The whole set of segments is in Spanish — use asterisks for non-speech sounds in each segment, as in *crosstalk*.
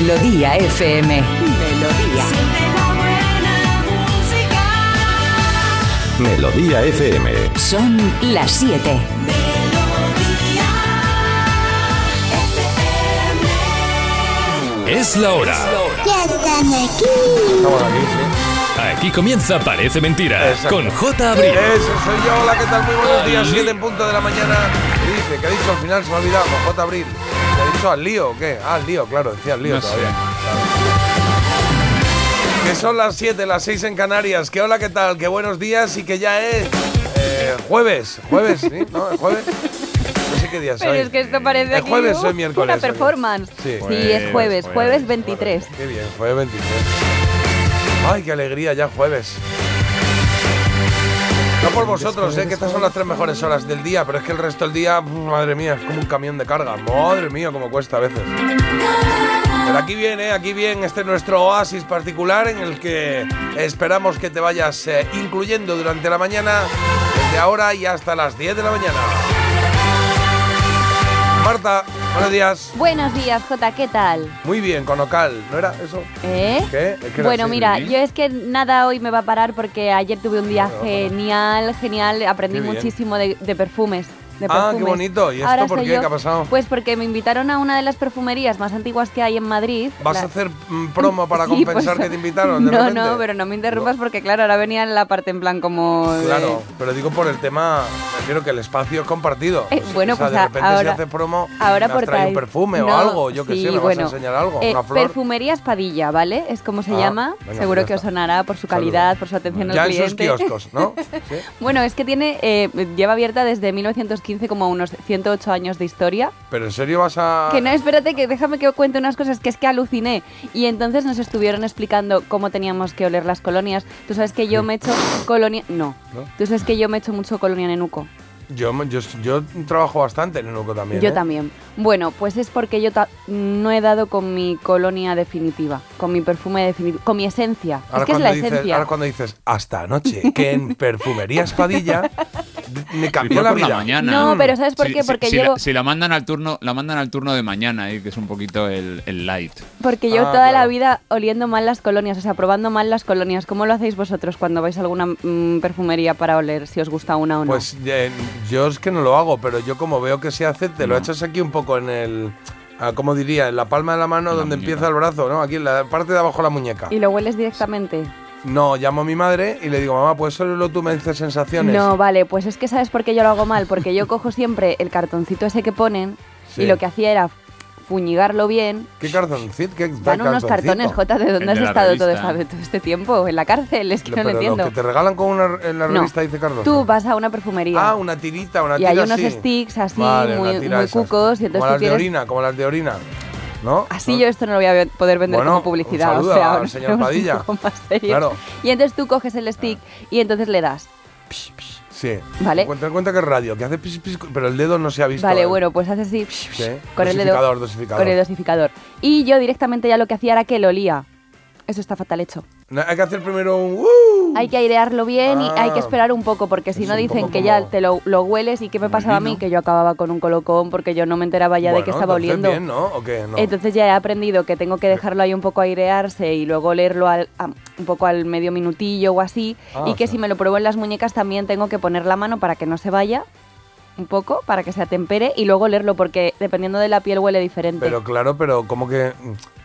Melodía FM. Melodía. Melodía FM. Son las 7. Es la hora. Ya están aquí. Estamos aquí, sí. Aquí comienza Parece Mentira Exacto. con J. Abril. Eso soy yo. Hola, ¿qué tal? Muy buenos días. 7 en punto de la mañana. ¿Qué dice? ¿Qué ha dicho al final? Se me ha olvidado. Con J. Abril. ¿Qué ha dicho al lío o qué? Ah, al lío, claro. Decía al lío No todavía. Claro. Que son las 7, las 6 en Canarias. Que hola, ¿qué tal? Que buenos días y que ya es eh, jueves. Jueves, ¿sí? ¿No? ¿Es jueves? No sé qué día es Pero hoy. es que esto parece ¿Es aquí, jueves uh, o es miércoles Una performance. Sí. Sí, es jueves, jueves 23. Qué bien, jueves 23. Ay, qué alegría, ya jueves. No por vosotros, eh, que estas son las tres mejores horas del día, pero es que el resto del día, mm, madre mía, es como un camión de carga. Madre mía, cómo cuesta a veces. Pero aquí viene, aquí viene este nuestro oasis particular en el que esperamos que te vayas eh, incluyendo durante la mañana, desde ahora y hasta las 10 de la mañana. Marta, buenos días. Buenos días, Jota, ¿qué tal? Muy bien, con Ocal, ¿no era eso? ¿Eh? ¿Qué? Es que era Bueno, mira, yo es que nada hoy me va a parar porque ayer tuve un día No genial, genial. Aprendí muchísimo de, de perfumes. De Ah, qué bonito. ¿Y esto Ahora por qué? yo- ¿Qué ha pasado? Pues porque me invitaron a una de las perfumerías más antiguas que hay en Madrid. ¿Vas La- a hacer mm, promo para *laughs* Sí, compensar pues- que te invitaron? de *laughs* No, repente? no, pero no me interrumpas porque claro, ahora venía en la parte en plan como... de- Claro, pero digo por el tema, prefiero que el espacio es compartido. Eh, bueno, o sea, pues de repente si ahora- hace promo, Ahora me por has traído un perfume o algo, yo que sí, sé, me bueno. vas a enseñar algo, Eh, una flor. Perfumería Espadilla, ¿vale? Es como se Ah, llama. venga, Seguro pues ya que os sonará por su calidad, por su atención ya al en sus cliente. kioscos, ¿no? *laughs* Sí. Bueno, es que tiene eh, lleva abierta desde 1915 como unos 108 años de historia. Pero en serio vas a... Que no, espérate, que déjame que os cuente unas cosas que es que aluciné. Y entonces nos estuvieron explicando cómo teníamos que oler las colonias. Tú sabes que yo me he hecho colonia... No. ¿No? Tú sabes que yo me he hecho mucho colonia nenuco. Yo, yo, yo trabajo bastante en Enuco también. Yo ¿eh? también. Bueno, pues es porque yo ta- no he dado con mi colonia definitiva, con mi perfume definitivo, con mi esencia. Ahora es que es la dices, esencia. Ahora cuando dices, hasta anoche, que en *laughs* perfumería Espadilla me cambió la vida. la mañana. No, pero ¿sabes por qué? si- Porque si, llevo- la, si la mandan al turno, la mandan al turno de mañana, eh, que es un poquito el, el light. Porque yo Ah, toda la vida oliendo mal las colonias, o sea, probando mal las colonias. ¿Cómo lo hacéis vosotros cuando vais a alguna mm, perfumería para oler, si os gusta una o no? Pues eh, yo es que no lo hago, pero yo como veo que se hace, te lo echas aquí un poco en el... ah, ¿Cómo diría? En la palma de la mano la donde muñeca. empieza el brazo, ¿no? Aquí en la parte de abajo de la muñeca. ¿Y lo hueles directamente? No, llamo a mi madre y le digo, mamá, ¿puedes olerlo tú? Me dices sensaciones. No, vale, pues es que ¿sabes por qué yo lo hago mal? Porque yo cojo siempre el cartoncito ese que ponen Sí. y lo que hacía era fuñigarlo bien. ¿Qué cartoncito? ¿Qué Dan unos cartones, Jota, ¿de dónde de has estado todo, revista. esta- todo este tiempo? ¿En la cárcel? Es que no Pero lo entiendo. que te regalan con una, en la No. revista dice Carlos. Tú vas a una perfumería Ah, una tirita, una y tira hay unos así. sticks así Vale, muy, muy cucos y entonces como tú las de tienes... orina, como las de orina. ¿No? Así ¿No? yo esto no lo voy a poder vender Bueno, como publicidad, un o sea, al *laughs* señor Padilla. más serios. Claro. Y entonces tú coges el stick y entonces le das. Sí. Vale. Cuenta en cuenta que es radio, que hace pis, pis, pero el dedo no se ha visto. Vale, ¿eh? bueno, pues haces así con el dedo. Dosificador, dosificador. Con el dosificador. Y yo directamente ya lo que hacía era que lo olía. Eso está fatal hecho. Hay que hacer primero un. ¡uh! Hay que airearlo bien y hay Ah. que esperar un poco, porque si no dicen que ya como- te lo, lo hueles y qué me Como pasaba a mí, que yo acababa con un colocón porque yo no me enteraba ya de que estaba oliendo. bien, ¿no? ¿O qué? No. Entonces ya he aprendido que tengo que dejarlo ahí un poco airearse y luego olerlo al- a- un poco al medio minutillo o así. Ah, y o que sea. si me lo pruebo en las muñecas también tengo que poner la mano para que no se vaya un poco, para que se atempere y luego olerlo porque dependiendo de la piel huele diferente. Pero claro, pero ¿cómo que.?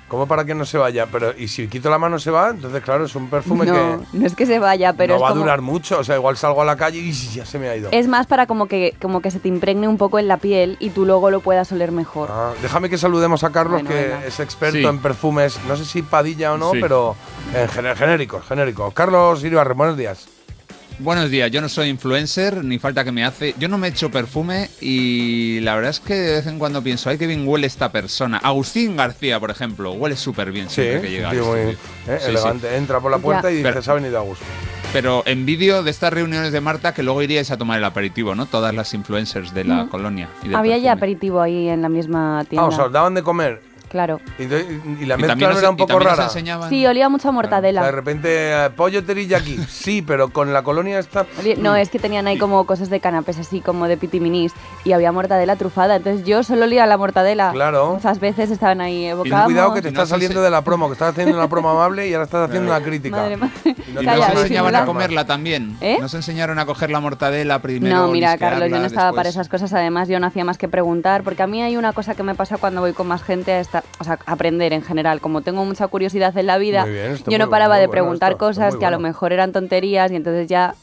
¿Cómo para que no se vaya? Pero y si quito la mano se va, entonces claro, es un perfume no, que no es que se vaya, pero no es va a durar mucho. O sea, igual salgo a la calle y ya se me ha ido. Es más para como que, como que se te impregne un poco en la piel y tú luego lo puedas oler mejor. Ah, déjame que saludemos a Carlos, Bueno, que venga. es experto Sí. en perfumes. No sé si Padilla o no, Sí. pero en genéricos, genéricos. Carlos Iribarren, buenos días. Buenos días, yo no soy influencer, ni falta que me hace. Yo no me echo perfume y la verdad es que de vez en cuando pienso, ay, qué bien huele esta persona. Agustín García, por ejemplo, huele súper bien Sí, siempre que llega. al muy estudio. eh, Sí, sí. elegante. Entra por la puerta Ya. y dice, se ha venido a gusto. Pero en vídeo de estas reuniones de Marta, que luego iríais a tomar el aperitivo, ¿no? Todas las influencers de la colonia. y del Había ya aperitivo ahí en la misma tienda. Ah, o sea, daban de comer. Claro. Y, entonces- y la Y mezcla también no nos- era un y poco también nos rara. enseñaban- Sí, olía mucho a sea, de mortadela. repente, eh, pollo teriyaki, *laughs* sí, pero con la colonia esta... No, es que tenían ahí como cosas de canapés así como de pitiminis y había mortadela trufada, entonces yo solo olía la mortadela. Claro. Muchas veces estaban ahí Ten evocando. cuidado que te Y no estás saliendo de la promo, que estás haciendo una promo amable y ahora estás haciendo una crítica. Madre, madre. Y no Y te nos Calla, vas enseñaban a comerla también. ¿Eh? Nos enseñaron a coger la mortadela primero. No, mira, Carlos, yo no estaba para después- esas cosas. Además, yo no hacía más que preguntar, porque a mí hay una cosa que me pasa cuando voy con más gente a esta, o sea, aprender en general. Como tengo mucha curiosidad en la vida, bien, yo no paraba bueno, de bueno preguntar está cosas que a lo mejor eran tonterías y entonces ya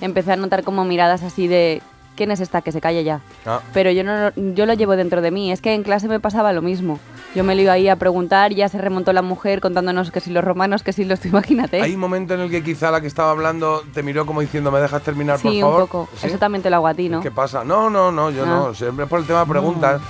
empecé a notar como miradas así de ¿quién es esta? Que se calle ya. Ah. Pero yo no yo lo llevo dentro de mí. Es que en clase me pasaba lo mismo. Yo me lo iba ahí a preguntar, ya se remontó la mujer contándonos que si los romanos, que si los *laughs* imagínate. Hay un momento en el que quizá la que estaba hablando te miró como diciendo, ¿me dejas terminar, por sí, favor? un poco. ¿Sí? Eso también te lo hago a ti, ¿no? ¿Qué pasa? No, no, no, yo Ah. no. Siempre por el tema de preguntas,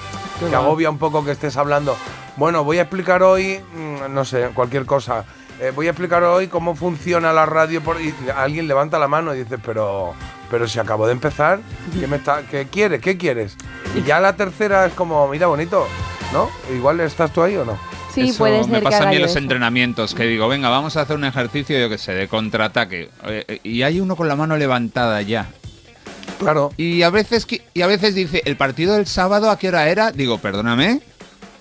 qué que agobia un poco que estés hablando. Bueno, voy a explicar hoy, mm, no sé, cualquier cosa. Eh, voy a explicar hoy cómo funciona la radio. Por, y alguien levanta la mano y dice, pero, pero si acabo de empezar, ¿qué, me está, ¿qué quieres? ¿Qué quieres? Y ya la tercera es como, mira, bonito, ¿no? Igual estás tú ahí o no. Sí, Eso puede ser me que pasa a haga mí en los eso. entrenamientos, que digo, venga, vamos a hacer un ejercicio, yo que sé, de contraataque. Eh, eh, y hay uno con la mano levantada ya. Claro. Y a veces y a veces dice, ¿el partido del sábado a qué hora era? Digo, perdóname,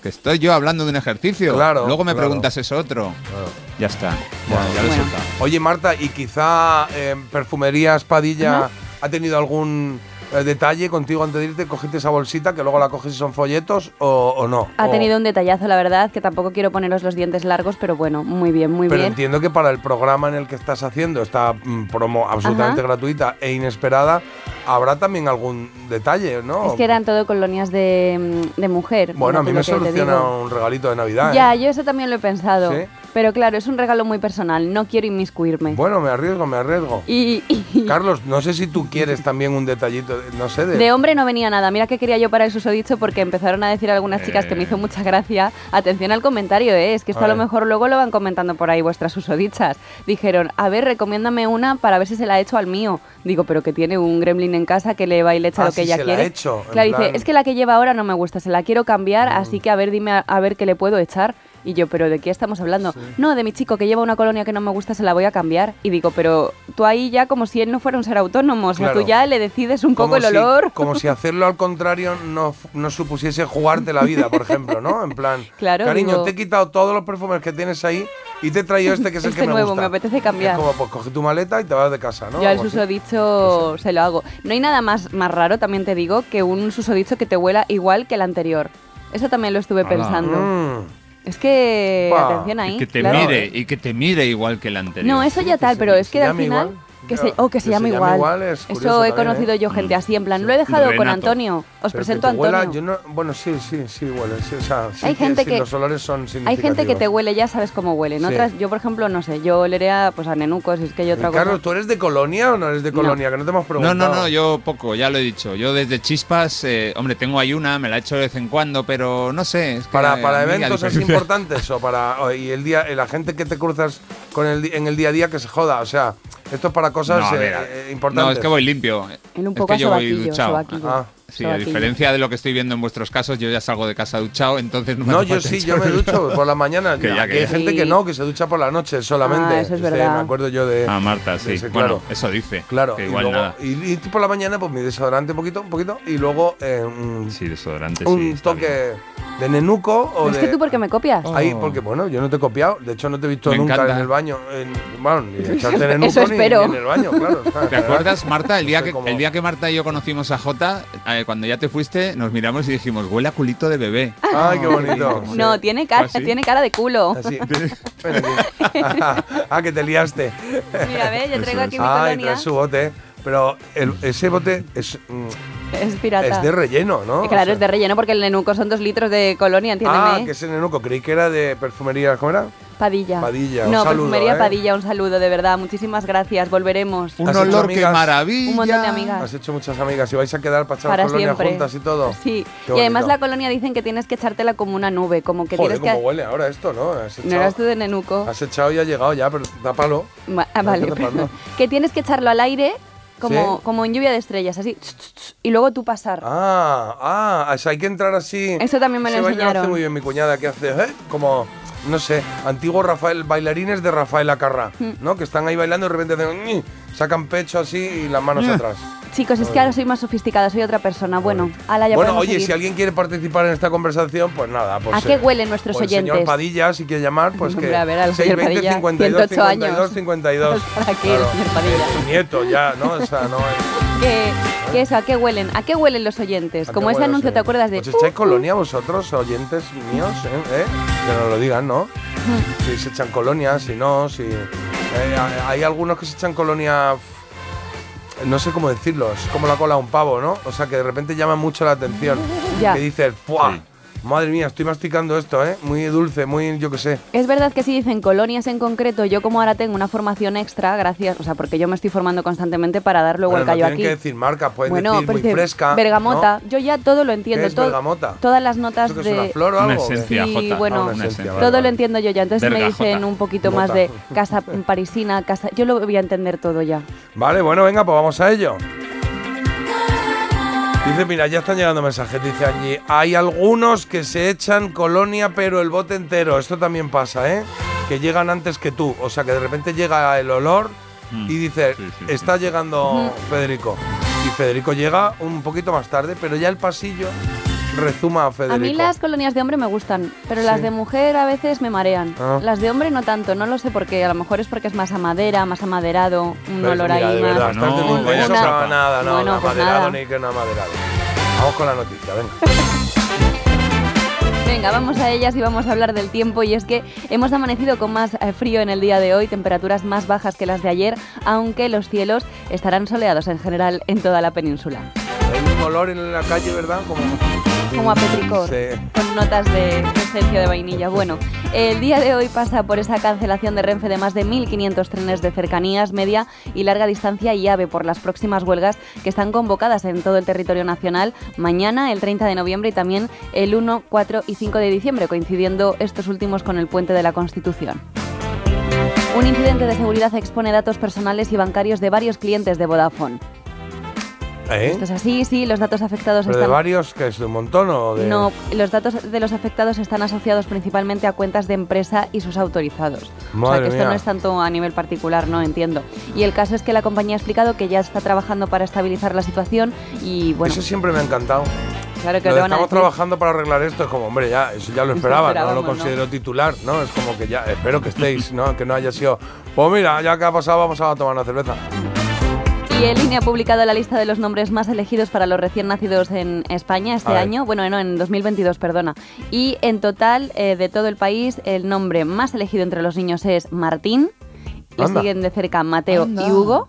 que estoy yo hablando de un ejercicio. Claro, Luego me claro. preguntas eso otro. Ya está. Ya, Bueno, ya bueno. Oye, Marta, ¿y quizá eh, Perfumerías Padilla ha tenido algún detalle contigo antes de irte? ¿Cogiste esa bolsita que luego la coges y son folletos o, o no? Ha O- tenido un detallazo, la verdad, que tampoco quiero poneros los dientes largos, pero bueno, muy bien, muy Pero bien. entiendo que para el programa en el que estás haciendo esta mm, promo absolutamente Ajá. gratuita e inesperada, habrá también algún detalle, ¿no? Es que eran todo colonias de, mm, de mujer. bueno, a mí me soluciona un regalito de Navidad. Ya, ¿eh? yo eso también lo he pensado. ¿Sí? Pero claro, es un regalo muy personal, no quiero inmiscuirme. Bueno, me arriesgo, me arriesgo. Y, y- *laughs* Carlos, no sé si tú quieres también un detallito, no sé, de... de hombre no venía nada. Mira que quería yo para el susodicho porque empezaron a decir algunas chicas que me hizo mucha gracia. Atención al comentario, ¿eh? es que esto A a, lo mejor luego lo van comentando por ahí vuestras susodichas. Dijeron, a ver, recomiéndame una para ver si se la he hecho al mío. Digo, pero que tiene un gremlin en casa que le va y le echa Ah, lo que si ella se la ha quiere. hecho, claro, plan- Mm. dice, es que la que lleva ahora no me gusta, se la quiero cambiar, así que a ver, dime a, a ver qué le puedo echar. Y yo, ¿pero de qué estamos hablando? No, de mi chico que lleva una colonia que no me gusta, se la voy a cambiar. Y digo, pero tú ahí ya como si él no fuera un ser autónomo, o sea, Claro. tú ya le decides un poco el si- olor. como si hacerlo al contrario no, no supusiese jugarte la vida, por ejemplo, ¿no? En plan, *laughs* Claro, cariño, digo- te he quitado todos los perfumes que tienes ahí y te he traído este que es el Este que me nuevo, gusta. me apetece cambiar. Es como, pues coge tu maleta y te vas de casa, ¿no? Yo al susodicho se lo hago. No hay nada más, más raro, también te digo, que un susodicho que te huela igual que el anterior. Eso también lo estuve pensando. Mm. Es que, Buah, atención ahí. Y que te claro. mire, y que te mire igual que el anterior. No, eso ya tal, pero es que al final... igual. Que se, oh, que se llame igual. es Eso he también, conocido ¿eh? yo gente así, en plan, lo he dejado con. Antonio. Os Pero presento a Antonio. huela, yo no- bueno, sí, sí, sí, huele. sí, o sea, sí Hay que- gente sí, que- los olores son Hay gente que te huele, ya sabes cómo huele. En Sí. otras, yo por ejemplo, no sé, yo oleré a, pues, a nenucos, es que hay otra Carlos. ¿tú eres de Colonia o no eres de Colonia? Que no te hemos No, preguntado. no, no, yo poco, ya lo he dicho. Yo desde chispas, eh, hombre, tengo ahí una, me la he hecho de vez en cuando, pero no sé. es que Para, para eventos así diferencia- importantes o para o- y el día la gente que te cruzas con el en el día a día que se joda, o sea, esto es para cosas No, a eh, ver, eh, importantes. No, es que voy limpio. En un Es poco que a yo voy duchado. Ah, Sí, a diferencia de lo que estoy viendo en vuestros casos, yo ya salgo de casa duchado, entonces no me No, yo sí, yo me ducho por la mañana. Que ya, que hay ya. gente que Sí. no, que se ducha por la noche solamente. Ah, eso es Este, verdad. Me acuerdo yo de. Ah, Marta, sí. Sí, Bueno, claro. eso dice. Claro, Que y, igual luego, nada. y, y por la mañana, pues mi desodorante un poquito, un poquito, y luego eh, un, Sí, desodorante, un sí. toque de nenuco o Es de. que tú, ¿por qué me copias? Ahí, porque bueno, yo no te he copiado, de hecho no te he visto Me nunca encanta. en el baño, en, bueno, ni echarte *laughs* nenuco Eso ni, espero. ni en el baño, claro. ¿Te acuerdas, Marta, el día, que, el día que Marta y yo conocimos a Jota, eh, cuando ya te fuiste, nos miramos y dijimos, huele a culito de bebé. Ay, qué *laughs* bonito. No, Sí. tiene cara, ¿Ah, sí? tiene cara de culo. Así. Aquí. *laughs* ah, que te liaste. Mira, ve, yo traigo aquí mi Ay, colonia. traes su bote. Pero el- ese bote es, mm, Es pirata. es de relleno, ¿no? Y claro, O sea- es de relleno porque el nenuco son dos litros de colonia, entiéndeme. Ah, que es el nenuco. Creí que era de perfumería. ¿Cómo era? Padilla. Padilla, un No, saludo, perfumería ¿eh? Padilla, un saludo, de verdad. Muchísimas gracias, volveremos. Un ¿Has hecho olor que amigas? maravilla. Un montón de amigas. Has hecho muchas amigas y vais a quedar para echar Para colonia siempre. juntas y todo. Sí, Qué y además bonito. la colonia dicen que tienes que echártela como una nube, como que Joder, tienes cómo que... huele ahora esto, ¿no? Has No eras tú de nenuco. has echado y ha llegado ya, pero tápalo. Ma- ah, vale. Que tienes que echarlo al aire como, Sí. como en lluvia de estrellas, así, y luego tú pasar. Ah, ah, o sea, hay que entrar así. Eso también me lo enseñaron. hace muy bien mi cuñada, que hace, ¿eh? Como, no sé, antiguos Rafael, bailarines de Rafael Acarra, Hmm. ¿no? Que están ahí bailando y de repente hacen, sacan pecho así y las manos Mm. atrás. Chicos, es que ahora soy más sofisticada, soy otra persona. Bueno, ala, ya bueno, oye, seguir. si alguien quiere participar en esta conversación, pues nada. Pues, ¿A qué huelen nuestros pues el señor oyentes? Padilla, si quiere llamar, pues que. a ver, al señor 620 Padilla, 52 108 años. 52 52. ¿Para qué el señor Padilla? Es nieto ya, ¿no? O sea, no es. *laughs* ¿Qué, qué eso? ¿A qué huelen? ¿A qué huelen los oyentes? ¿A Como ese anuncio? ¿te acuerdas de? ¿Os echáis Uh, colonia vosotros, oyentes míos? ¿eh? ¿Eh? Que nos lo digan, ¿no? Si se echan colonia, si no, si. eh, hay algunos que se echan colonia. No sé cómo decirlo, es como la cola de un pavo, ¿no? O sea, que de repente llama mucho la atención. Ya. Que dices, ¡puah! Sí. Madre mía, estoy masticando esto, ¿eh? Muy dulce, muy, yo qué sé. Es verdad que si dicen colonias en concreto, yo como ahora tengo una formación extra, gracias, o sea, porque yo me estoy formando constantemente para dar luego Bueno, el no callo tienen aquí. que decir marca, pueden bueno, decir muy dice fresca. Bergamota, ¿no? yo ya todo lo entiendo. ¿Qué es todo- bergamota? Todas las notas ¿Eso que de. es una flor o Una algo? qué? esencia, Sí, Jota. bueno, Ah, una una esencia, esencia. vale, Todo vale. lo entiendo yo ya. Entonces si me dicen Jota. un poquito más de casa parisina, casa. Yo lo voy a entender todo ya. Vale, bueno, venga, pues vamos a ello. Dice, mira, ya están llegando mensajes. Dice allí, hay algunos que se echan colonia, pero el bote entero. Esto también pasa, ¿eh? Que llegan antes que tú. O sea, que de repente llega el olor y dice, Sí, sí, sí. está llegando Federico. Y Federico llega un poquito más tarde, pero ya el pasillo rezuma a Federico. A mí las colonias de hombre me gustan, pero Sí. las de mujer a veces me marean. Ah. Las de hombre no tanto, no lo sé porque a lo mejor es porque es más a madera, más amaderado, un olor mira, ahí de más. verdad, No, una- no, nada, no, Bueno, no, pues amaderado nada. ni que no amaderado. Vamos con la noticia, venga. *laughs* Venga, vamos a ellas y vamos a hablar del tiempo y es que hemos amanecido con más eh, frío en el día de hoy, temperaturas más bajas que las de ayer, aunque los cielos estarán soleados en general en toda la península. Hay un olor en la calle, ¿verdad? Como... Como a petricor, Sí. con notas de, de esencia de vainilla. Bueno, el día de hoy pasa por esa cancelación de Renfe de más de 1.500 trenes de cercanías, media y larga distancia y AVE por las próximas huelgas que están convocadas en todo el territorio nacional mañana, el 30 de noviembre y también el 1, 4 y 5 de diciembre, coincidiendo estos últimos con el puente de la Constitución. Un incidente de seguridad expone datos personales y bancarios de varios clientes de Vodafone. ¿Eh? Esto es así, sí, los datos afectados ¿Pero de están... varios, que es de un montón o de...? No, los datos de los afectados están asociados principalmente a cuentas de empresa y sus autorizados. o sea Madre que esto mía. no es tanto a nivel particular, no entiendo. Y el caso es que la compañía ha explicado que ya está trabajando para estabilizar la situación y bueno, Eso siempre me ha encantado. claro que Lo de van a estamos decir. trabajando para arreglar esto es como, hombre, ya, eso ya lo esperaba, no lo esperábamos, ¿no? considero titular, ¿no? Es como que ya, espero que estéis, ¿no? Que no haya sido, pues mira, ya que ha pasado, vamos a tomar una cerveza. Y el INE ha publicado la lista de los nombres más elegidos para los recién nacidos en España este año, bueno, no, en 2022, perdona. Y en total, eh, de todo el país, el nombre más elegido entre los niños es Martín. Le Anda. siguen de cerca Mateo Anda. y Hugo.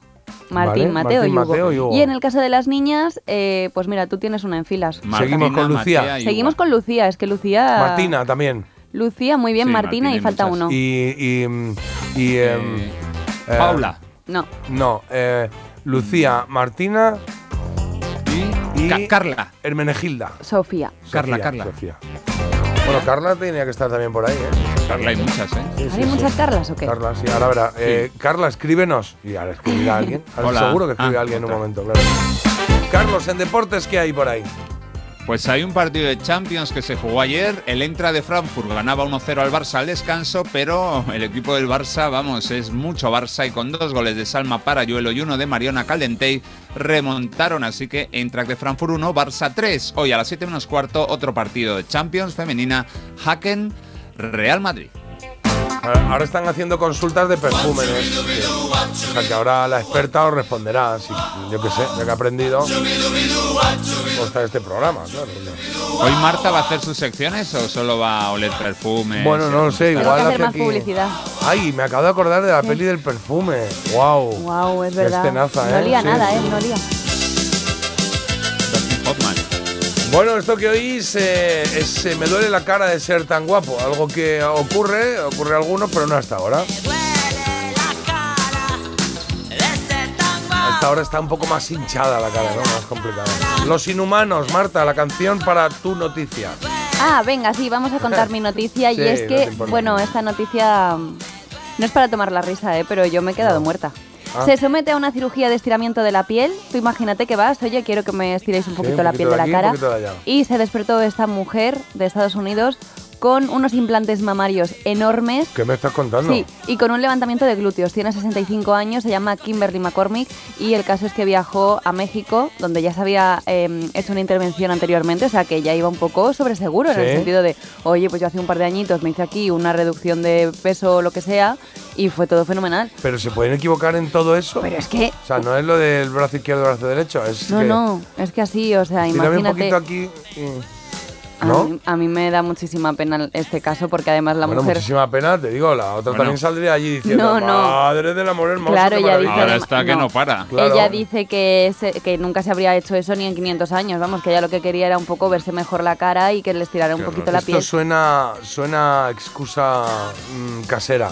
Martín, Vale, Mateo, Martín, y, Hugo. Mateo y Hugo. Y en el caso de las niñas, eh, pues mira, tú tienes una en filas. Seguimos con Lucía. Matea y Seguimos Hugo. con Lucía, es que Lucía... Martina también. Lucía, muy bien, Sí, Martina, Martina y falta muchas. uno. Y. y, mm, y, em, Eh, eh, Paula. No, No, eh, Lucía, Martina Y, y. Ca- Carla. Hermenegilda. Sofía. Carla, Sofía, Carla. Sofía. Bueno, Carla tenía que estar también por ahí, ¿eh? Carla hay muchas, ¿eh? Sí, sí, ¿Hay sí. muchas Carlas o qué? Carla, sí, ahora verá. Eh, Carla, escríbenos. Y ahora escribirá alguien. Ahora Hola. seguro que escribe Ah, alguien en un otra. momento, claro. Carlos, en deportes, ¿qué hay por ahí? Pues hay un partido de Champions que se jugó ayer. El Entra de Frankfurt ganaba 1-0 al Barça al descanso, pero el equipo del Barça, vamos, es mucho Barça y con dos goles de Salma Parayuelo y uno de Mariona Caldentey remontaron. Así que Eintracht de Frankfurt 1, Barça 3. Hoy a las 7 menos cuarto, otro partido de Champions femenina, Haken Real Madrid. Ahora ahora están haciendo consultas de perfúmenes. O sea, que ahora la experta os responderá. Si, yo qué sé, ya que ha aprendido. Está este programa, claro. ¿Hoy Marta va a hacer sus secciones o solo va a oler perfume? Bueno, no lo sé, igual hace aquí- publicidad. Ay, me acabo de acordar de la peli del perfume. Wow. Wow, es Qué verdad. no ¿eh? olía Sí. nada, ¿eh? No olía. Hoffman. Bueno, esto que oís eh, es eh, me duele la cara de ser tan guapo. Algo que ocurre, ocurre a algunos, pero no hasta ahora. Hasta ahora está un poco más hinchada la cara, ¿no? Más complicada. Los inhumanos, Marta, la canción para tu noticia. Ah, venga, sí, vamos a contar mi noticia. *laughs* Sí, y es que, bueno, esta noticia mm, no es para tomar la risa, ¿eh? pero yo me he quedado muerta. Ah. Se somete a una cirugía de estiramiento de la piel. Tú imagínate que vas, oye, quiero que me estiréis un Sí, poquito la piel de de la cara. de. Y se despertó esta mujer de Estados Unidos con unos implantes mamarios enormes. ¿Qué me estás contando? Sí, y con un levantamiento de glúteos. Tiene 65 años, se llama Kimberly McCormick y el caso es que viajó a México, donde ya se había eh, hecho una intervención anteriormente, o sea que ya iba un poco sobre seguro en el sentido de, oye, pues yo hace un par de añitos me hice aquí una reducción de peso o lo que sea y fue todo fenomenal. ¿Pero se pueden equivocar en todo eso? Pero es que... O sea, no es lo del brazo izquierdo brazo derecho, es No, que... no, es que así, o sea, Tírame un imagínate... poquito aquí y... A, mí, a mí me da muchísima pena este caso porque además la bueno, mujer... muchísima pena, te digo, la otra Bueno. también saldría allí diciendo, No, no. madre del amor hermoso, Claro, maravilla". dice- Ahora está que no. no para. Claro. Ella dice que, se- que nunca se habría hecho eso ni en 500 años, vamos, que ella lo que quería era un poco verse mejor la cara y que le estirara un Qué poquito la Esto piel. suena, suena excusa mm, casera.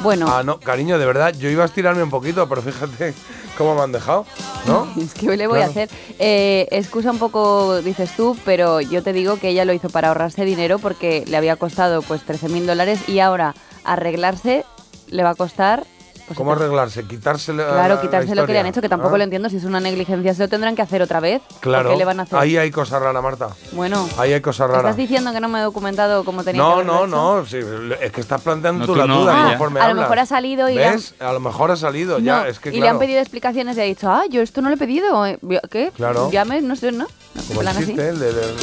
Bueno, Ah, no, cariño, de verdad, yo iba a estirarme un poquito, pero fíjate cómo me han dejado, ¿no? *laughs* es que le voy a hacer. Eh, excusa un poco, dices tú, pero yo te digo que ella lo hizo para ahorrarse dinero porque le había costado pues 13 mil dólares y ahora arreglarse le va a costar... pues, ¿Cómo otro- arreglarse? Quitárselo Claro, quitarse lo que le han hecho, que tampoco Ah, lo entiendo. Si es una negligencia, se lo tendrán que hacer otra vez. ¿O Claro, ¿Qué le van a hacer? ahí hay cosas raras, Marta. Bueno, Ahí hay cosas raras. ¿estás diciendo que no me he documentado como tenía que No, haberlo no, hecho? no, sí, es que estás planteando No, tú la no, duda conforme a lo mejor ha salido y han- ¿Ves? A lo mejor ha salido, ya, No, es que y claro. le han pedido explicaciones y ha dicho, ah, yo esto no lo he pedido. eh, ¿Qué? Claro. Llame, no sé, ¿no? No, Como plan el así. chiste, el de- del-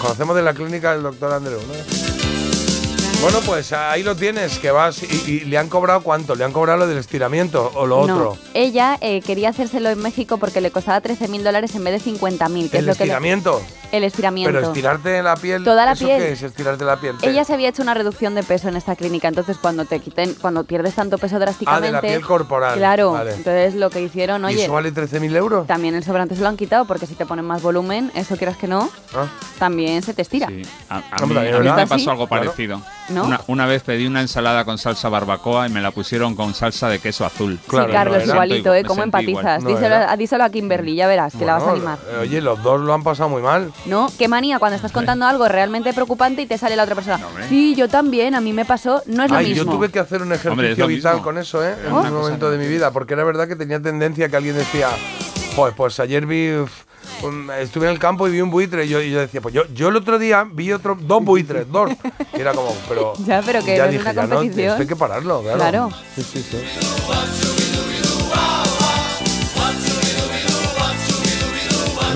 conocemos de la clínica del doctor Andreu, ¿no? Bueno, pues ahí lo tienes, que vas y, y le han cobrado cuánto, le han cobrado lo del estiramiento o lo No, otro. ella eh, quería hacérselo en México porque le costaba 13 mil dólares en vez de 50 mil, que es El lo que le- estiramiento. el estiramiento. Pero estirarte la piel. Toda la ¿eso piel. qué es estirarte la piel? Ella se había hecho una reducción de peso en esta clínica, entonces cuando te quiten, cuando pierdes tanto peso drásticamente, Ah, de la piel corporal. claro, Vale. entonces lo que hicieron, ¿Y oye, eso vale 13.000 euros? también el sobrante se lo han quitado porque si te ponen más volumen, eso quieras que no, Ah, también se te estira. Sí. A, mí, a me pasó ¿Sí? algo Claro. Una, una vez pedí una ensalada con salsa barbacoa y me la pusieron con salsa de queso azul. Claro, sí, Carlos, igualito, ¿eh? ¿Cómo empatizas? No díselo, a- díselo a Kimberly, ya verás, que la vas a animar. eh, Oye, los dos lo han pasado muy mal. No, qué manía cuando estás contando algo realmente preocupante y te sale la otra persona. No, sí, yo también, a mí me pasó, no es lo Ay, yo mismo. tuve que hacer un ejercicio Hombre, vital mismo. con eso, ¿eh? En un momento de mi vida, porque era verdad que tenía tendencia que alguien decía, pues, pues ayer vi, un- estuve en el campo y vi un buitre y yo, y yo decía, pues yo, yo el otro día vi otro, dos buitres, dos. Y era como, pero... *laughs* Ya, pero que ya no es dije, una ya no, esto hay que pararlo, claro. Claro. Sí, sí, sí.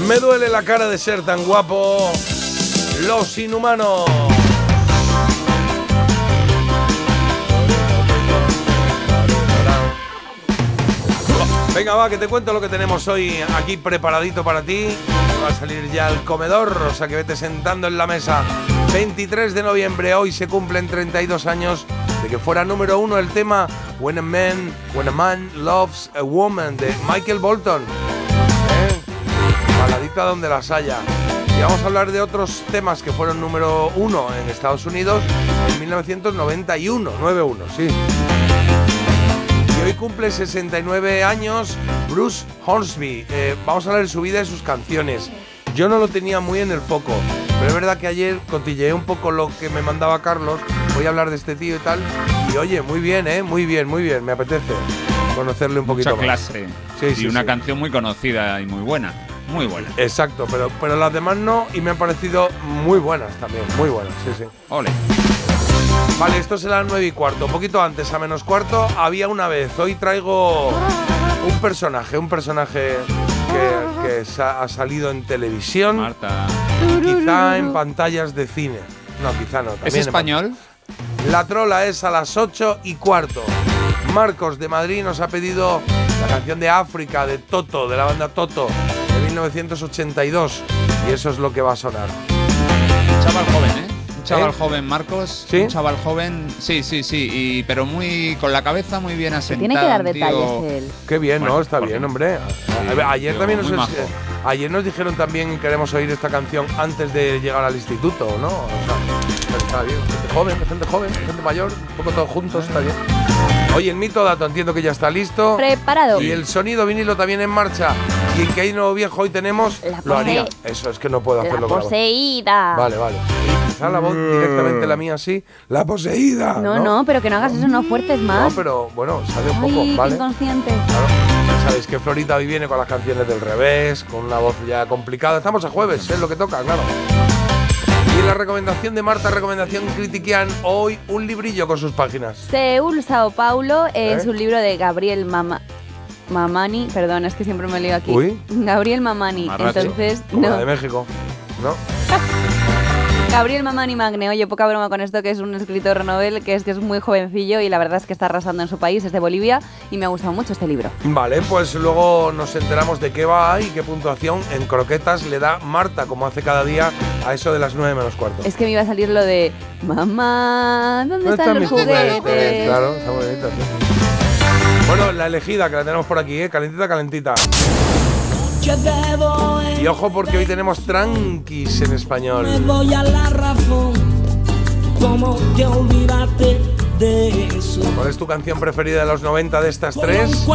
Me duele la cara de ser tan guapo. Los inhumanos. Venga, va, que te cuento lo que tenemos hoy aquí preparadito para ti. Va a salir ya el comedor, o sea que vete sentando en la mesa. 23 de noviembre, hoy se cumplen 32 años de que fuera número uno el tema When a Man, When a Man Loves a Woman de Michael Bolton. ¿Eh? Baladita donde las haya. Y vamos a hablar de otros temas que fueron número uno en Estados Unidos en 1991, 9-1, sí. Hoy cumple 69 años Bruce Hornsby. Eh, vamos a hablar de su vida y sus canciones. Yo no lo tenía muy en el foco, pero es verdad que ayer cotilleé un poco lo que me mandaba Carlos. Voy a hablar de este tío y tal. Y oye, muy bien, ¿eh? Muy bien, muy bien. Me apetece conocerle un poquito Mucha más. clase. Sí, y sí, una sí. canción muy conocida y muy buena. Muy buena. Exacto, pero, pero las demás no y me han parecido muy buenas también, muy buenas, sí, sí. Ole. Vale, esto será las 9 y cuarto. Un poquito antes, a menos cuarto, había una vez. Hoy traigo un personaje, un personaje que, que sa- ha salido en televisión, Marta. quizá en pantallas de cine. No, quizá no. ¿Es español? La trola es a las 8 y cuarto. Marcos de Madrid nos ha pedido la canción de África de Toto, de la banda Toto, de 1982. Y eso es lo que va a sonar. Chaval joven, ¿eh? Un chaval ¿Eh? joven, Marcos. ¿Sí? Un chaval joven, sí, sí, sí, y, pero muy con la cabeza muy bien Se asentado. tiene que dar detalles él. Qué bien, Bueno, ¿no? Está ¿por qué bien, hombre. Ayer tío, también nos, majo. ayer nos dijeron también queremos oír esta canción antes de llegar al instituto, ¿no? O sea, está bien. Gente joven, gente joven, gente mayor, un poco todos juntos, está bien. Oye, el mito dato entiendo que ya está listo. Preparado. Y el sonido vinilo también en marcha. Y en que hay nuevo viejo hoy tenemos, La lo haría. Eso es que no puedo hacerlo la poseída. Vale, vale. Y quizá la voz directamente la mía así, la poseída. No, no, pero que no hagas eso, no fuertes No, más. pero bueno, sale un poco, Ay, ¿vale? inconsciente. Claro. sabéis que Florita hoy viene con las canciones del revés, con una voz ya complicada. Estamos a jueves, es lo que toca, claro. Y la recomendación de Marta, recomendación critiquian, hoy un librillo con sus páginas. Seúl, Sao Paulo es ¿Eh? un libro de Gabriel Mama- Mamani. Perdón, es que siempre me lío aquí. Uy. Gabriel Mamani. Marracho. Entonces, Como la no. de México, ¿no? *laughs* Gabriel Mamani Magne. Oye, poca broma con esto, que es un escritor novel que es que es muy jovencillo y la verdad es que está arrasando en su país, es de Bolivia y me ha gustado mucho este libro. Vale, pues luego nos enteramos de qué va y qué puntuación en croquetas le da Marta, como hace cada día, a eso de las 9 menos cuarto. Es que me iba a salir lo de Mamá, ¿dónde, ¿Dónde están, mis los juguetes? Claro, está muy bonito. sí. Bueno, la elegida que la tenemos por aquí, ¿eh? calentita, calentita. Y ojo porque hoy tenemos tranquis en Me español. voy a la razón. ¿Cómo te olvidaste de eso? ¿Cuál es tu canción preferida de los 90 de estas tres?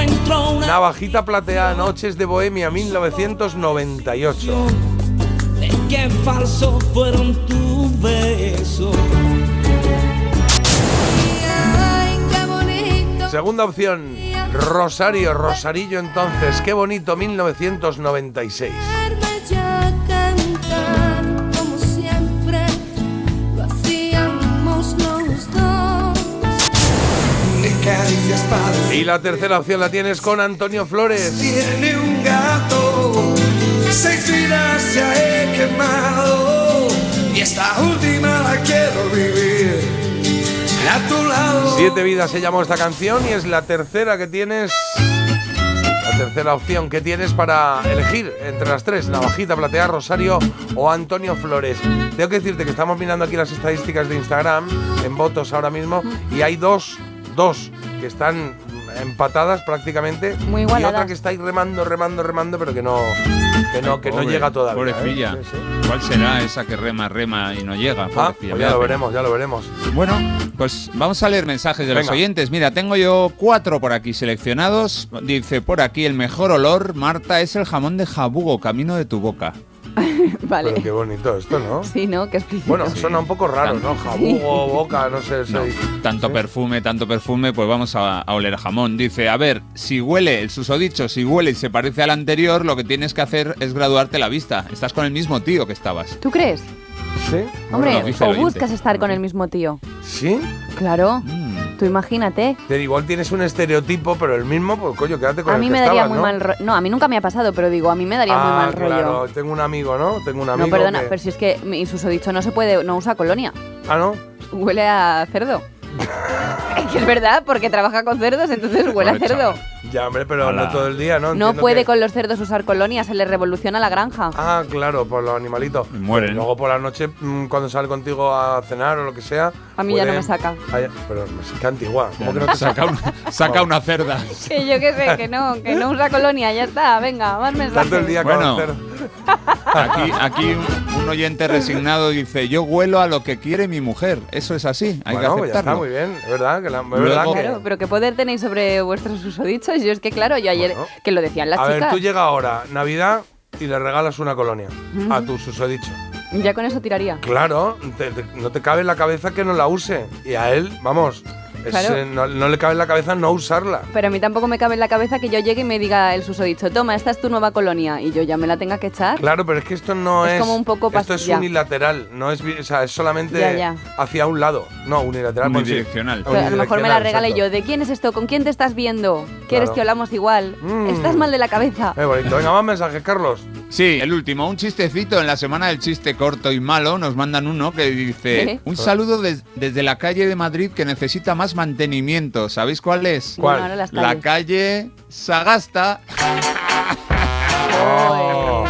Navajita plateada, Noches de Bohemia 1998. de qué falso fueron tus besos. Segunda opción, Rosario, Rosarillo entonces, qué bonito 1996. Y la tercera opción la tienes con Antonio Flores. Tiene un gato, seis vidas ya he quemado y esta última la quiero vivir a tu lado. Siete vidas se llamó esta canción y es la tercera que tienes. La tercera opción que tienes para elegir entre las tres, Navajita, Platea, Rosario o Antonio Flores. Tengo que decirte que estamos mirando aquí las estadísticas de Instagram en votos ahora mismo y hay dos, dos que están empatadas prácticamente Muy y otra que está ahí remando, remando, remando, pero que no, que no, que no llega todavía. ¿eh? Pobrecilla. Sí, sí. ¿Cuál será esa que rema, rema y no llega? Ah, pues ya lo veremos, ya lo veremos. Bueno, pues vamos a leer mensajes de los oyentes. Mira, tengo yo cuatro por aquí seleccionados. Dice por aquí, el mejor olor, Marta, es el jamón de jabugo, camino de tu boca. *laughs* Vale. Pero qué bonito esto, ¿no? Sí, ¿no? Qué explícito. Bueno, suena un poco raro, ¿no? Jabugo, boca, no sé. No, tanto ¿Sí? perfume, tanto perfume, pues vamos a, a oler a jamón. Dice, a ver, si huele, el susodicho, si huele y se parece al anterior, lo que tienes que hacer es graduarte la vista. Estás con el mismo tío que estabas. ¿Tú crees? ¿Sí? Hombre, o buscas estar con el mismo tío. ¿Sí? Claro. Mm. Tú imagínate. Pero igual tienes un estereotipo, pero el mismo, pues coño, quédate con A el mí que me daría estabas, muy ¿no? mal rollo. No, a mí nunca me ha pasado, pero digo, a mí me daría muy Ah, mal rollo. tengo un amigo, ¿no? Tengo un amigo No, perdona, que- pero si es que mi susodicho no se puede, no usa colonia. Ah, ¿no? Huele a cerdo. *laughs* es que es verdad, porque trabaja con cerdos, entonces huele a cerdo. Ya, hombre, pero Hola. no todo el día, ¿no? No puede que- con los cerdos usar colonia, se le revoluciona la granja. Ah, claro, por los animalitos. Y mueren. Luego por la noche, mm, cuando sale contigo a cenar o lo que sea... A mí ya no me saca. Ay, pero es que antigua. ¿Cómo que no te saca, una, *laughs* saca una cerda. *laughs* Que yo qué sé, que no, que no usa colonia, ya está, venga, más mensajes. Tanto el día con Bueno. *laughs* Aquí, aquí un, un oyente resignado dice, yo huelo a lo que quiere mi mujer. Eso es así, hay Bueno, que pues ya está aceptarlo. muy bien, es verdad que la, es Luego- verdad que- Claro, pero ¿qué poder tenéis sobre vuestros susodichos? Yo es que, claro, yo ayer, Bueno. que lo decían las A ver, chicas, tú llega ahora, Navidad, y le regalas una colonia a tu susodicho. Ya con eso tiraría. Claro, no te cabe en la cabeza que no la use. Y a él, vamos, Claro. eh, no, no le cabe en la cabeza no usarla. Pero a mí tampoco me cabe en la cabeza que yo llegue y me diga el susodicho, toma, esta es tu nueva colonia, y yo ya me la tenga que echar. Claro, pero es que esto no es. Es como un poco Esto es unilateral, no es, o sea, es solamente Ya, ya. hacia un lado. No, unilateral. pues sí. Unidireccional. A lo mejor me la Unidireccional, y yo. ¿de quién es esto? ¿Con quién te estás viendo? ¿Quieres Claro. que hablamos igual? Mm. Estás mal de la cabeza. Qué bonito. Venga, más mensajes, Carlos. Sí, el último, un chistecito en la semana del chiste corto y malo. Nos mandan uno que dice: ¿Eh? Un saludo des- desde la calle de Madrid que necesita más mantenimiento. ¿Sabéis cuál es? ¿Cuál? Bueno, ahora las La calles. calle Sagasta. Oh.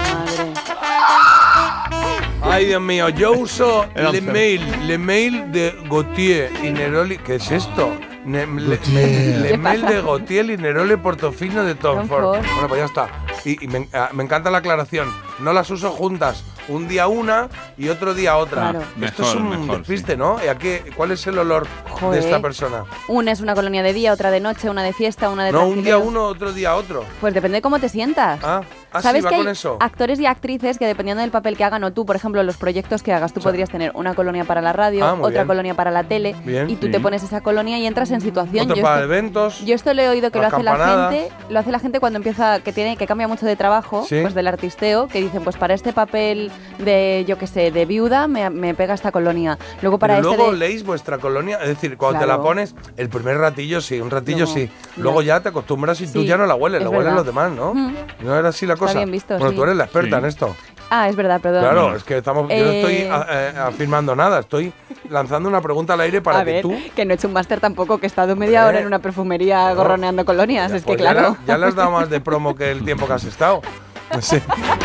Ay, Dios mío, yo uso El le once. mail, le mail de Gautier y Neroli. ¿Qué es esto? Ne- le, ¿Qué le mail de Gautier y Neroli Portofino de Tom Tom Ford. Ford. Bueno, pues ya está. Y, y me, ah, me encanta la aclaración. No las uso juntas. Un día una y otro día otra. Claro. Esto es un mejor, despiste, sí. ¿no? ¿Y a qué, ¿Cuál es el olor de esta persona? Una es una colonia de día, otra de noche, una de fiesta, una de No, un día uno, otro día otro. Pues depende de cómo te sientas. Ah, Ah, sí, ¿Sabes va que con hay eso. actores y actrices que dependiendo del papel que hagan o tú, por ejemplo, los proyectos que hagas, tú podrías tener una colonia para la radio, Ah, otra bien. colonia para la tele Bien. y tú te pones esa colonia y entras en situación. Otro Yo para esto- eventos. Yo esto lo he oído que lo hace la gente, lo hace la gente cuando empieza, que tiene, que cambia mucho de trabajo, Sí. pues del artisteo, que dicen, pues para este papel de, yo qué sé, de viuda, me, me pega esta colonia. Luego para Pero este luego de- leéis vuestra colonia, es decir, cuando te la pones, el primer ratillo sí, un ratillo Luego, sí. Luego ya te acostumbras y tú Sí, ya no la hueles, es la huelen verdad. los demás, ¿no? Mm. No era así la cosa. bien visto, bueno, sí. tú eres la experta Sí. en esto. Ah, es verdad, perdón. Claro, es que estamos, yo no estoy Eh, a- eh, afirmando nada, estoy lanzando una pregunta al aire para a que ver, tú. que no he hecho un máster tampoco, que he estado media hora en una perfumería gorroneando colonias, es que Pues ya claro. la- Ya, le has dado más de promo que el tiempo que has estado. *laughs* Sí,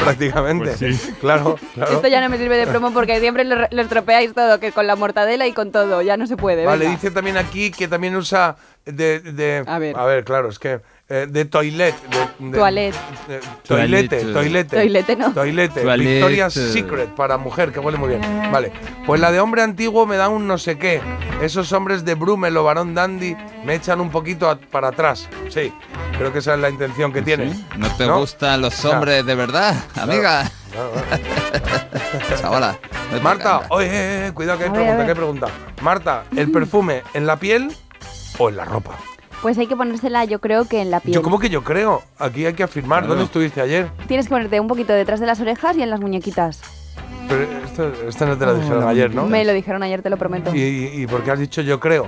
prácticamente. Claro, claro. Esto ya no me sirve de promo porque siempre lo, lo estropeáis todo, que con la mortadela y con todo, ya no se puede. Vale, venga. dice también aquí que también usa de, de- A ver. claro, es que eh, de toilet, de, de- Toilet. de- toilete, Toilet. toilete. Toilete, ¿no? Toilete, Toilet. Victoria's Secret para mujer, que huele muy bien. Vale, pues la de hombre antiguo me da un no sé qué. Esos hombres de Brummel o Barón Dandy me echan un poquito a- para atrás. Sí, creo que esa es la intención que tienes. ¿No te ¿No? gustan los hombres de verdad, amiga? Claro, claro. *laughs* Chavala. no te Marta, oye, eh, eh, cuidado que hay pregunta, que hay pregunta. Marta, ¿el perfume en la piel o en la ropa? Pues hay que ponérsela, yo creo que en la piel. Yo como que yo creo, aquí hay que afirmar. Claro. ¿Dónde estuviste ayer? Tienes que ponerte un poquito detrás de las orejas y en las muñequitas. Pero esto, esto no te lo dijeron ayer, ¿no? Me lo dijeron ayer, te lo prometo. ¿Y, y, y por qué has dicho yo creo?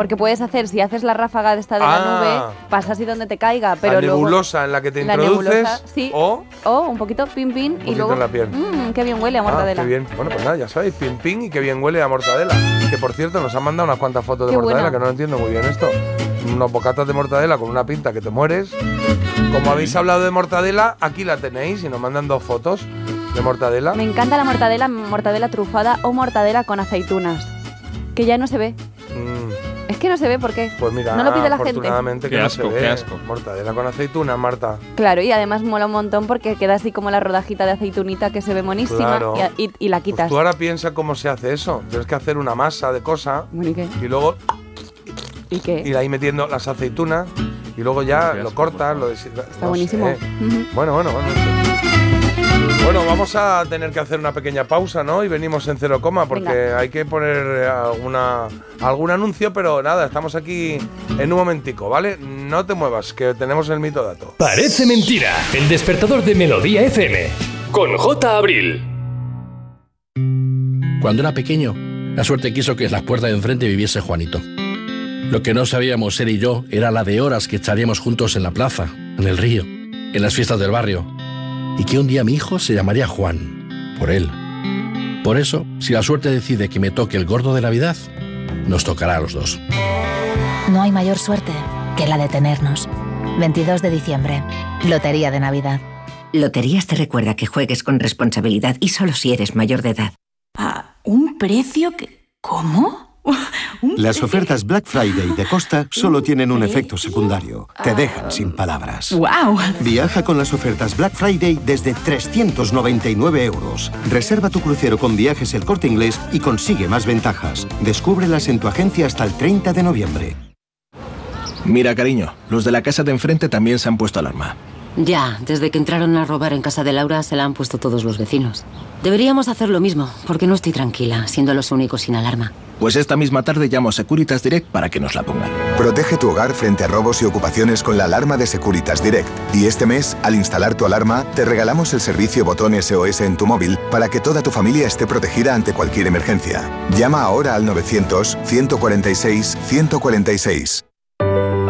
Porque puedes hacer, si haces la ráfaga de esta de la Ah. nube, pasas y donde te caiga, pero la luego... nebulosa en la que te la introduces nebulosa, sí. o O un poquito pin pin y luego... en la piel. Mmm, qué bien huele a Ah, mortadela. qué bien. Bueno, pues nada, ya sabéis, pin pin y qué bien huele a mortadela. Que por cierto, nos han mandado unas cuantas fotos de mortadela, buena. que no entiendo muy bien esto. Unos bocatas de mortadela con una pinta que te mueres. Como habéis hablado de mortadela, aquí la tenéis y nos mandan dos fotos de mortadela. Me encanta la mortadela, mortadela trufada o mortadela con aceitunas. Que ya no se ve. Es que no se ve por qué. pues mira, no lo pide la gente. afortunadamente que Qué no asco, se ve. qué asco. Mortadela con aceitunas, Marta. Claro, y además mola un montón porque queda así como la rodajita de aceitunita que se ve monísima Claro. y, y- y la Pues quitas. tú ahora piensa cómo se hace eso. Tienes que hacer una masa de cosa Bueno, ¿y qué? y luego ¿Y qué? ir ahí metiendo las aceitunas y luego ya Qué lo cortas, lo Está no buenísimo. sé. Bueno, bueno, bueno. Bueno, vamos a tener que hacer una pequeña pausa, ¿no? Y venimos en cero coma porque Venga. hay que poner eh, alguna, algún anuncio, pero nada, estamos aquí en un momentico, ¿vale? No te muevas, que tenemos el mito dato. Parece mentira. El despertador de Melodía FM. Con J. Abril. Cuando era pequeño, la suerte quiso que en las puertas de enfrente viviese Juanito. Lo que no sabíamos él y yo era la de horas que echaríamos juntos en la plaza, en el río, en las fiestas del barrio. Y que un día mi hijo se llamaría Juan, por él. Por eso, si la suerte decide que me toque el gordo de Navidad, nos tocará a los dos. No hay mayor suerte que la de tenernos. 22 de diciembre. Lotería de Navidad. Loterías te recuerda que juegues con responsabilidad y solo si eres mayor de edad. ¿A un precio que... ¿Cómo? *laughs* ¿Un Las ofertas Black Friday de Costa solo tienen un efecto secundario. Te dejan sin palabras. ¡Wow! Viaja con las ofertas Black Friday desde 399 euros. Reserva tu crucero con viajes el corte inglés y consigue más ventajas. Descúbrelas en tu agencia hasta el 30 de noviembre. Mira, cariño, los de la casa de enfrente también se han puesto alarma. Ya, desde que entraron a robar en casa de Laura se la han puesto todos los vecinos. Deberíamos hacer lo mismo, porque no estoy tranquila, siendo los únicos sin alarma. Pues esta misma tarde llamo a Securitas Direct para que nos la pongan. Protege tu hogar frente a robos y ocupaciones con la alarma de Securitas Direct. Y este mes, al instalar tu alarma, te regalamos el servicio botón SOS en tu móvil para que toda tu familia esté protegida ante cualquier emergencia. Llama ahora al 900-146-146.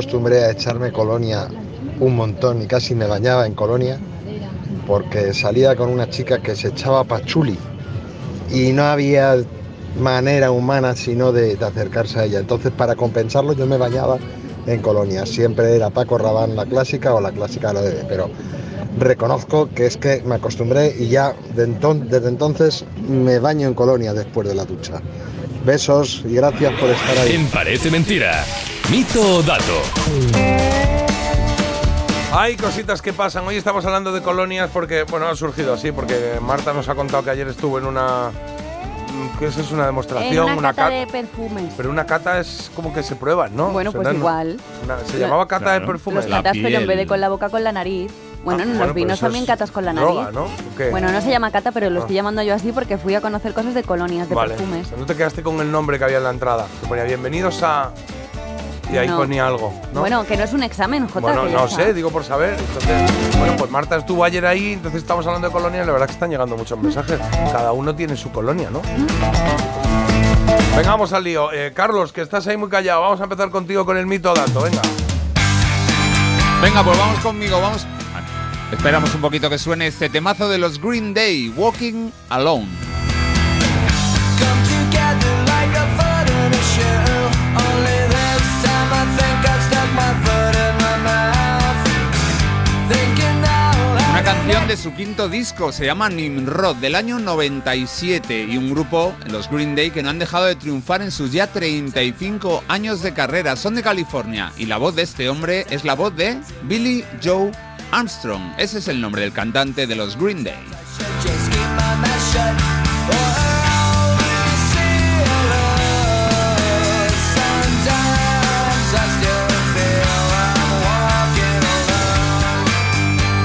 Acostumbré a echarme colonia un montón y casi me bañaba en colonia porque salía con una chica que se echaba pachuli y no había manera humana sino de, de acercarse a ella. Entonces para compensarlo yo me bañaba en colonia. Siempre era Paco Rabán la clásica o la clásica la de... Pero reconozco que es que me acostumbré y ya de desde entonces me baño en colonia después de la ducha. Besos y gracias por estar ahí. En Parece Mentira. Mito o dato. Hay cositas que pasan. Hoy estamos hablando de colonias porque, bueno, ha surgido así, porque Marta nos ha contado que ayer estuvo en una. ¿Qué es? Es una demostración, En una cata ca- de perfumes. Pero una cata es como que se prueban, ¿no? Bueno, O sea, pues igual. una- se La- llamaba cata de perfumes. Los catas, pero en vez de con la boca, con la nariz. Bueno, Ah, en bueno, los pero vinos eso también es catas con la nariz. droga, ¿no? ¿O qué? Bueno, no se llama cata, pero lo Ah. estoy llamando yo así porque fui a conocer cosas de colonias, de vale. perfumes. No te quedaste con el nombre que había en la entrada. Que ponía bienvenidos a. Y ahí No. ponía algo, ¿no? Bueno, que no es un examen, Jota. Bueno, no está. sé, digo por saber. Entonces, bueno, pues Marta estuvo ayer ahí, entonces estamos hablando de colonias, la verdad que están llegando muchos mensajes. Cada uno tiene su colonia, ¿no? Venga, vamos al lío. Eh, Carlos, que estás ahí muy callado, vamos a empezar contigo con el mito dato, venga. Venga, pues vamos conmigo, vamos. Esperamos un poquito que suene este temazo de los Green Day, Walking Alone. together like a foot in a shoe. Canción de su quinto disco, se llama Nimrod, del año 97, y un grupo, los Green Day, que no han dejado de triunfar en sus ya 35 años de carrera. Son de California, y la voz de este hombre es la voz de Billy Joe Armstrong. Ese es el nombre del cantante de los Green Day.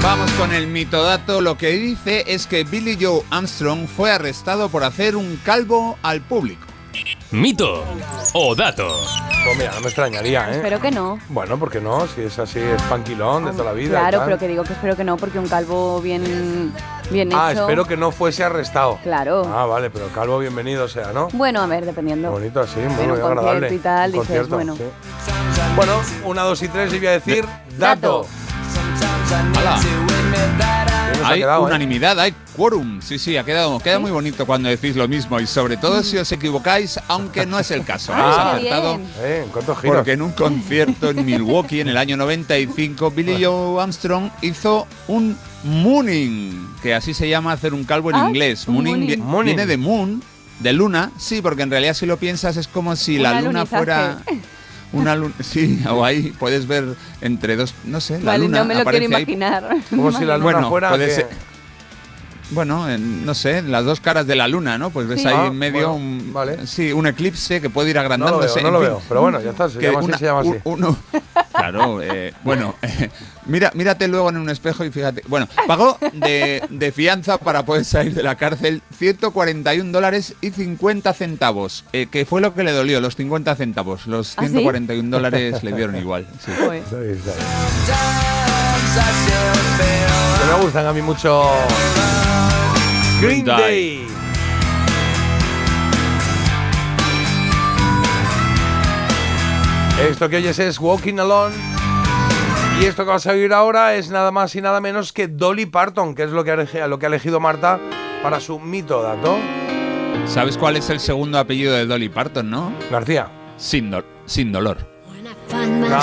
Vamos con el mitodato. Lo que dice es que Billy Joe Armstrong fue arrestado por hacer un calvo al público. Mito o dato. Pues mira, no me extrañaría, ¿eh? Espero que no. Bueno, ¿por qué no? Si es así, es panquilón de toda la vida. y Claro, tal. pero que digo que espero que no, porque un calvo bien, bien Ah, hecho. espero que no fuese arrestado. Claro. Ah, vale, pero calvo bienvenido sea, ¿no? Bueno, a ver, dependiendo. Bonito así, muy, agradable. concierto y tal, Un dices, concierto, bueno. sí. Bueno, una, dos y tres, y voy a decir dato. Hay quedado, ¿eh? unanimidad, hay quórum. Sí, sí, ha quedado, queda muy bonito cuando decís lo mismo y sobre todo si os equivocáis, aunque no es el caso. Habéis Ah, acertado Eh, ¿en cuántos giros? porque en un concierto en Milwaukee en el año 95 Billy Joe Armstrong hizo un mooning, que así se llama hacer un calvo en Ah, inglés. Mooning, mooning. vi- Mooning. viene de moon, de luna, sí, porque en realidad si lo piensas es como si la luna fuera *laughs* una luna, *laughs* sí, o ahí puedes ver entre dos, no sé, la Vale, luna no me lo quiero imaginar. Como si la luna bueno, fuera. puede que- ser. Bueno, en- no sé, las dos caras de la luna, ¿no? Pues ves Sí. ahí Ah, en medio bueno, un, vale. sí, un eclipse que puede ir No lo agrandándose. veo, no en lo fin. veo. Pero bueno, ya está, se llama así, se llama así. uno- *laughs* claro, eh, bueno, mira, mírate luego en un espejo y fíjate. Bueno, pagó de, de fianza para poder salir de la cárcel 141 dólares y 50 centavos, eh, que fue lo que le dolió, los 50 centavos. Los ¿Ah, sí? 141 dólares le dieron igual. sí. Que me gustan a mí mucho. Green Day. Esto que oyes es Walking Alone. Y esto que vas a oír ahora es nada más y nada menos que Dolly Parton, que es lo que ha, elegi- lo que ha elegido Marta para su mito dato. ¿Sabes cuál es el segundo apellido de Dolly Parton, no? García. Sin, do- sin dolor. No.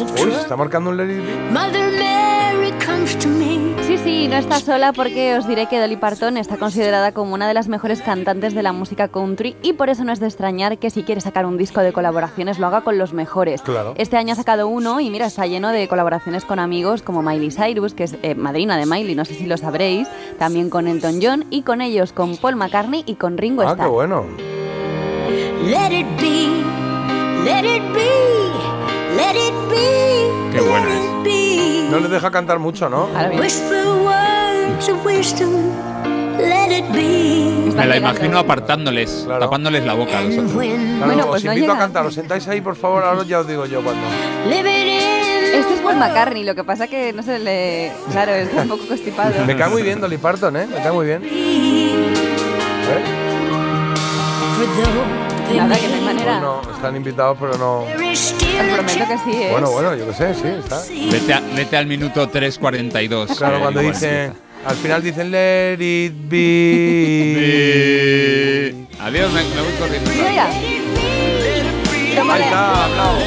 Uy, se está marcando un Let It Be. Mother Mary comes to me. Sí, sí, no está sola porque os diré que Dolly Parton está considerada como una de las mejores cantantes de la música country y por eso no es de extrañar que si quiere sacar un disco de colaboraciones lo haga con los mejores. Claro. Este año ha sacado uno y mira, está lleno de colaboraciones con amigos como Miley Cyrus, que es eh, madrina de Miley, no sé si lo sabréis, también con Elton John y con ellos con Paul McCartney y con Ringo Ah, Starr. qué bueno. Let it be, let it be, let it be. Qué buena let es. it be. No le deja cantar mucho, ¿no? Ahora bien. Whisper words of wisdom, let it be. Me la imagino apartándoles, Claro. tapándoles la boca a los And otros. when Claro, Bueno, os pues no invito a cantar. Os sentáis ahí, por favor. Ahora ya os digo yo cuando. living in Este es Paul McCartney, lo que pasa que no se le. Claro, está un poco constipado. Me cae muy bien Dolly Parton, ¿eh? Me cae muy bien. ¿Eh? Nada, que no hay manera. No, están invitados, pero no. Prometo que sí, ¿eh? Bueno, bueno, yo qué sé, sí, está. Vete, a- vete al minuto 3.42. Claro, eh, cuando dice. Al final dicen Let it be. Adiós, me, me voy corriendo. Mira ya. Ahí está, hablado.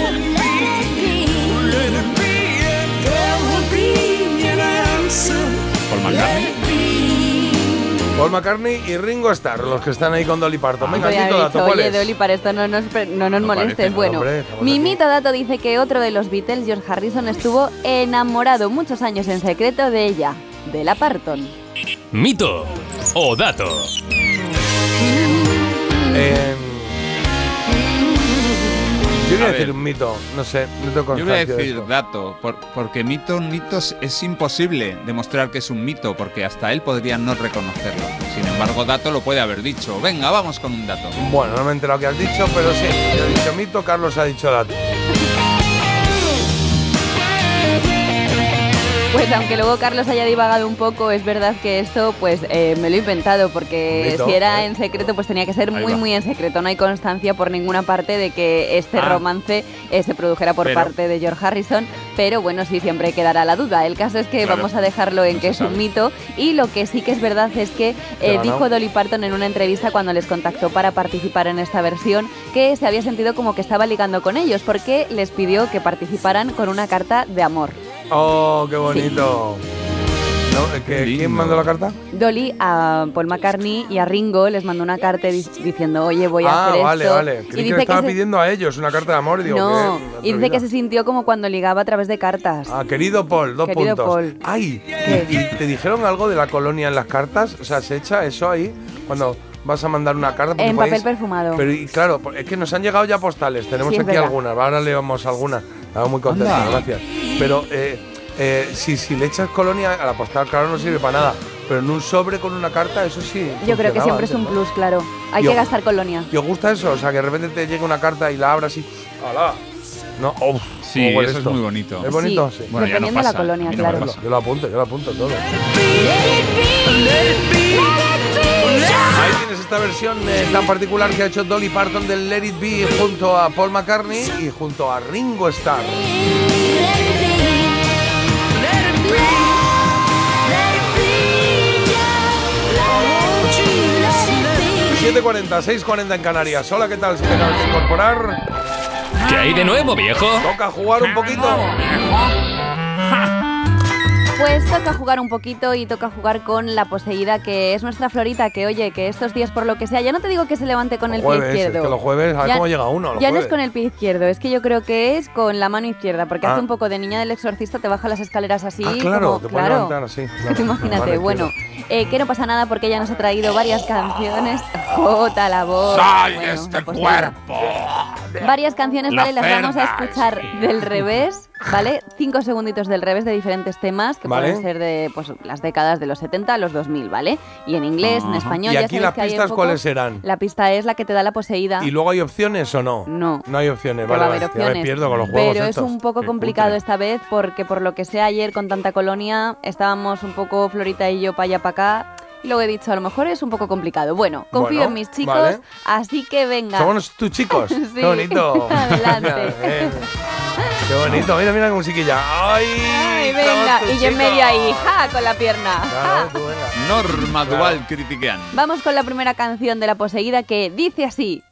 Paul McCartney y Ringo Starr, los que están ahí con Dolly Parton. Venga, haber dato, dicho, ¿cuál Oye? Dolly, para esto no nos, no nos molestes. parece, bueno, hombre, estamos mi aquí. mito dato dice que otro de los Beatles, George Harrison, estuvo enamorado muchos años en secreto de ella, de la Parton. Mito o dato. Eh, yo voy a, A decir ver. un mito, no sé, no tengo Yo voy a de decir esto. dato, por- porque mito, mitos es imposible demostrar que es un mito, porque hasta él podría no reconocerlo. Sin embargo, dato lo puede haber dicho. Venga, vamos con un dato. Bueno, no me he enterado qué has dicho, pero sí, yo he dicho mito, Carlos ha dicho dato. Pues aunque luego Carlos haya divagado un poco, es verdad que esto pues eh, me lo he inventado porque si era ¿eh? en secreto pues tenía que ser muy va. muy en secreto. No hay constancia por ninguna parte de que este Ah. romance eh, se produjera por Pero- parte de George Harrison, pero bueno, sí siempre quedará la duda. El caso es que Claro. vamos a dejarlo en que es un mito y lo que sí que es verdad es que eh, dijo Dolly Parton en una entrevista cuando les contactó para participar en esta versión que se había sentido como que estaba ligando con ellos porque les pidió que participaran con una carta de amor. Oh, qué bonito. ¿No? ¿Que- Qué lindo. ¿Quién mandó la carta? Dolly a Paul McCartney y a Ringo les mandó una carta di- diciendo, oye, voy a ah, hacer vale, esto. vale. Y Creí que le dice que, estaba se, pidiendo a ellos una carta de amor y digo, no, y dice que se sintió como cuando ligaba a través de cartas. Ah, querido Paul, dos Querido puntos. Paul. Ay, ¿Qué? ¿y, y te dijeron algo de la colonia en las cartas? O sea, ¿se echa eso ahí cuando vas a mandar una carta? En podéis- papel perfumado. Pero y claro, es que nos han llegado ya postales, tenemos Sí, aquí verdad. algunas, ahora leemos algunas. Estamos muy contentos, gracias. Pero eh, eh, si, si le echas colonia a la postal, claro, no sirve para nada. Pero en un sobre con una carta, eso sí. Yo creo que siempre es un plus, claro. Hay Yo- que gastar colonia. ¿Y os gusta eso? O sea, que de repente te llega una carta y la abras y. ¡Hala! No, uf, Sí, ¿cómo huele eso es muy bonito. ¿Es bonito? Sí. Sí. Bueno, ya no Dependiendo de la colonia, no claro. Yo lo apunto, yo lo apunto todo. Ahí tienes esta versión eh, tan particular que ha hecho Dolly Parton del Let It Be junto a Paul McCartney y junto a Ringo Starr. 7.40, 6.40 en Canarias. Hola, ¿qué tal? Si te acabas de incorporar, ¿Qué hay de nuevo, viejo? toca jugar un poquito. Pues toca jugar un poquito y toca jugar con la poseída que es nuestra Florita, que oye, que estos días por lo que sea, ya no te digo que se levante con el Jueves, pie es izquierdo. que los jueves, a ver Ya- cómo llega uno. los Ya no es con el pie izquierdo, es que yo creo que es con la mano izquierda, porque Ah. hace un poco de niña del exorcista, te baja las escaleras así. Ah, claro, como- te claro. levantar así. *laughs* claro. Tú imagínate, bueno, eh, que no pasa nada porque ella nos ha traído varias canciones. Jota, la voz. ¡Sal bueno, este poseída. cuerpo! Varias canciones, La ¿vale? Las vamos a escuchar del revés, ¿vale? Cinco segunditos del revés de diferentes temas que Vale. pueden ser de pues, las décadas de los 70 a los 2000, ¿vale? Y en inglés, en Ajá. español. ¿Y aquí las que pistas cuáles serán? La pista es la que te da la poseída. ¿Y luego hay opciones o no? No. No hay opciones, vale, va a haber me opciones. pierdo con los juegos Pero estos. es un poco Qué complicado esta vez porque por lo que sé ayer con tanta colonia estábamos un poco Florita y yo para allá para acá. Y luego he dicho, a lo mejor es un poco complicado. Bueno, confío Bueno, en mis chicos, vale. así que venga. Somos tus *laughs* chicos. Sí. Qué bonito. *laughs* Adelante. Eh, Qué bonito. Mira, mira la musiquilla. ¡Ay! Venga, y yo en medio ahí, ja, con la pierna. Ja. Norma Dual critiquean. Vamos con la primera canción de La Poseída que dice así.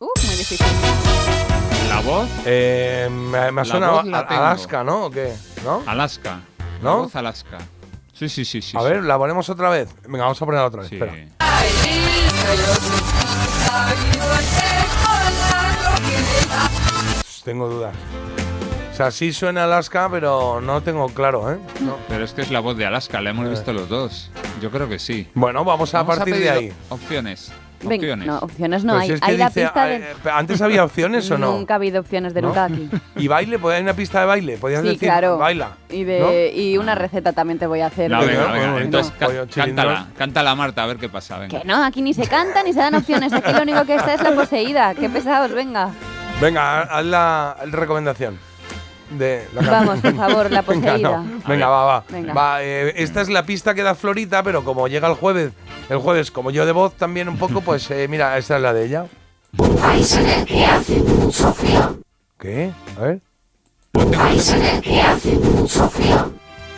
Uh, muy difícil. La voz, Eh, me, me La suena a- la. Alaska, ¿no? ¿O qué? ¿No? Alaska. La ¿No? voz Alaska. Sí, sí, sí, sí. A sí. ver, la ponemos otra vez. Venga, vamos a ponerla otra vez. Sí. Espera. Tengo dudas. O sea, sí suena Alaska, pero no tengo claro, ¿eh? No. Pero es que es la voz de Alaska, la hemos visto los dos. Yo creo que sí. Bueno, vamos a Vamos partir de ahí. Opciones. Venga, Opciones. no, opciones no Pero hay. si es que hay la dice, pista eh, de... ¿Antes había opciones o no? Nunca ha habido opciones de ¿No? nunca aquí. ¿Y baile? ¿Podía haber una pista de baile? ¿Podías Sí, decir claro. baila? Y, de, y una receta también te voy a hacer. No, venga, venga. Entonces, cántala, cántala Marta, a ver qué pasa. Venga. Que no, aquí ni se canta ni se dan opciones. Aquí lo único que está es la poseída. Qué pesados, venga. Venga, haz la recomendación. De la Vamos, por favor, la *laughs* Venga, poseída. no. Venga, va, va. Venga. Va, eh, esta es la pista que da Florita, pero como llega el jueves, el jueves, como yo de voz también un poco, pues eh, mira, esta es la de ella. Un país en el que hace mucho frío. ¿Qué? A ver. Un país en el que hace mucho frío.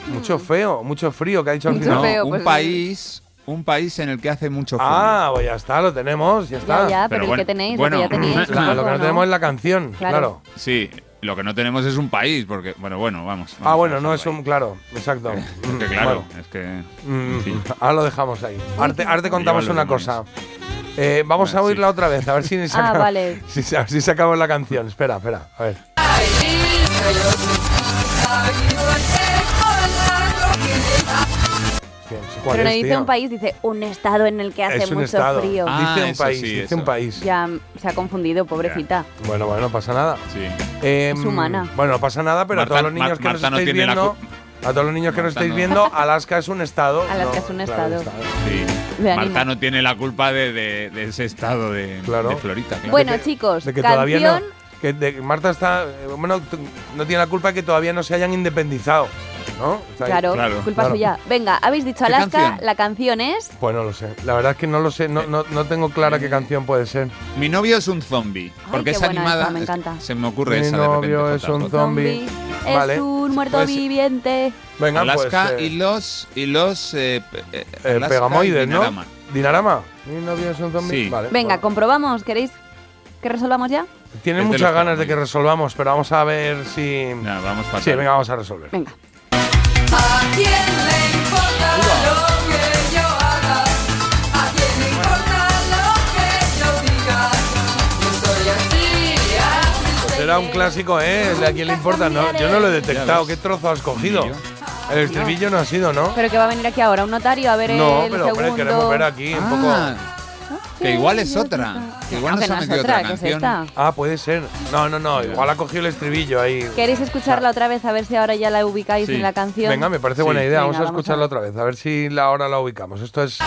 Mucho feo, mucho frío que ha dicho al final. Un pues, país, un país en el que hace mucho frío. Ah, pues ya está, lo tenemos, ya está. Ya, ya, pero, Pero el bueno, que tenéis, bueno, lo que ya teníais. La- lo que no ¿no? tenemos es la canción, Claro. claro. Sí, lo que no tenemos es un país, porque, bueno, bueno, vamos. Ah, bueno, a no es un, claro, exacto. *laughs* ahí. Es que claro, bueno. es que. Mm, en fin. Ahora lo dejamos ahí. Arte, arte contamos una cosa. Eh, vamos a Ah, sí. oírla otra vez, a ver si *laughs* sacamos, vale. si, si sacamos la canción. Espera, espera, a ver. Cuál Pero no es, dice tío. un país, dice un estado en el que hace Es un mucho estado. frío. Ah, dice un eso país, sí, dice eso. un país. Ya se ha confundido, pobrecita. Bueno, bueno, no pasa nada. Sí. Eh, Es humana. Bueno, no pasa nada, pero Marta- a todos los niños Mar- que Marta nos no estáis tiene la viendo, a todos los niños que nos Marta estáis no. viendo, Alaska es un estado. Alaska No, es un claro, estado. Sí. Marta no tiene la culpa de, de- de ese estado de, Claro. de Florita. claro. Bueno, De que- chicos, de que canción. todavía no. Que Marta está. eh, Bueno, no tiene la culpa de que todavía no se hayan independizado. ¿No? Claro, Claro, culpa claro. suya. Venga, habéis dicho ¿Qué Alaska, canción? la canción es. Pues no lo sé. La verdad es que no lo sé. No, no, no tengo clara qué canción puede ser. Mi novio es un zombie. Porque qué es buena animada. esa, me es encanta. Se me ocurre Mi esa de repente. novio es un zombie. es Vale. un muerto Pues- viviente. Venga, Alaska pues. eh, y los. Y los eh, eh, Alaska Pegamoides, y ¿no? Dinarama. Dinarama. Mi novio es un zombie. Sí. Vale. Venga, bueno. comprobamos. ¿Queréis que resolvamos ya? Tienen muchas ganas de que resolvamos, pero vamos a ver si. No, vamos. Sí, venga, vamos a resolver. Venga. Era un clásico, ¿eh? ¿A quién le importa? No, yo no lo he detectado. ¿Qué trozo has cogido? El estribillo no ha sido, ¿no? Pero que va a venir aquí ahora un notario a ver No, el pero hombre, segundo. queremos ver aquí un poco. Ah, que igual es otra. Que igual Aunque nos ha no es metido otra, otra que es canción. esta. Ah, puede ser. No, no, no. Igual ha cogido el estribillo ahí. ¿Queréis escucharla otra vez a ver si ahora ya la ubicáis Sí. en la canción? Venga, me parece buena idea. Venga, vamos a vamos a escucharla ver. otra vez, a ver si la ahora la ubicamos. Esto es.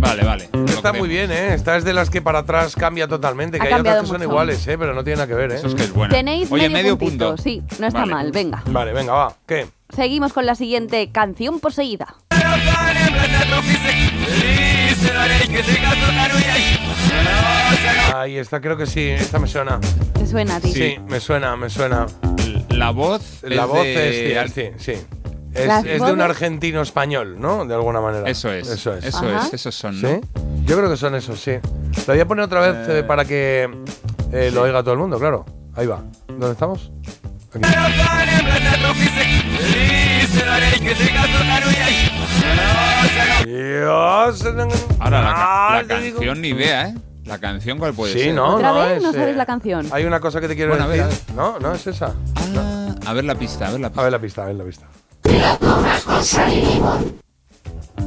Vale, vale. Está muy bien, ¿eh? Esta es de las que para atrás cambia totalmente. Ha Que hay otras cambiado que son iguales, ¿eh? Pero no tiene nada que ver, ¿eh? Eso es que es bueno. Tenéis Oye, medio, medio punto. Sí, no está Vale. mal. Venga. Vale, venga, va. ¿Qué? Seguimos con la siguiente canción poseída. Ahí está, creo que sí. Esta me suena. ¿Te suena a ti? Sí, me suena, me suena. La voz. La es voz de- es, sí, sí. Es, es de un argentino español, ¿no? De alguna manera. Eso es. Eso es. Eso Ajá. es. Esos son. ¿no? ¿Sí? Yo creo que son esos, sí. Lo voy a poner otra vez eh, para que eh, lo oiga todo el mundo, claro. Ahí va. ¿Dónde estamos? Aquí. Dios. Ahora la, ca- Ah, la te canción ni idea, ¿eh? La canción cuál puede Sí, ser. no, ¿Otra no vez? es, ¿No sabéis eh, la canción? Hay una cosa que te quiero Bueno, a ver, decir. No, no es esa. Ah, a ver la pista, a ver la A pista. ver la pista, a ver la pista. con sal y limón.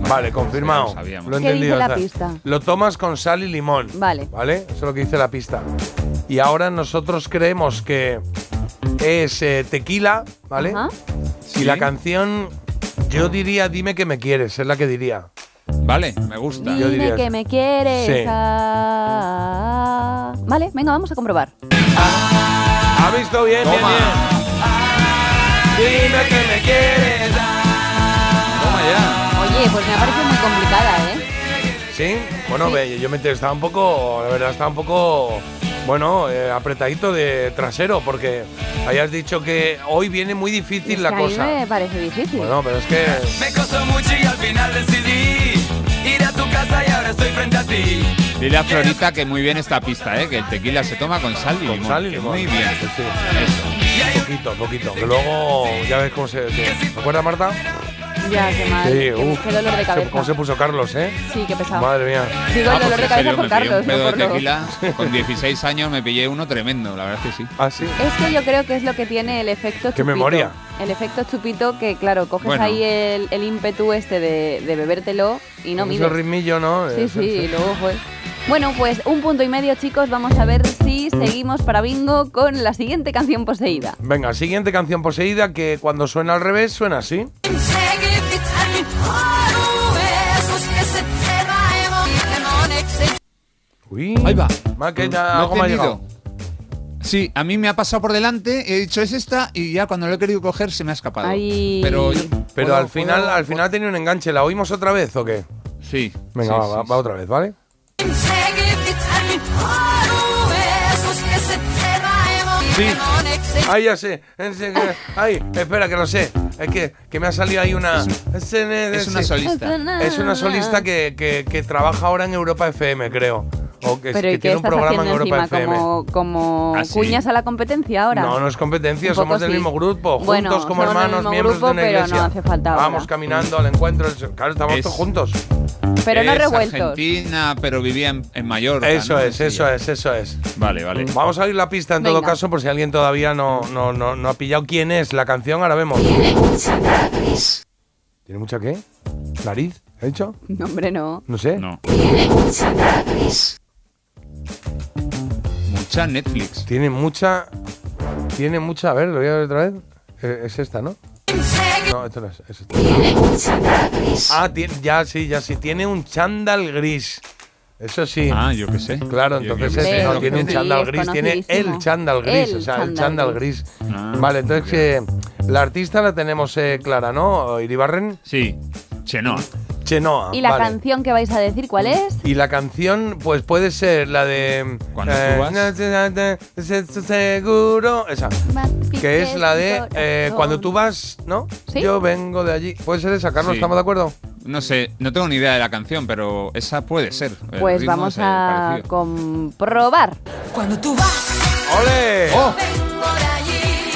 Vale, confirmado. lo sabíamos. Lo he ¿Qué entendido. dice la o sea, pista? Lo tomas con sal y limón. Vale. ¿Vale? Eso es lo que dice la pista. Y ahora nosotros creemos que es eh, tequila, ¿vale? Ajá. Y la canción, yo diría Dime que me quieres, es la que diría. Vale, me gusta. Yo Dime diría que eso. me quieres. Sí. ah. Vale, venga, vamos a comprobar. ¿Ha visto bien? Bien, Toma. bien. Dime que me quieres. Toma ya. Oye, pues me ha parecido muy complicada, ¿eh? ¿Sí? Bueno, Sí. ve, yo me estaba un poco, la verdad, estaba un poco, bueno, eh, apretadito de trasero, porque hayas dicho que hoy viene muy difícil Es la que a mí cosa. me parece difícil. Bueno, pero es que Me costó mucho y al final decidí ir a tu casa y ahora estoy frente a ti. Dile a Florita que muy bien esta pista, ¿eh? Que el tequila se toma con sal y con limón. sal y que limón. Muy bien. Sí, sí. Eso. Poquito, poquito. Que luego ya ves cómo se. ¿Te acuerdas, Marta? Ya, qué mal. Sí, qué, uf. qué dolor de cabeza. ¿Cómo se puso Carlos, eh? Sí, qué pesado. Madre mía. Digo el Ah, dolor pues de cabeza serio, por Carlos, un pedo no por tequila. *laughs* Con 16 años me pillé uno tremendo, la verdad es que sí. Ah, sí. Es que yo creo que es lo que tiene el efecto Qué chupito. memoria. El efecto chupito que, claro, coges Bueno. ahí el, el ímpetu este de, de bebértelo y no mides. ritmillo, ¿no? Sí, sí, y luego fue. Bueno, pues un punto y medio, chicos. Vamos a ver si seguimos para bingo con la siguiente canción poseída. Venga, siguiente canción poseída que cuando suena al revés suena así. Uy. Ahí va. Más que algo me ha llegado. Sí, a mí me ha pasado por delante, he dicho es esta y ya cuando lo he querido coger se me ha escapado. Ay. Pero, Pero puedo- al final, puedo- al final tenía un enganche. ¿La oímos otra vez o qué? Sí. Venga, sí, va, sí, va, sí. va otra vez, ¿vale? Sí. Ahí ya sé. Ay, espera, que lo sé. Es que, que me ha salido ahí una. Es una solista. Es una solista que, que, que trabaja ahora en Europa FM, creo. O que, Pero que ¿y qué tiene un estás programa en haciendo Europa encima? FM. ¿Como, como ¿Ah, sí? cuñas a la competencia ahora? No, no es competencia, Un poco somos del sí. mismo grupo, Bueno, juntos como somos del hermanos, mismo miembros grupo, de una pero iglesia. no hace falta ahora. Vamos caminando al encuentro, claro, estamos Es- todos juntos. Pero no es revueltos. Argentina, pero vivía en, en Mallorca. Eso ¿no? es, Sí, eso ya. es, eso es. Vale, vale. Vamos a oír la pista en todo Venga. caso, por si alguien todavía no, no, no, no ha pillado quién es la canción, ahora vemos. ¿Tiene mucha qué? ¿Nariz? ¿He dicho? No, hombre, no. No sé. No. Mucha Netflix. Tiene mucha. Tiene mucha. A ver, lo voy a ver otra vez. Eh, es esta, ¿no? No, esto no es. es esta. Ah, tiene, ya sí, ya sí. Tiene un chándal gris. Eso sí. Ah, yo qué sé. Claro, Yo entonces no tiene un chándal gris, tiene el chándal gris, El o sea, el chándal gris. gris. Ah, vale, entonces la artista la tenemos eh, clara, ¿no? Iribarren. Sí. Chenoa. Chenoa. ¿Y la vale. canción que vais a decir cuál es? Y la canción, pues puede ser la de. Cuando tú vas. se- se- Seguro. Esa. Que es la de. eh, cuando tú vas, ¿no? ¿Sí? Yo vengo de allí. ¿Puede ser esa, Carlos? Sí. ¿Estamos de acuerdo? No sé, no tengo ni idea de la canción, pero esa puede ser. El Pues vamos eh, a parecido. comprobar. Cuando tú vas, ¡Ole! ¡Oh!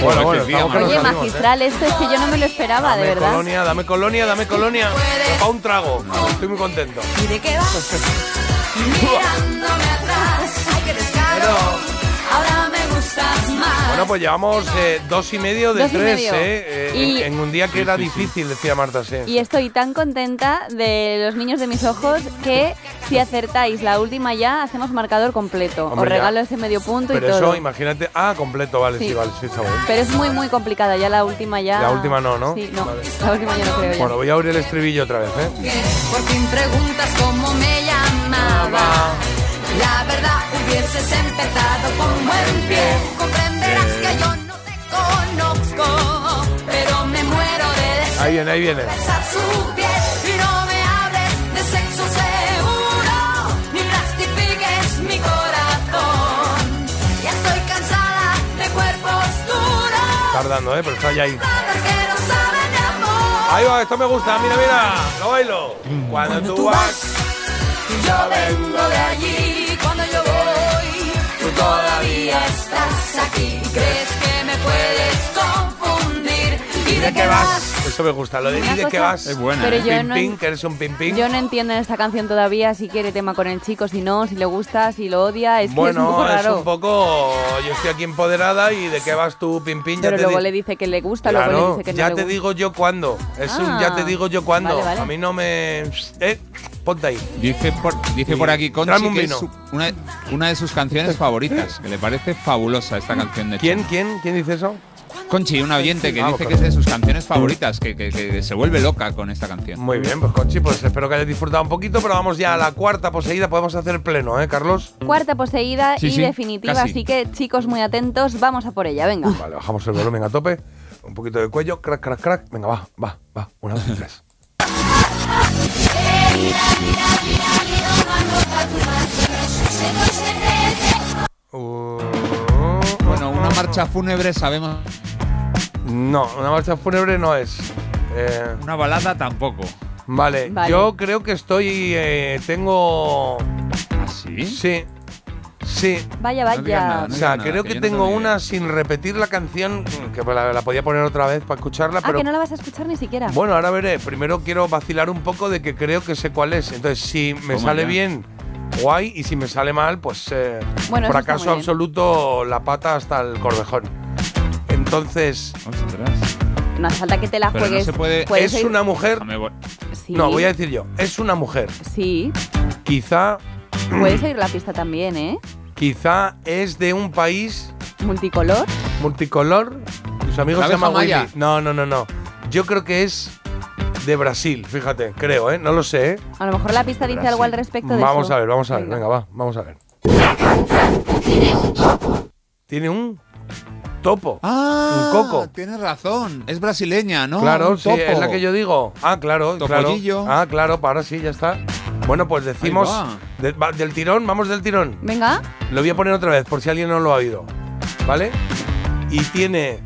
Bueno, bueno, Oye, salimos, ¿eh? magistral, esto es que yo no me lo esperaba, Dame de verdad. colonia, dame colonia, dame colonia. Para un trago. Estoy muy contento. ¿Y de qué vas? Mirándome atrás. Descaro. Bueno, pues llevamos eh, dos y medio de Dos y tres, medio. ¿eh? Eh, Y- en, en un día que Sí, era sí, sí. difícil, decía Marta, sí. Y estoy tan contenta de los niños de mis ojos que si acertáis la última ya, hacemos marcador completo. Hombre, Os ya. regalo ese medio punto Pero y todo. eso, imagínate. Ah, completo, vale, sí, Sí. vale, sí, está bien. Pero es muy, muy complicada. Ya la última ya. La última no, ¿no? Sí, no. Vale. La última yo no creo ya. Bueno, voy a abrir el estribillo otra vez, ¿eh? Por fin preguntas cómo me llamaba. La verdad hubieses empezado con buen pie. Comprenderás que yo no te conozco, pero me muero de deseo. Ahí viene, ahí viene. besar su piel y no me hables de sexo seguro, ni plastifiques mi corazón. Ya estoy cansada de cuerpos duros, Tardando, ¿eh? Pero está ya ahí. Ahí va, esto me gusta, mira, mira, lo bailo. Cuando, tú vas, Y yo vengo de allí todavía estás aquí. ¿Crees que me puedes confundir? ¿Y de qué vas? Eso me gusta, lo de Una ¿y de qué cosa- vas? Es buena. Pero ¿eh? yo Pim, no- pim, que eres un pim, pim. Yo no entiendo en esta canción todavía si quiere tema con el chico, si no, si le gusta, si lo odia. Es que es un bueno, es, raro. un poco. Yo estoy aquí empoderada y de qué vas tú, pim, pim. Ya Pero te luego di- le dice que le gusta, luego le Claro, dice que no ya le te gusta. digo yo cuándo. Es un Ah, ya te digo yo cuándo. vale, vale. A mí no me. Eh, ponte ahí. Dice por, dice Sí. por aquí Conchi Tráeme un que es vino. su- una, una de sus canciones favoritas, que le parece fabulosa esta canción de ¿Quién, quién, quién dice eso? Conchi, una oyente que Vamos, dice que es de sus canciones favoritas, que, que- que se vuelve loca con esta canción. Muy bien, pues Conchi, pues espero que hayas disfrutado un poquito, pero vamos ya a la cuarta poseída. Podemos hacer el pleno, ¿eh, Carlos? Cuarta poseída Sí, y sí, definitiva, casi. así que chicos muy atentos, vamos a por ella, venga. Vale, bajamos el volumen a tope. Un poquito de cuello, crack, crack, crack. Venga, va, va, va. Una, dos y tres. *laughs* Uh, marcha fúnebre sabemos. no, una marcha fúnebre no es. Eh, Una balada tampoco. vale, Vale. yo creo que estoy. eh, tengo. ¿Ah, sí? Sí. Vaya, vaya. O sea, creo que tengo una sin repetir la canción, que la, la podía poner otra vez para escucharla, ah, pero que no la vas a escuchar ni siquiera. bueno, ahora veré. Primero quiero vacilar un poco de que creo que sé cuál es. Entonces, si me Toma sale ya. bien, guay, y si me sale mal, pues eh, Bueno, fracaso absoluto, la pata hasta el corvejón. Entonces, No hace falta que te la Pero no juegues. se puede- Puedes es ir- una mujer. Sí. No, voy a decir yo. Es una mujer. Sí. Quizá, Puedes oír la pista también, ¿eh? quizá es de un país Multicolor. multicolor. Sus amigos ¿La se llaman Willy. No, no, no, no. Yo creo que es de Brasil, fíjate, creo, ¿eh? No lo sé, ¿eh? A lo mejor la pista dice algo al respecto de Vamos eso. a ver, vamos a ver. Venga. Va, vamos a ver. Tiene un topo. Ah, un coco. Tienes razón. Es brasileña, ¿no? claro, Un sí, topo. es la que yo digo. Ah, claro, claro. Topollillo. Ah, claro, para sí, ya está. Bueno, pues decimos Ahí va. de- va, del tirón, vamos del tirón. Venga. Lo voy a poner otra vez por si alguien no lo ha oído. ¿Vale? Y tiene.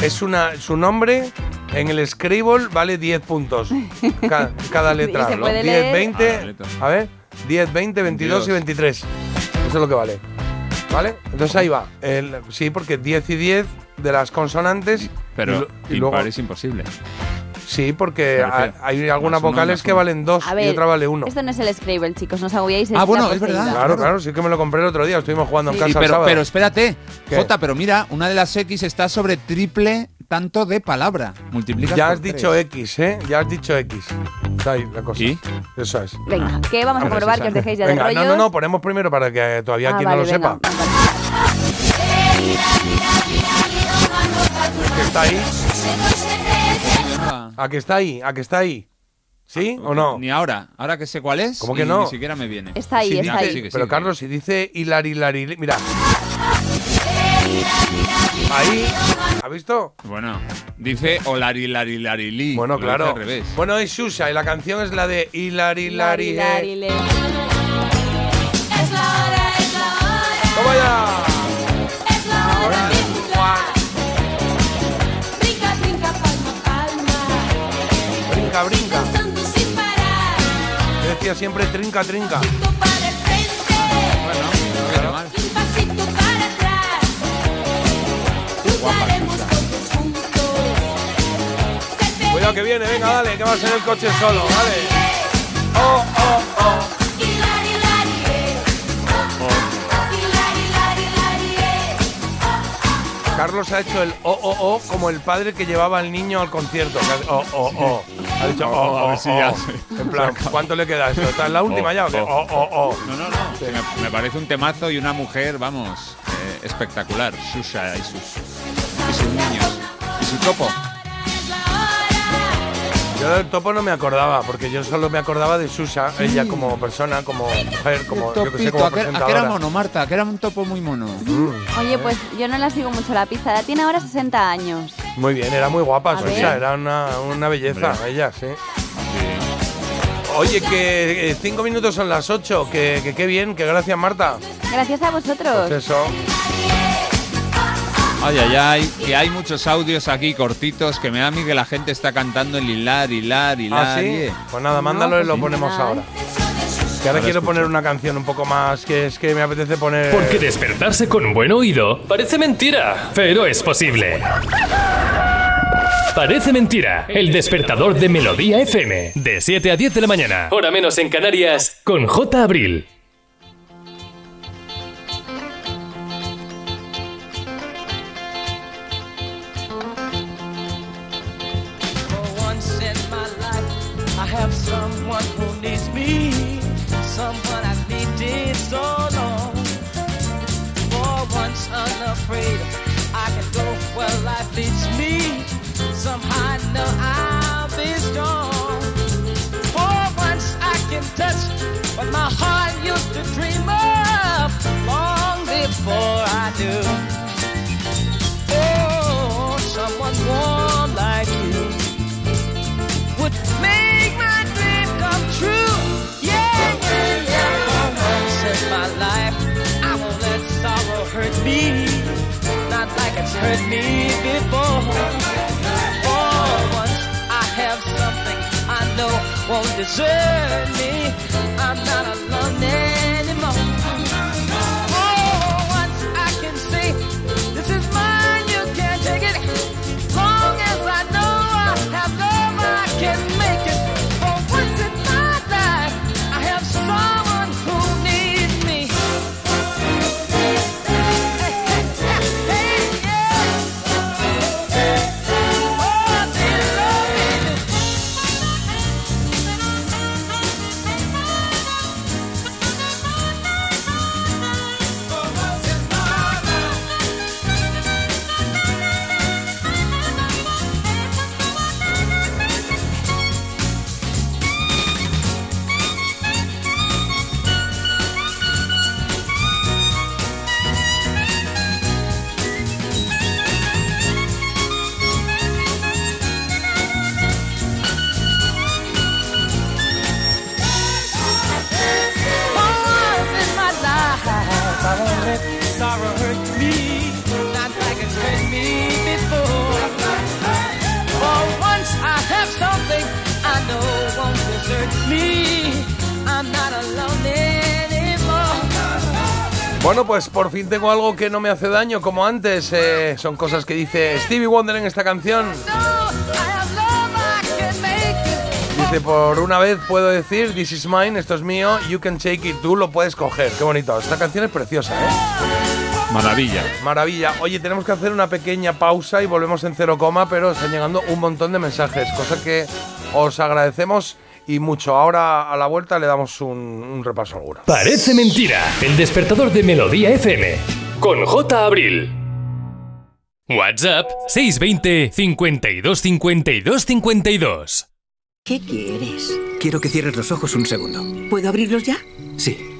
Es una. Su nombre en el Scrabble vale 10 puntos. *laughs* Ca- cada letra. se ¿no? puede 10, leer. 20. Ah, a ver. 10, 20, 22 y 23. Eso es lo que vale. ¿Vale? Entonces ahí va. El- sí, porque 10 y 10 de las consonantes. Pero y, y luego. es imposible. Sí, porque hay, algunas uno, vocales que uno. valen 2 A y ver, otra vale 1. Esto no es el Scrabble, chicos, no os agobiéis. Ah, es bueno, es verdad. poseída. Claro, claro, sí que me lo compré el otro día. Estuvimos jugando en Y casa el pero, sábado. pero espérate, ¿Qué? Jota, pero mira, una de las X está sobre triple tanto de palabra. Multiplicas Ya por has tres. dicho X, ¿eh? Ya has dicho X. Está ahí la cosa. ¿Y? Eso es. Venga, que vamos a sí, que os dejéis ya Venga, de no, rollos. no, no, ponemos primero para que todavía Ah, quien vale, no lo venga. sepa. ¿Que está ahí? ¿A que está ahí? ¿A que está ahí? ¿Sí o no? Ni ahora. Ahora que sé cuál es, ¿Cómo que no? Ni siquiera me viene. Está ahí, Si está dice- ahí. sigue, Pero sigue. Carlos, si dice hilar, hilar, hilar- Mira. Ahí. ¿Ha visto? Bueno, dice Olari, Lari, Lari, Li. Bueno, claro. Al revés. Bueno, es Shusha y la canción es la de hilar, hilar, Lari, hilar. lari, le. ¡Toma ya! Brinca, brinca, palma, palma. Brinca, brinca. Danzando sin parar. Yo decía siempre trinca, trinca. Bueno, no. Cuidado que viene, venga, dale, que va a ser el coche solo, dale. Oh, oh, oh. Carlos ha hecho el oh, oh, oh como el padre que llevaba al niño al concierto. Oh, oh, oh. Ha dicho a ver si ya se- En plan, ¿cuánto le queda esto? ¿Está en la última ya o qué? Oh, oh, oh. No, no, no. Me, me parece un temazo y una mujer, vamos, eh, espectacular. Shusha y sus, y sus niños. Y su topo. Yo del topo no me acordaba, porque yo solo me acordaba de Susha, ella como persona, como mujer, como yo que sé, como ¿a qué, a qué era presentadora. mono, Marta? Que era un topo muy mono. Oye, pues yo no la sigo mucho la pista. La tiene ahora 60 años. Muy bien, era muy guapa A Susha, ver. era una, una belleza, Hombre. ella, sí. Oye, que eh, cinco minutos son las ocho, que, que qué bien, que gracias Marta. Gracias a vosotros. Pues eso. Ay, ay, ay, que hay muchos audios aquí cortitos que me da a mí que la gente está cantando el hilar, hilar, hilar. ¿Ah, sí? eh. Pues nada, mándalo y lo ponemos ahora. Que ahora Ahora quiero escucho. poner una canción un poco más, que es que me apetece poner... Porque despertarse con un buen oído parece mentira, pero es posible. Parece mentira. El despertador de Melodía FM. De 7 a 10 de la mañana. Hora menos en Canarias. Con J. Abril. Someone I've needed so long. For once unafraid, I can go where life leads me. Somehow I know I'll be strong. For once I can touch what my heart used to dream of long before I knew. It's hurt me before. For once, I have something I know won't desert me. I'm not alone pues por fin tengo algo que no me hace daño como antes. eh, son cosas que dice Stevie Wonder en esta canción. Dice, por una vez puedo decir, this is mine, esto es mío, you can take it, tú lo puedes coger. Qué bonito. Esta canción es preciosa, ¿eh? Maravilla. Maravilla. Oye, tenemos que hacer una pequeña pausa y volvemos en cero coma, pero están llegando un montón de mensajes, cosa que os agradecemos y mucho. Ahora a la vuelta le damos un, un repaso alguno. Parece mentira. El despertador de Melodía FM. Con J. Abril. WhatsApp 620 52 52 52. ¿Qué quieres? Quiero que cierres los ojos un segundo. ¿Puedo abrirlos ya? Sí.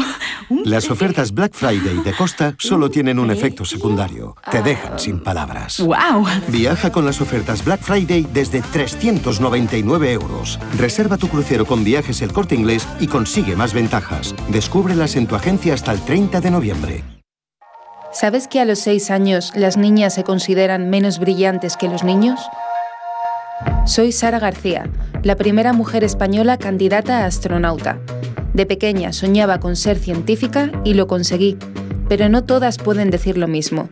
*laughs* Las ofertas Black Friday de Costa solo tienen un efecto secundario. Te dejan sin palabras. ¡Wow! Viaja con las ofertas Black Friday desde 399 euros. Reserva tu crucero con viajes el corte inglés y consigue más ventajas. Descúbrelas en tu agencia hasta el 30 de noviembre. ¿Sabes que a los 6 años las niñas se consideran menos brillantes que los niños? Soy Sara García, la primera mujer española candidata a astronauta. De pequeña soñaba con ser científica y lo conseguí, pero no todas pueden decir lo mismo.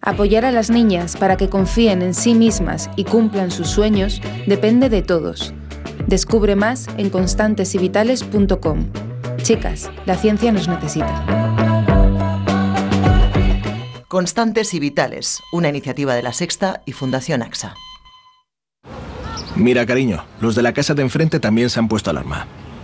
Apoyar a las niñas para que confíen en sí mismas y cumplan sus sueños depende de todos. Descubre más en constantesyvitales.com. Chicas, la ciencia nos necesita. Constantes y Vitales, una iniciativa de la Sexta y Fundación AXA. Mira, cariño, los de la casa de enfrente también se han puesto alarma.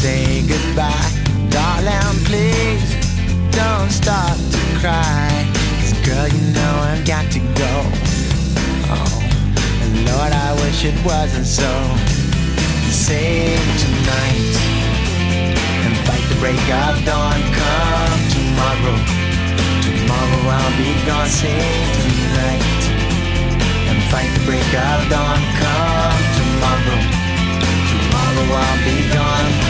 Say goodbye, darling. Please don't start to cry. 'Cause girl, you know I've got to go. Oh, and Lord, I wish it wasn't so. Save tonight and fight the break of dawn. Come tomorrow. Tomorrow I'll be gone, sing tonight And fight the break of dawn, come tomorrow Tomorrow I'll be gone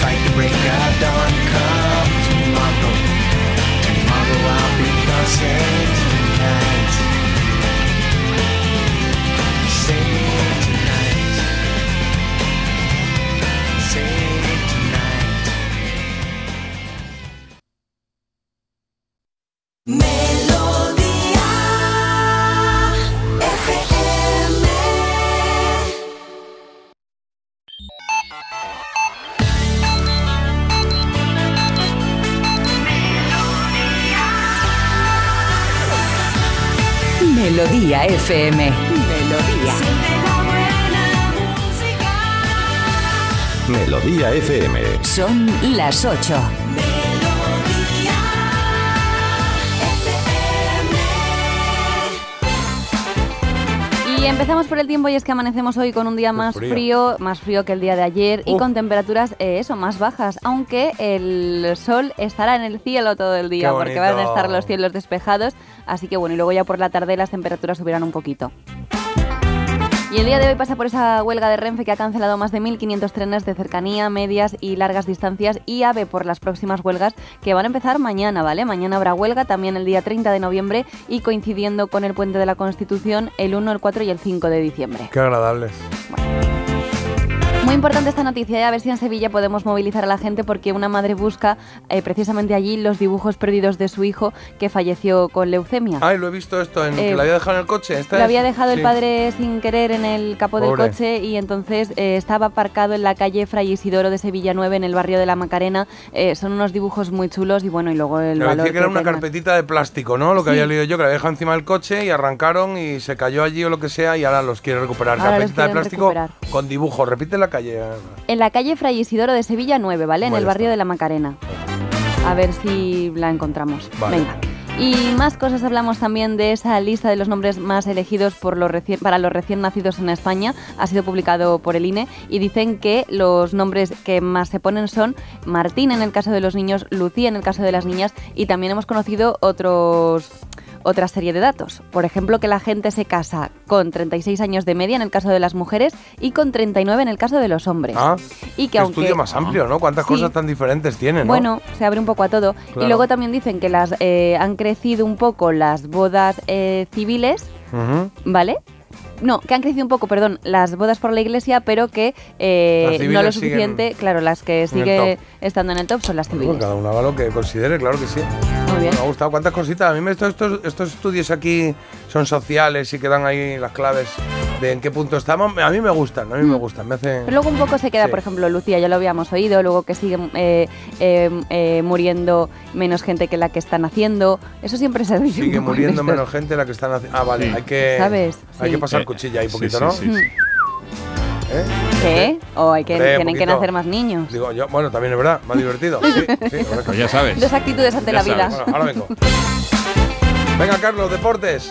fight the break of dawn. Come tomorrow. Tomorrow I'll be gone. Save tonight. FM. Melodía. Melodía FM. Son las 8. Empezamos por el tiempo y es que amanecemos hoy con un día más frío. frío. más frío que el día de ayer y con temperaturas, eh, eso, más bajas, aunque el sol estará en el cielo todo el día porque van a estar los cielos despejados, así que bueno, y luego ya por la tarde las temperaturas subirán un poquito. Y el día de hoy pasa por esa huelga de Renfe que ha cancelado más de 1.500 trenes de cercanía, medias y largas distancias y AVE por las próximas huelgas que van a empezar mañana, ¿vale? Mañana habrá huelga, también el día 30 de noviembre y coincidiendo con el Puente de la Constitución el 1, el 4 y el 5 de diciembre. Qué agradables. Muy importante esta noticia, y a ver si en Sevilla podemos movilizar a la gente porque una madre busca eh, precisamente allí los dibujos perdidos de su hijo que falleció con leucemia. Ay, lo he visto esto, en que Eh, lo había dejado en el coche. ¿Esta Lo es? había dejado el padre sin querer en el capó del coche y entonces eh, estaba aparcado en la calle Fray Isidoro de Sevilla 9 en el barrio de la Macarena. Eh, son unos dibujos muy chulos y bueno, y luego el Me valor decía que era una tengan. carpetita de plástico, ¿no? Lo que Sí. había leído yo, que la había dejado encima del coche y arrancaron y se cayó allí o lo que sea y ahora los quiere recuperar. Ahora los carpetita de plástico recuperar. con dibujo. Repite la calle. Ana. En la calle Fray Isidoro de Sevilla 9, ¿vale? En el barrio está. de la Macarena. A ver si la encontramos. Vale. Venga. Y más cosas hablamos también de esa lista de los nombres más elegidos por los reci- para los recién nacidos en España. Ha sido publicado por el INE y dicen que los nombres que más se ponen son Martín en el caso de los niños, Lucía en el caso de las niñas y también hemos conocido otros otra serie de datos. Por ejemplo, que la gente se casa con 36 años de media en el caso de las mujeres y con 39 en el caso de los hombres. Ah, y que aunque estudio más amplio, ¿no? Cuántas Sí. cosas tan diferentes tiene, ¿no? bueno, se abre un poco a todo. Claro. Y luego también dicen que las eh, han crecido un poco las bodas eh, civiles. ¿vale? No, que han crecido un poco, perdón, las bodas por la iglesia, pero que eh, no lo suficiente, claro, las que sigue top. estando en el top son las Bueno, civiles. cada uno haga lo que considere, claro que sí. Muy bien. Me ha gustado. ¿Cuántas cositas? A mí me, estos, estos, estos estudios aquí son sociales y que dan ahí las claves de en qué punto estamos. A mí me gustan, a mí me gustan. Me hacen... Mm. Pero luego un poco se queda, Sí. por ejemplo, Lucía, ya lo habíamos oído, luego que sigue eh, eh, eh, muriendo menos gente que la que están haciendo. Eso siempre se dice. un Sigue muriendo menos gente la que están haciendo. Ah, vale, Sí. hay que. ¿Sabes? Hay Sí. que pasar Eh, cuchilla ahí sí, poquito, sí, ¿no? ¿Eh? ¿Qué? O hay que, Hombre, tienen que nacer más niños. Digo, yo, bueno, también es verdad, más divertido. *laughs* Sí, sí. *laughs* Pues ya sabes. Dos actitudes ante Ya la vida. Bueno, ahora vengo. Venga, Carlos, deportes.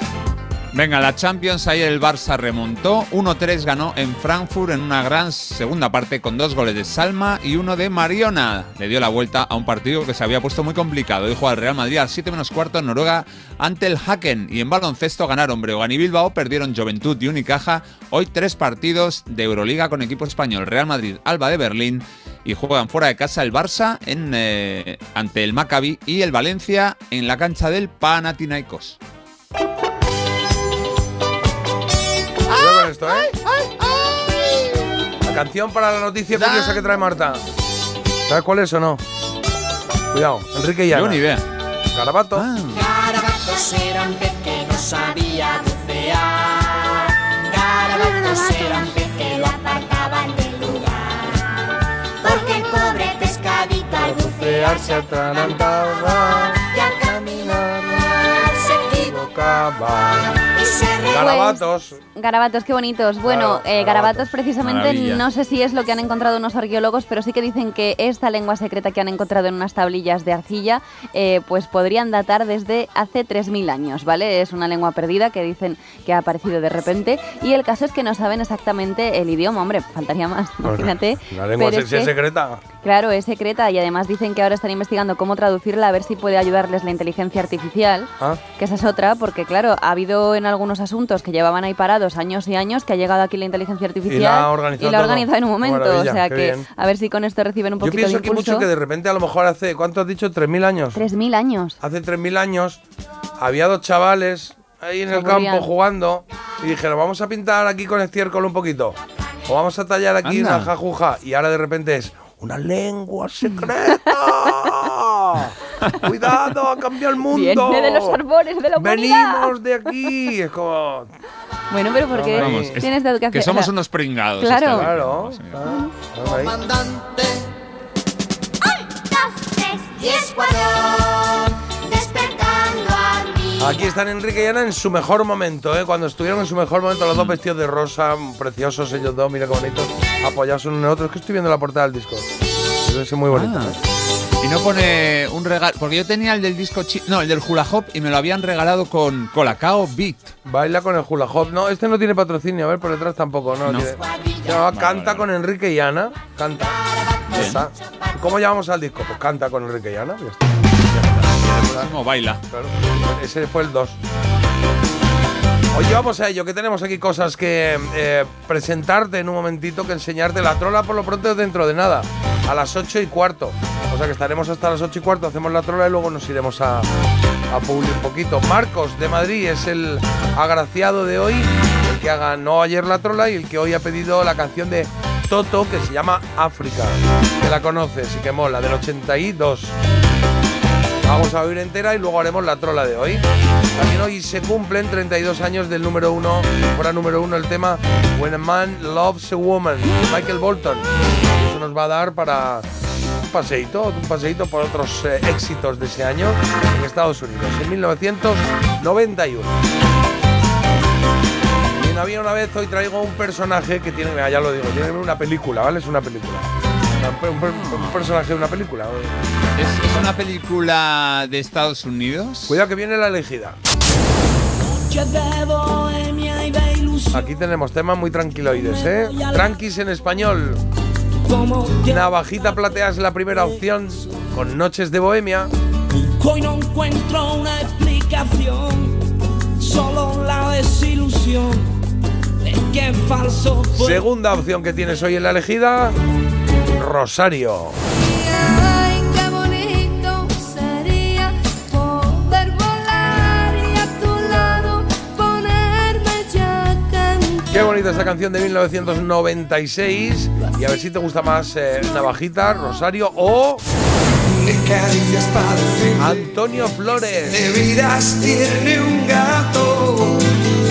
Venga, la Champions, ayer el Barça remontó, 1-3 ganó en Frankfurt en una gran segunda parte con dos goles de Salma y uno de Mariona. Le dio la vuelta a un partido que se había puesto muy complicado. Hoy juega el Real Madrid al 7 menos cuarto en Noruega ante el Haken. Y en baloncesto ganaron Breogán y Bilbao, perdieron Juventud y Unicaja. Hoy tres partidos de Euroliga con equipo español. Real Madrid, Alba de Berlín y juegan fuera de casa el Barça eh, ante el Maccabi y el Valencia en la cancha del Panathinaikos. Esto, ¿eh? La canción para la noticia curiosa que trae Marta. ¿Sabes cuál es o no? Cuidado, Enrique y Ana. Yo ni idea. Garabato. Garabatos era un pez que no sabía bucear. Garabatos era un pez que lo apartaban del lugar. Porque el pobre pescadito al bucear se atragantaba. Y al caminar se equivocaba. Garabatos. Garabatos, qué bonitos. Bueno, Claro, eh, garabatos precisamente Maravilla. no sé si es lo que han encontrado unos arqueólogos, pero sí que dicen que esta lengua secreta que han encontrado en unas tablillas de arcilla, eh, pues podrían datar desde hace 3.000 años, ¿vale? Es una lengua perdida que dicen que ha aparecido de repente y el caso es que no saben exactamente el idioma, hombre, faltaría más, imagínate. La lengua es es secreta. Claro, es secreta y además dicen que ahora están investigando cómo traducirla a ver si puede ayudarles la inteligencia artificial. Ah. Que esa es otra, porque claro, ha habido en algunos asuntos que llevaban ahí parados años y años que ha llegado aquí la inteligencia artificial ha organizado y la ha organizado en un momento. o sea que bien. a ver si con esto reciben un Yo poquito de pienso que mucho que de repente a lo mejor hace, ¿cuánto has dicho? ¿3.000 años? 3.000 años. Hace 3.000 años había dos chavales ahí en Se el campo jugando y dijeron, vamos a pintar aquí con estiércol un poquito. O vamos a tallar aquí Anda. una jajuja. Y ahora de repente es una lengua secreta. *laughs* *laughs* Cuidado, ha cambiado el mundo. Viene de los árboles de la humanidad. Venimos de aquí. Es como... Bueno, pero porque Vamos, tienes que hacer. que somos unos pringados. Claro. Claro. Sí. Vamos ahí. Y escuadrón, despertando al mí. Aquí están Enrique y Ana en su mejor momento, ¿eh? cuando estuvieron en su mejor momento, los dos vestidos de rosa, preciosos ellos dos, mira qué bonitos, apoyados uno en el otro. Es que estoy viendo la portada del disco. Debe ser muy bonito. Ah. ¿eh? Y no pone un regalo, porque yo tenía el del disco chi- no, el del hula hop y me lo habían regalado con Colacao Beat. Baila con el hula hop. No, este no tiene patrocinio, a ver, por detrás tampoco. No, No. tiene. Llama Canta con Enrique y Ana. Canta. Ya está. ¿Cómo llamamos al disco? Pues canta con Enrique y Ana. Ya está. Como baila. Claro. Ese fue el 2. Oye, vamos a ello, que tenemos aquí cosas que eh, presentarte en un momentito, que enseñarte. La trola por lo pronto dentro de nada, a las 8 y cuarto. O sea que estaremos hasta las 8 y cuarto, hacemos la trola y luego nos iremos a, a un poquito. Marcos de Madrid es el agraciado de hoy, el que haga no ayer la trola y el que hoy ha pedido la canción de Toto que se llama África. Que la conoces y que mola, del 82. Vamos a oír entera y luego haremos la trola de hoy. También hoy se cumplen 32 años del número uno, fuera número uno el tema When a Man Loves a Woman, Michael Bolton. Eso nos va a dar para un paseíto, un paseíto por otros eh, éxitos de ese año en Estados Unidos, en 1991. Bien, había una vez, hoy traigo un personaje que tiene, ya lo digo, tiene una película, ¿vale? Es una película. Un personaje de una película. ¿Es, es una película de Estados Unidos? Cuidado que viene la elegida. Aquí tenemos temas muy tranquiloides, ¿eh? Tranquis en español. Navajita platea es la primera opción con Noches de Bohemia. Hoy no encuentro una explicación, solo la desilusión de que falso fue. Segunda opción que tienes hoy en la elegida, Rosario. Qué bonita esta canción de 1996. Y a ver si te gusta más eh, Navajita, Rosario o Antonio Flores. De vidas tiene un gato,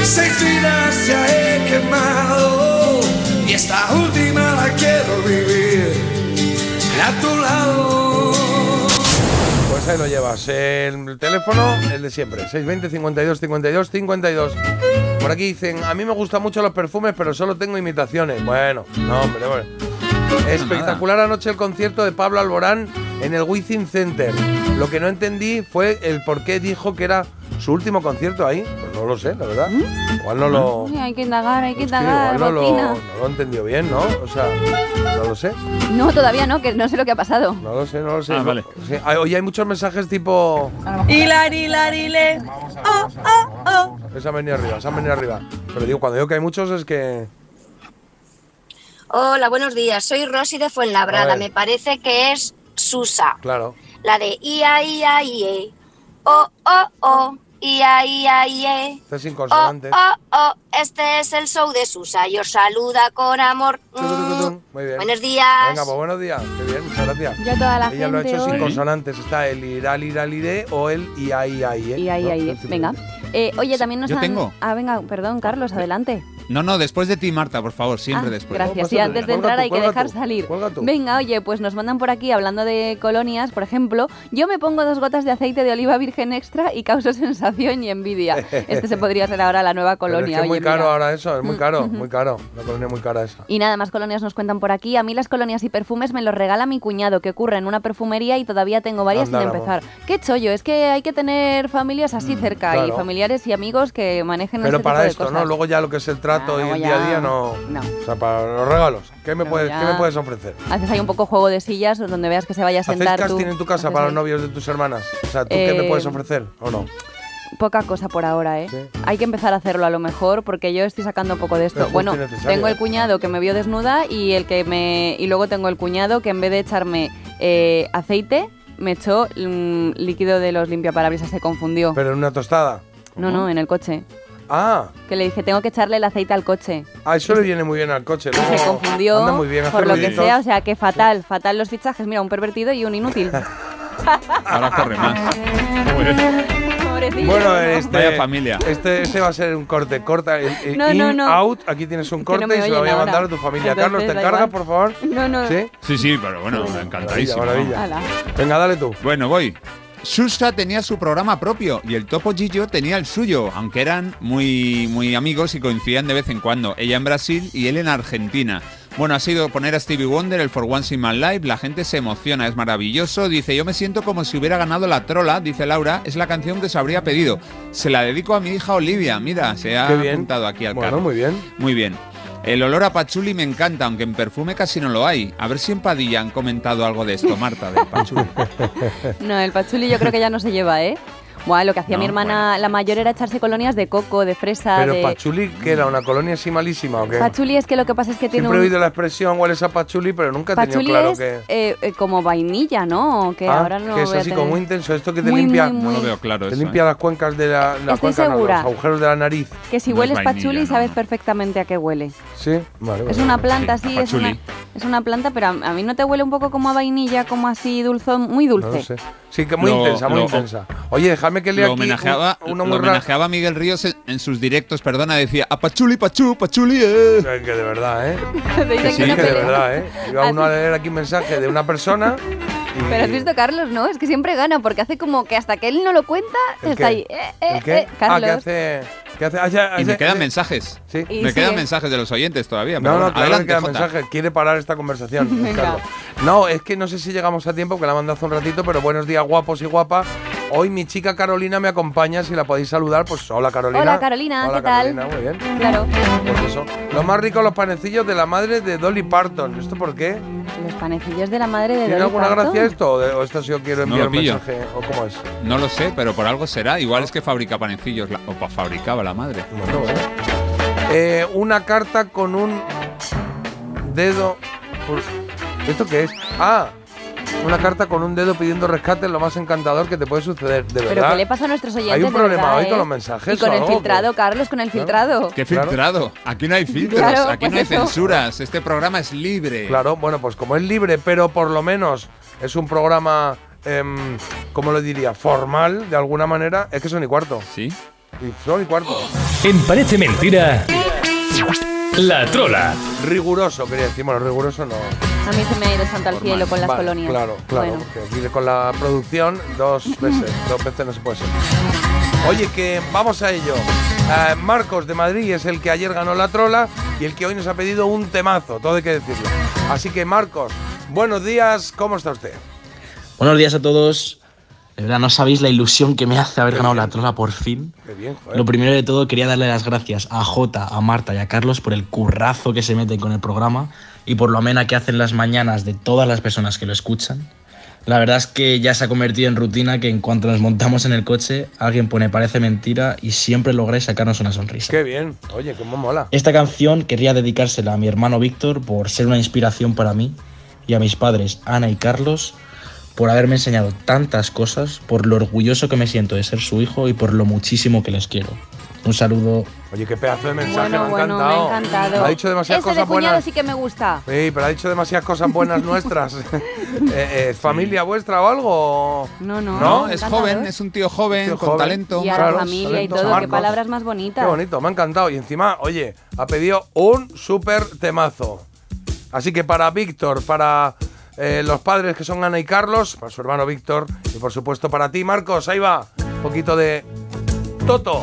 seis vidas ya he quemado y esta última la quiero vivir a tu lado. Pues ahí lo llevas. El teléfono, el de siempre. 620 52 52 52. Por aquí dicen, a mí me gustan mucho los perfumes, pero solo tengo imitaciones. Bueno, no, hombre, hombre. Espectacular anoche el concierto de Pablo Alborán en el Wizzing Center. Lo que no entendí fue el por qué dijo que era su último concierto ahí. Pues no lo sé, la verdad. Igual no lo... Hay que indagar, hay que Sí, indagar, igual no lo, no lo entendió bien, ¿no? O sea, no lo sé. No, todavía no, que no sé lo que ha pasado. No lo sé, no lo sé. Ah, No- vale. sí. Hay- Oye, hay muchos mensajes tipo... Hilar. Oh, oh, oh. Esa han venido arriba, esa han venido arriba. Pero digo, cuando digo que hay muchos es que... Hola, buenos días. Soy Rosy de Fuenlabrada. Me parece que es Susa. Claro. La de ia, ia, ie. Oh, oh, oh. Ia, ia, ie. Está sin Oh, consonantes. oh, oh. Este es el show de Susa. Y os saluda con amor. Mm. Muy bien. Buenos días. Venga, pues buenos días. Qué bien, muchas gracias. Ya toda la Ella lo ha hecho sin consonantes. Está el iral, iral, ire o el ia, ia, ie. Ahí, ¿no? ahí, venga. Eh, oye, también nos Yo han... tengo. Ah, venga, perdón, Carlos, adelante. No, no, después de ti, Marta, por favor, siempre Ah, después. Gracias. Y antes de entrar hay que dejar salir. Venga, oye, pues nos mandan por aquí hablando de colonias, por ejemplo, yo me pongo dos gotas de aceite de oliva virgen extra y causo *laughs* sensación y envidia. Este se podría ser ahora la nueva Pero colonia. es que es muy oye, caro mira. ahora eso, es muy Mm, caro, muy caro. La colonia muy cara esa. Y nada más colonias nos cuentan por aquí. A mí las colonias y perfumes me los regala mi cuñado, que ocurre en una perfumería y todavía tengo varias sin empezar. Qué chollo, es que hay que tener familias así cerca y Mm, familiares y amigos que manejen Pero este para tipo de esto, cosas. ¿no? Luego ya lo que es el trato Ah, y el día a día no. no. O sea, para los regalos. ¿Qué me, puedes, ¿qué me puedes ofrecer? Haces ahí un poco juego de sillas donde veas que se vaya a ¿Hacéis sentar tú. casting en tu casa Haces para ahí. los novios de tus hermanas? O sea, ¿tú qué me Eh, puedes ofrecer o no? Poca cosa por ahora, ¿eh? Hay que empezar a hacerlo a lo mejor porque yo estoy sacando un poco de esto. Es Bueno, tengo ¿eh? el cuñado que me vio desnuda y el que me y luego tengo el cuñado que en vez de echarme eh, aceite me echó mm, líquido de los limpiaparabrisas, se confundió. Pero en una tostada. No, no, en el coche. Ah, Que le dije, tengo que echarle el aceite al coche. ah, eso le viene muy bien al coche. Luego se confundió Anda muy bien, por lo que sea, o sea, que fatal, fatal los fichajes. Mira, un pervertido y un inútil. *laughs* Ahora corre más. Bueno, este, Vaya familia. Este, este va a ser un corte. Corta el, el No, in, no, no. out. Aquí tienes un Que corte no y se lo voy a mandar ahora. a tu familia. Entonces, Carlos, ¿te igual. por favor? No, no. ¿Sí? Sí, sí, pero bueno, encantadísimo. Maravilla. Venga, dale tú. Bueno, voy. Susa tenía su programa propio y el Topo Gillo tenía el suyo, aunque eran muy, muy amigos y coincidían de vez en cuando. Ella en Brasil y él en Argentina. Bueno, ha sido poner a Stevie Wonder, el For Once in My Life, la gente se emociona, es maravilloso. Dice, yo me siento como si hubiera ganado la trola, dice Laura, es la canción que se habría pedido. Se la dedico a mi hija Olivia, mira, se ha apuntado aquí al Bueno, carro. muy bien. Muy bien. El olor a pachuli me encanta, aunque en perfume casi no lo hay. A ver si en Padilla han comentado algo de esto, Marta, del pachuli. *laughs* No, el pachuli yo creo que ya no se lleva, ¿eh? Buah, lo que hacía No, mi hermana, la mayor, era echarse colonias de coco, de fresa, Pero de... Pachuli, que era una colonia así malísima o qué? Pachuli es que lo que pasa es que tiene Siempre he un... oído la expresión hueles a Pachuli, pero nunca he tenido claro es que. eh, eh, como vainilla, ¿no? Que Ah, ahora no que es voy a así tener- como muy intenso. Esto que te Muy, limpia. muy, muy- No lo veo claro Te eso, limpia ¿eh? las cuencas de la. Estoy no, segura. los agujeros de la nariz. Que si No es hueles vainilla, pachuli no, sabes perfectamente a qué huele. Sí, vale. Es una planta, Sí, sí, es una, es una planta, pero a, a mí no te huele un poco como a vainilla, como así dulzón, muy dulce. sé. Sí, que muy Lo- intensa, muy intensa. Oye, déjame que lea Lo aquí homenajeaba, un- uno lo muy homenajeaba a Miguel Ríos en, en sus directos, perdona, decía a Pachuli, Pachú, Pachuli, eh". Que de verdad, ¿eh? *laughs* Sí, que que de verdad, ¿eh? Iba uno a leer aquí un mensaje de una persona. Pero has visto Carlos, ¿no? Es que siempre gana, porque hace como que hasta que él no lo cuenta, ¿El está qué? ahí. Eh, eh, ¿El qué? eh, Ah, Carlos. que hace. Que hace ah, ya, Y hace- me quedan hace- mensajes. Sí. Y me quedan mensajes de los oyentes todavía. pero No, no, bueno, claro que adelante, queda Jota. mensaje. Quiere parar esta conversación. *laughs* Venga. Carlos. No, es que no sé si llegamos a tiempo, que la mandado hace un ratito, pero buenos días, guapos y guapas. Hoy mi chica Carolina me acompaña, si la podéis saludar, pues hola Carolina. Hola, Carolina, Hola, ¿qué tal? Carolina, muy bien. Claro. Pues eso. Lo más rico, los panecillos de la madre de Dolly Parton. ¿Esto por qué? Los panecillos de la madre de ¿Tiene Dolly alguna Parton. gracia esto? ¿O, de- o esto si yo quiero No enviar lo un pillo. mensaje? ¿O cómo es? No lo sé, pero por algo será. Igual es que fabrica panecillos, la- o pa- fabricaba la madre. Bueno, bueno. Eh, una carta con un dedo. ¿Esto qué es? Ah, una carta con un dedo pidiendo rescate es lo más encantador que te puede suceder, de Pero verdad. ¿qué le pasa a nuestros oyentes? Hay un problema verdad, hoy eh? con los mensajes. Y con el algo, filtrado. Carlos, con el Claro. filtrado. ¿Qué filtrado? Aquí no hay filtros, Claro, aquí no pues hay eso. censuras. Este programa es libre. Claro, bueno, pues como es libre, pero por lo menos es un programa, em, ¿cómo lo diría? Formal, de alguna manera, es que son y cuarto. ¿Sí? Y son y cuarto. En Parece Mentira, La Trola. Riguroso, quería decir. Bueno, riguroso no. A mí se me ha ido santo al cielo con las Vale, colonias. Claro, claro. Bueno. porque con la producción dos veces. dos veces no se puede ser. Oye, que vamos a ello. Eh, Marcos de Madrid es el que ayer ganó la trola y el que hoy nos ha pedido un temazo, todo hay que decirlo. Así que Marcos, buenos días, ¿cómo está usted? Buenos días a todos. De verdad, no sabéis la ilusión que me hace haber ganado la trola por fin. Qué bien, joder. Lo primero de todo, quería darle las gracias a Jota, a Marta y a Carlos por el currazo que se meten con el programa y por lo amena que hacen las mañanas de todas las personas que lo escuchan. La verdad es que ya se ha convertido en rutina que en cuanto nos montamos en el coche, alguien pone parece mentira y siempre lográis sacarnos una sonrisa. Qué bien, oye, cómo mola. Esta canción querría dedicársela a mi hermano Víctor por ser una inspiración para mí y a mis padres Ana y Carlos por haberme enseñado tantas cosas, por lo orgulloso que me siento de ser su hijo y por lo muchísimo que les quiero. Un saludo. Oye, qué pedazo de mensaje, Bueno, me ha bueno, me encantado. ha encantado. Ha dicho demasiadas Ese de cosas cuñado buenas. sí que me gusta. Sí, pero ha dicho demasiadas cosas buenas nuestras. *laughs* Eh, eh, ¿Familia vuestra o algo? No, no. No, es joven, es un tío joven, Tío con joven. talento. Y a Claro, la familia y todo, qué palabras más bonitas. Qué bonito, me ha encantado. Y encima, oye, ha pedido un súper temazo. Así que para Víctor, para eh, los padres que son Ana y Carlos, para su hermano Víctor y por supuesto para ti, Marcos, ahí va. Un poquito de Toto.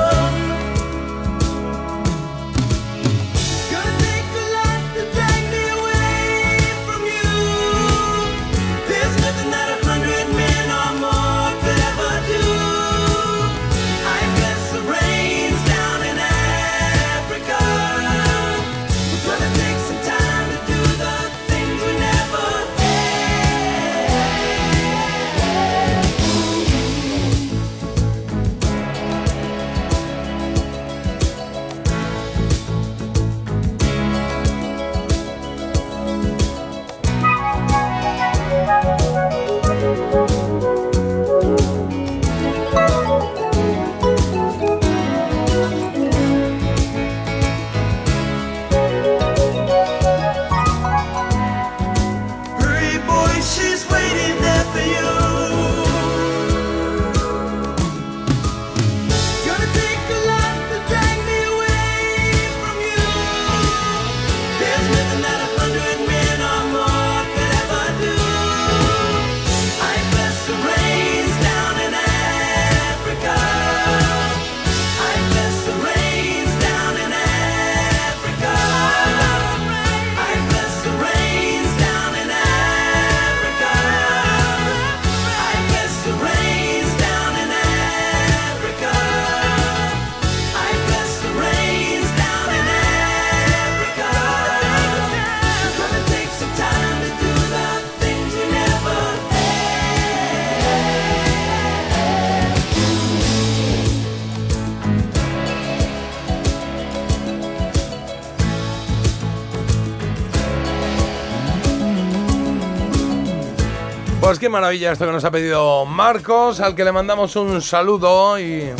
Qué maravilla esto que nos ha pedido Marcos, al que le mandamos un saludo y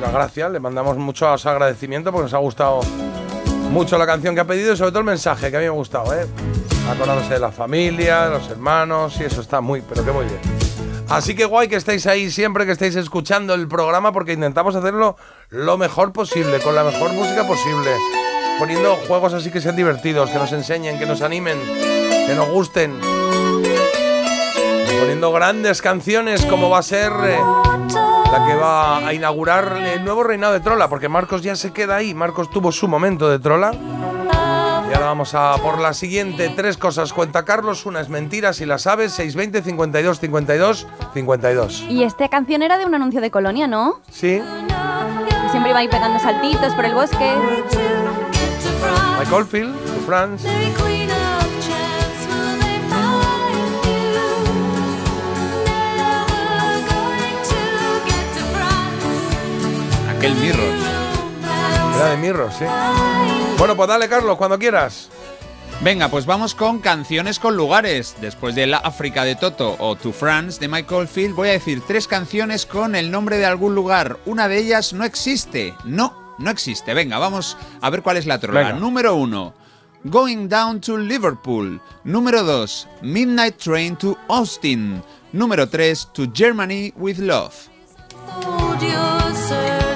las gracias, le mandamos muchos agradecimientos porque nos ha gustado mucho la canción que ha pedido y sobre todo el mensaje que a mí me ha gustado, ¿eh? Acordándose de la familia, de los hermanos y eso está muy, pero que muy bien. Así que guay que estéis ahí siempre que estéis escuchando el programa porque intentamos hacerlo lo mejor posible, con la mejor música posible, poniendo juegos así que sean divertidos, que nos enseñen, que nos animen, que nos gusten. Poniendo grandes canciones como va a ser eh, la que va a inaugurar el nuevo reinado de Trola, porque Marcos ya se queda ahí. Marcos tuvo su momento de Trola. Y ahora vamos a por la siguiente. Tres cosas cuenta Carlos, una es mentira, si la sabes, 620 52 52 52. Y esta canción era de un anuncio de Colonia, ¿no? Sí. Siempre iba ahí pegando saltitos por el bosque. Mike Oldfield, de France. Aquel Mirrors. Era de Mirror, sí. Bueno, pues dale, Carlos, cuando quieras. Venga, pues vamos con canciones con lugares. Después de La África de Toto o To France de Michael Field, voy a decir tres canciones con el nombre de algún lugar. Una de ellas no existe. No, no existe. Venga, vamos a ver cuál es la trola. Venga. Número uno. Going Down to Liverpool. Número 2. Midnight Train to Austin. Número 3. To Germany with Love.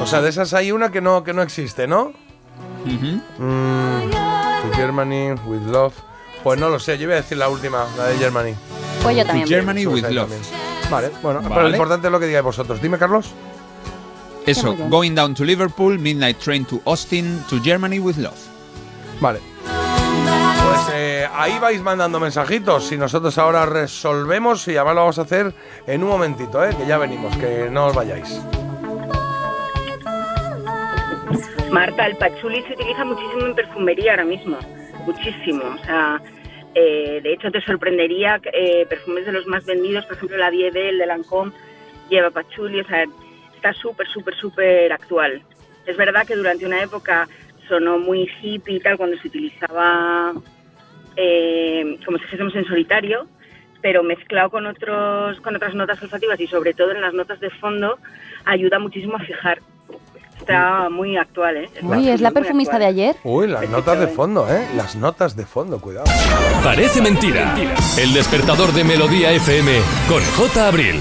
O sea, de esas hay una que no, que no existe, ¿no? Mm, to Germany with love. Pues no lo sé, yo voy a decir la última, la de Germany. Pues yo también. Germany Pues with Love. también. Vale, bueno, pero lo Vale. importante es lo que digáis vosotros. Dime, Carlos. Eso. Going Down to Liverpool, Midnight Train to Austin, to Germany with Love. Vale. Pues eh, ahí vais mandando mensajitos. Si nosotros ahora resolvemos, y además lo vamos a hacer en un momentito, ¿eh? que ya venimos, que no os vayáis. Marta, el pachuli se utiliza muchísimo en perfumería ahora mismo, muchísimo. O sea, eh, de hecho te sorprendería eh, perfumes de los más vendidos, por ejemplo la Dieve, el de Lancôme, lleva pachuli, o sea, está súper, súper, súper actual. Es verdad que durante una época sonó muy hippie y tal cuando se utilizaba eh, como si fuésemos en solitario, pero mezclado con otros con otras notas olfativas y sobre todo en las notas de fondo ayuda muchísimo a fijar. Está muy actual, ¿eh? Uy, ¿es la perfumista de ayer? Uy, las notas de fondo, ¿eh? Las notas de fondo, cuidado. Parece mentira. El despertador de Melodía FM con J. Abril.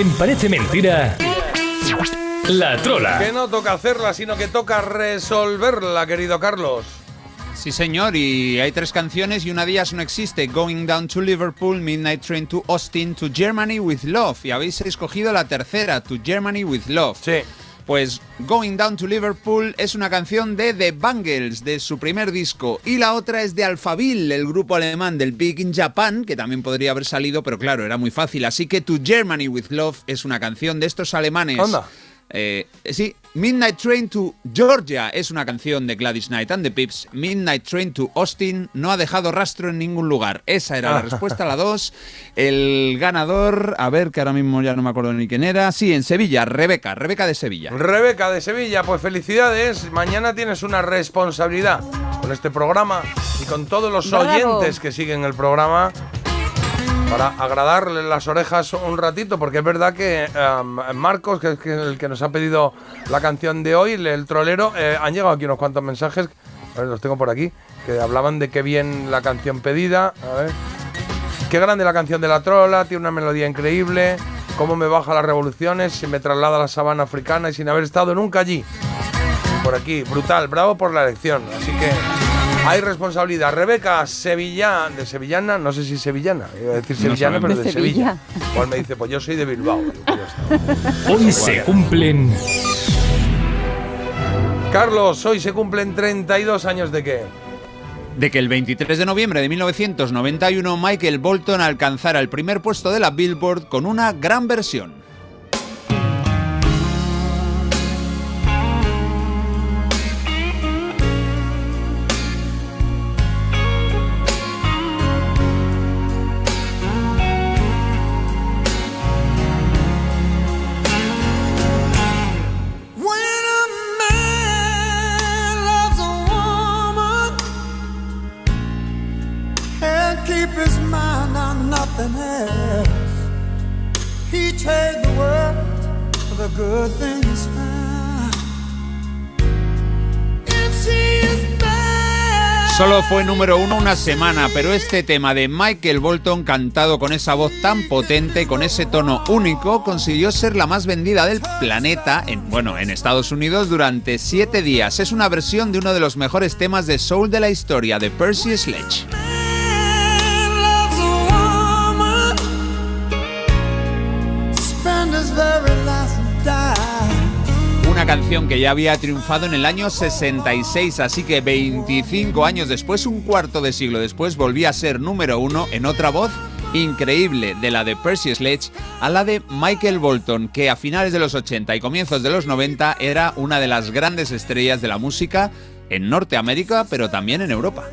En Parece Mentira, La Trola. Que no toca hacerla, sino que toca resolverla, querido Carlos. Sí, señor, y hay tres canciones y una de ellas no existe. Going Down to Liverpool, Midnight Train to Austin, To Germany with Love. Y habéis escogido la tercera, To Germany with Love. Sí. Pues Going Down to Liverpool es una canción de The Bangles, de su primer disco. Y la otra es de Alphaville, el grupo alemán del Big in Japan, que también podría haber salido, pero claro, era muy fácil. Así que To Germany with Love es una canción de estos alemanes. Anda. Eh, sí, Midnight Train to Georgia es una canción de Gladys Knight and the Pips. Midnight Train to Austin no ha dejado rastro en ningún lugar. Esa era la *laughs* respuesta a la 2. El ganador, a ver, que ahora mismo ya no me acuerdo ni quién era. Sí, en Sevilla, Rebeca, Rebeca de Sevilla. Rebeca de Sevilla, pues felicidades. Mañana tienes una responsabilidad con este programa y con todos los Bravo. oyentes que siguen el programa para agradarle las orejas un ratito, porque es verdad que um, Marcos, que es el que nos ha pedido la canción de hoy, el, trolero, eh, han llegado aquí unos cuantos mensajes, los tengo por aquí, que hablaban de qué bien la canción pedida. Qué grande la canción de la trola, tiene una melodía increíble. Cómo me baja las revoluciones, se me traslada a la sabana africana y sin haber estado nunca allí. Por aquí, brutal, bravo por la elección. Así que hay responsabilidad. Rebeca Sevilla, de Sevillana, no sé si sevillana, iba a decir No sevillana, sabemos. pero de, De Sevilla. Sevilla. Igual me dice, pues yo soy de Bilbao. Pues. *laughs* Hoy se cumplen Carlos, hoy se cumplen 32 años de qué? De que el 23 de noviembre de 1991 Michael Bolton alcanzara el primer puesto de la Billboard con una gran versión. Solo fue número uno una semana, pero este tema de Michael Bolton, cantado con esa voz tan potente, con ese tono único, consiguió ser la más vendida del planeta, en, bueno, en Estados Unidos durante siete días. Es una versión de uno de los mejores temas de soul de la historia, de Percy Sledge. Una canción que ya había triunfado en el año 66, así que 25 años después, un cuarto de siglo después, volvía a ser número uno en otra voz increíble, de la de Percy Sledge a la de Michael Bolton, que a finales de los 80 y comienzos de los 90 era una de las grandes estrellas de la música en Norteamérica, pero también en Europa.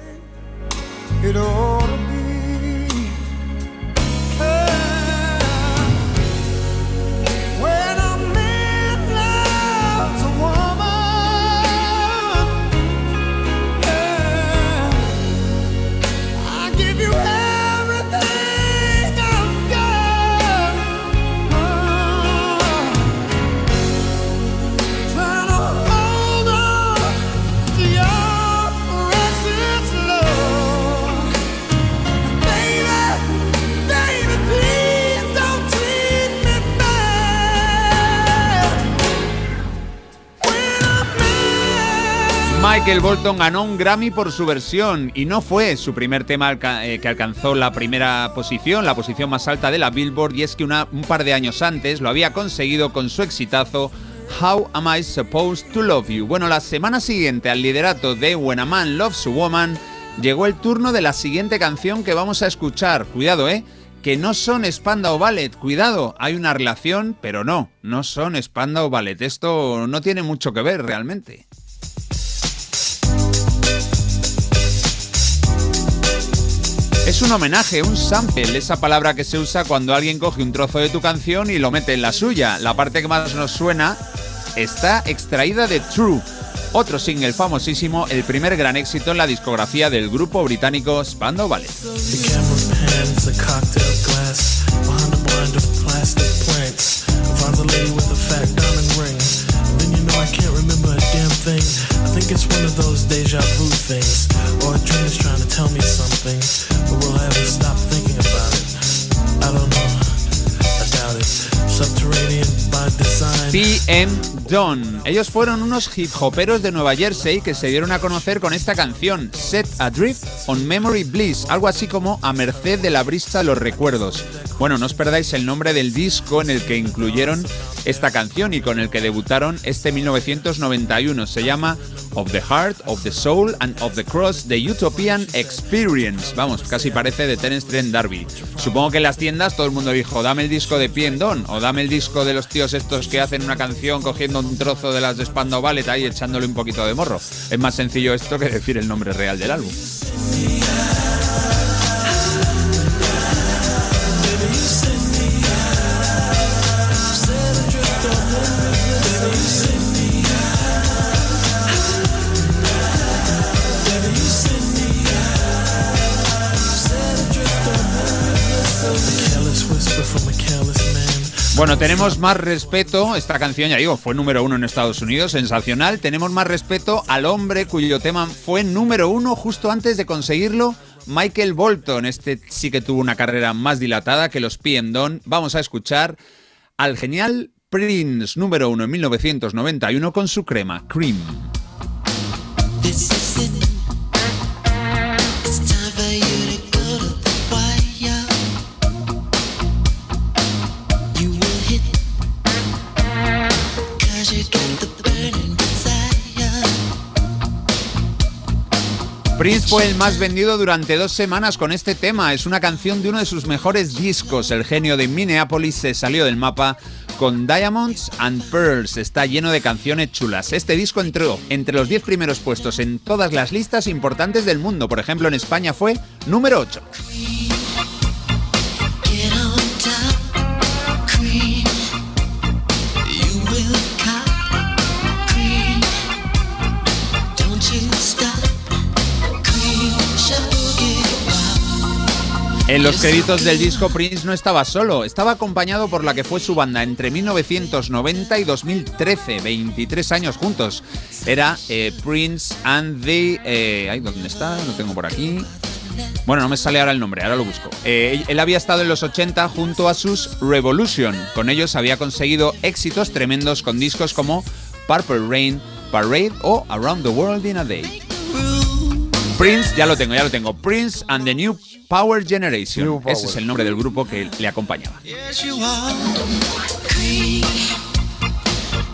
Michael Bolton ganó un Grammy por su versión y no fue su primer tema eh, que alcanzó la primera posición, la posición más alta de la Billboard, y es que un par de años antes lo había conseguido con su exitazo How Am I Supposed to Love You. Bueno, la semana siguiente al liderato de When a Man Loves a Woman llegó el turno de la siguiente canción que vamos a escuchar. Cuidado, ¿eh? Que no son Spandau Ballet. Cuidado, hay una relación, pero no, no son Spandau Ballet. Esto no tiene mucho que ver realmente. Es un homenaje, un sample, esa palabra que se usa cuando alguien coge un trozo de tu canción y lo mete en la suya. La parte que más nos suena está extraída de True, otro single famosísimo, el primer gran éxito en la discografía del grupo británico Spandau Ballet. PM Dawn. Ellos fueron unos hip hoperos de Nueva Jersey que se dieron a conocer con esta canción, Set Adrift on Memory Bliss, algo así como a merced de la brisa los recuerdos. Bueno, no os perdáis el nombre del disco en el que incluyeron esta canción y con el que debutaron este 1991. Se llama Of the Heart, of the Soul and of the Cross, The Utopian Experience. Vamos, casi parece de Terence Trent D'Arby. Supongo que en las tiendas todo el mundo dijo, dame el disco de PM Dawn o dame el disco de los tíos estos que hacen una canción cogiendo un trozo de las de Spandau Ballet ahí echándole un poquito de morro. Es más sencillo esto que decir el nombre real del álbum. Bueno, tenemos más respeto, esta canción ya digo, fue número uno en Estados Unidos, sensacional, tenemos más respeto al hombre cuyo tema fue número uno justo antes de conseguirlo, Michael Bolton, este sí que tuvo una carrera más dilatada que los PM Dawn. Vamos a escuchar al genial Prince número uno en 1991 con su crema, Cream. Prince fue el más vendido durante dos semanas con este tema. Es una canción de uno de sus mejores discos. El genio de Minneapolis se salió del mapa con Diamonds and Pearls. Está lleno de canciones chulas. Este disco entró entre los 10 primeros puestos en todas las listas importantes del mundo. Por ejemplo, en España fue número 8. En los créditos del disco Prince no estaba solo, estaba acompañado por la que fue su banda entre 1990 y 2013, 23 años juntos. Era eh, Prince and the... Eh, ay, ¿Dónde está? Lo tengo por aquí. Bueno, no me sale ahora el nombre, ahora lo busco. Eh, él había estado en los 80 junto a sus Revolution. Con ellos había conseguido éxitos tremendos con discos como Purple Rain, Parade o Around the World in a Day. Prince, ya lo tengo, ya lo tengo. Prince and the New Power Generation. New Power. Ese es el nombre del grupo que le acompañaba. Yes, you are. Cream.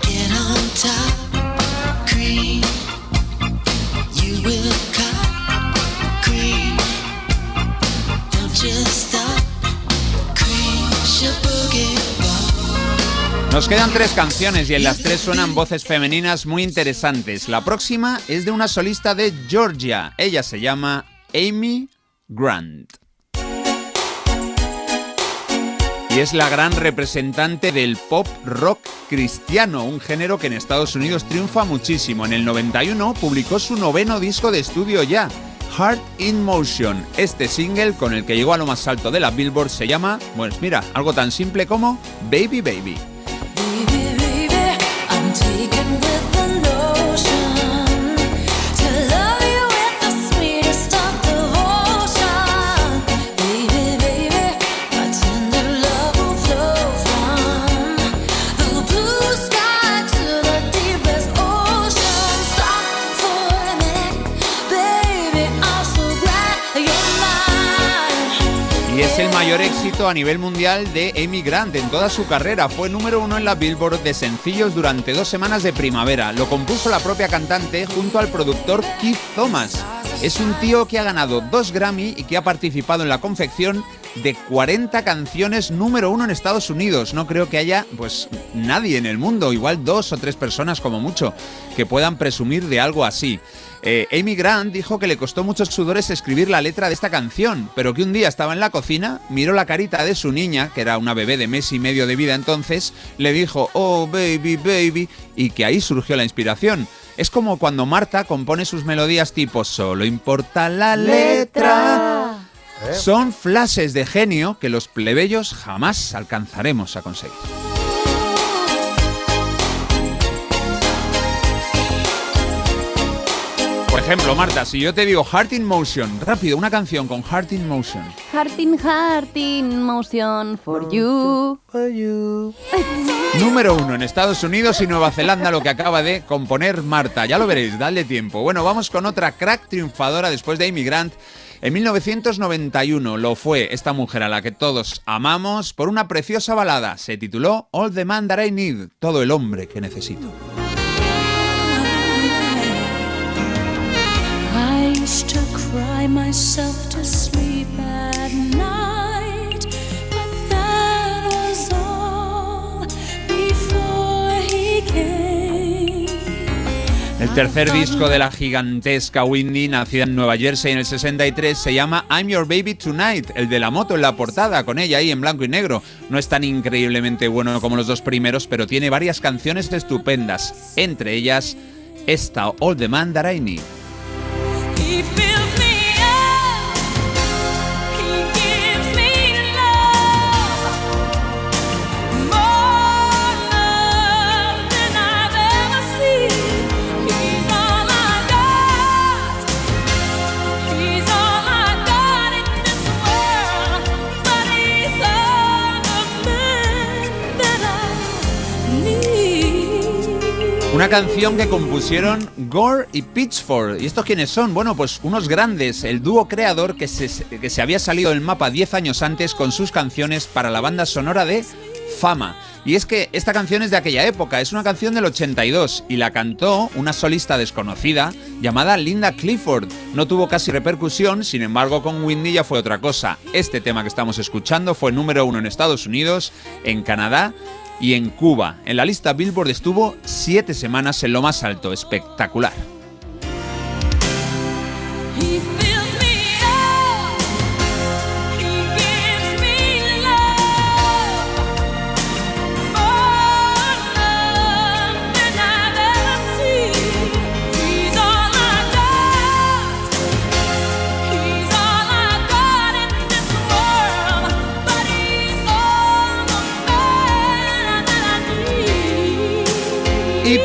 Get on top. Cream. Nos quedan tres canciones y en las tres suenan voces femeninas muy interesantes. La próxima es de una solista de Georgia. Ella se llama Amy Grant. Y es la gran representante del pop rock cristiano, un género que en Estados Unidos triunfa muchísimo. En el 91 publicó su noveno disco de estudio ya, Heart in Motion. Este single, con el que llegó a lo más alto de la Billboard, se llama, pues mira, algo tan simple como Baby Baby. Mayor éxito a nivel mundial de Amy Grant en toda su carrera. Fue número uno en la Billboard de sencillos durante dos semanas de primavera. Lo compuso la propia cantante junto al productor Keith Thomas. Es un tío que ha ganado dos Grammy y que ha participado en la confección de 40 canciones número uno en Estados Unidos. No creo que haya, pues, nadie en el mundo, igual dos o tres personas como mucho, que puedan presumir de algo así. Eh, Amy Grant dijo que le costó muchos sudores escribir la letra de esta canción, pero que un día estaba en la cocina, miró la carita de su niña, que era una bebé de mes y medio de vida entonces, le dijo, oh baby, baby, y que ahí surgió la inspiración. Es como cuando Marta compone sus melodías tipo solo importa la letra. Son flashes de genio que los plebeyos jamás alcanzaremos a conseguir. Ejemplo, Marta, si yo te digo Heart in Motion, rápido, una canción con Heart in Motion. Heart in heart in motion for you. Número uno en Estados Unidos y Nueva Zelanda, lo que acaba de componer Marta. Ya lo veréis, dale tiempo. Bueno, vamos con otra crack triunfadora después de Amy Grant. En 1991 lo fue esta mujer a la que todos amamos por una preciosa balada. Se tituló All the Man That I Need, todo el hombre que necesito. Cry myself to sleep at night, but that was all before he came. El tercer disco de la gigantesca Whitney, nacida en Nueva Jersey en el 63, se llama I'm Your Baby Tonight, el de la moto en la portada, con ella ahí en blanco y negro. No es tan increíblemente bueno como los dos primeros, pero tiene varias canciones estupendas, entre ellas esta All the Man That I Need. Una canción que compusieron Gore y Pitchford. ¿Y estos quiénes son? Bueno, pues unos grandes, el dúo creador que se, que se había salido del mapa 10 años antes con sus canciones para la banda sonora de Fama. Y es que esta canción es de aquella época, es una canción del 82 y la cantó una solista desconocida llamada Linda Clifford. No tuvo casi repercusión, sin embargo con Whitney ya fue otra cosa. Este tema que estamos escuchando fue número uno en Estados Unidos, en Canadá y en Cuba. En la lista Billboard estuvo siete semanas en lo más alto, espectacular.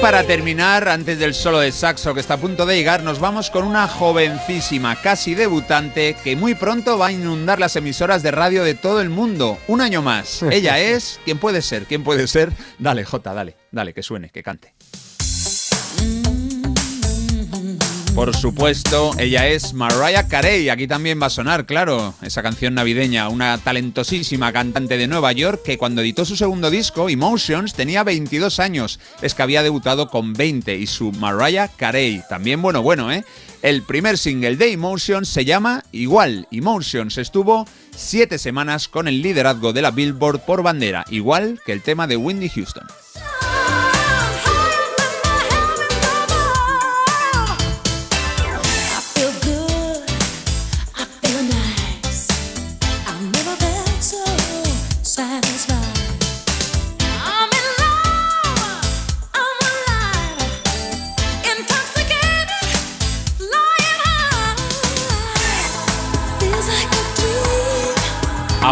Para terminar, antes del solo de saxo que está a punto de llegar, nos vamos con una jovencísima, casi debutante, que muy pronto va a inundar las emisoras de radio de todo el mundo. Un año más. *laughs* Ella es... ¿Quién puede ser? ¿Quién puede ser? Dale, Jota, dale. Dale, que suene, que cante. Por supuesto, ella es Mariah Carey. Aquí también va a sonar, claro, esa canción navideña. Una talentosísima cantante de Nueva York que cuando editó su segundo disco, Emotions, tenía 22 años. Es que había debutado con 20 y su Mariah Carey. También bueno, bueno, ¿eh? El primer single de Emotions se llama igual. Emotions estuvo siete semanas con el liderazgo de la Billboard por bandera, igual que el tema de Whitney Houston.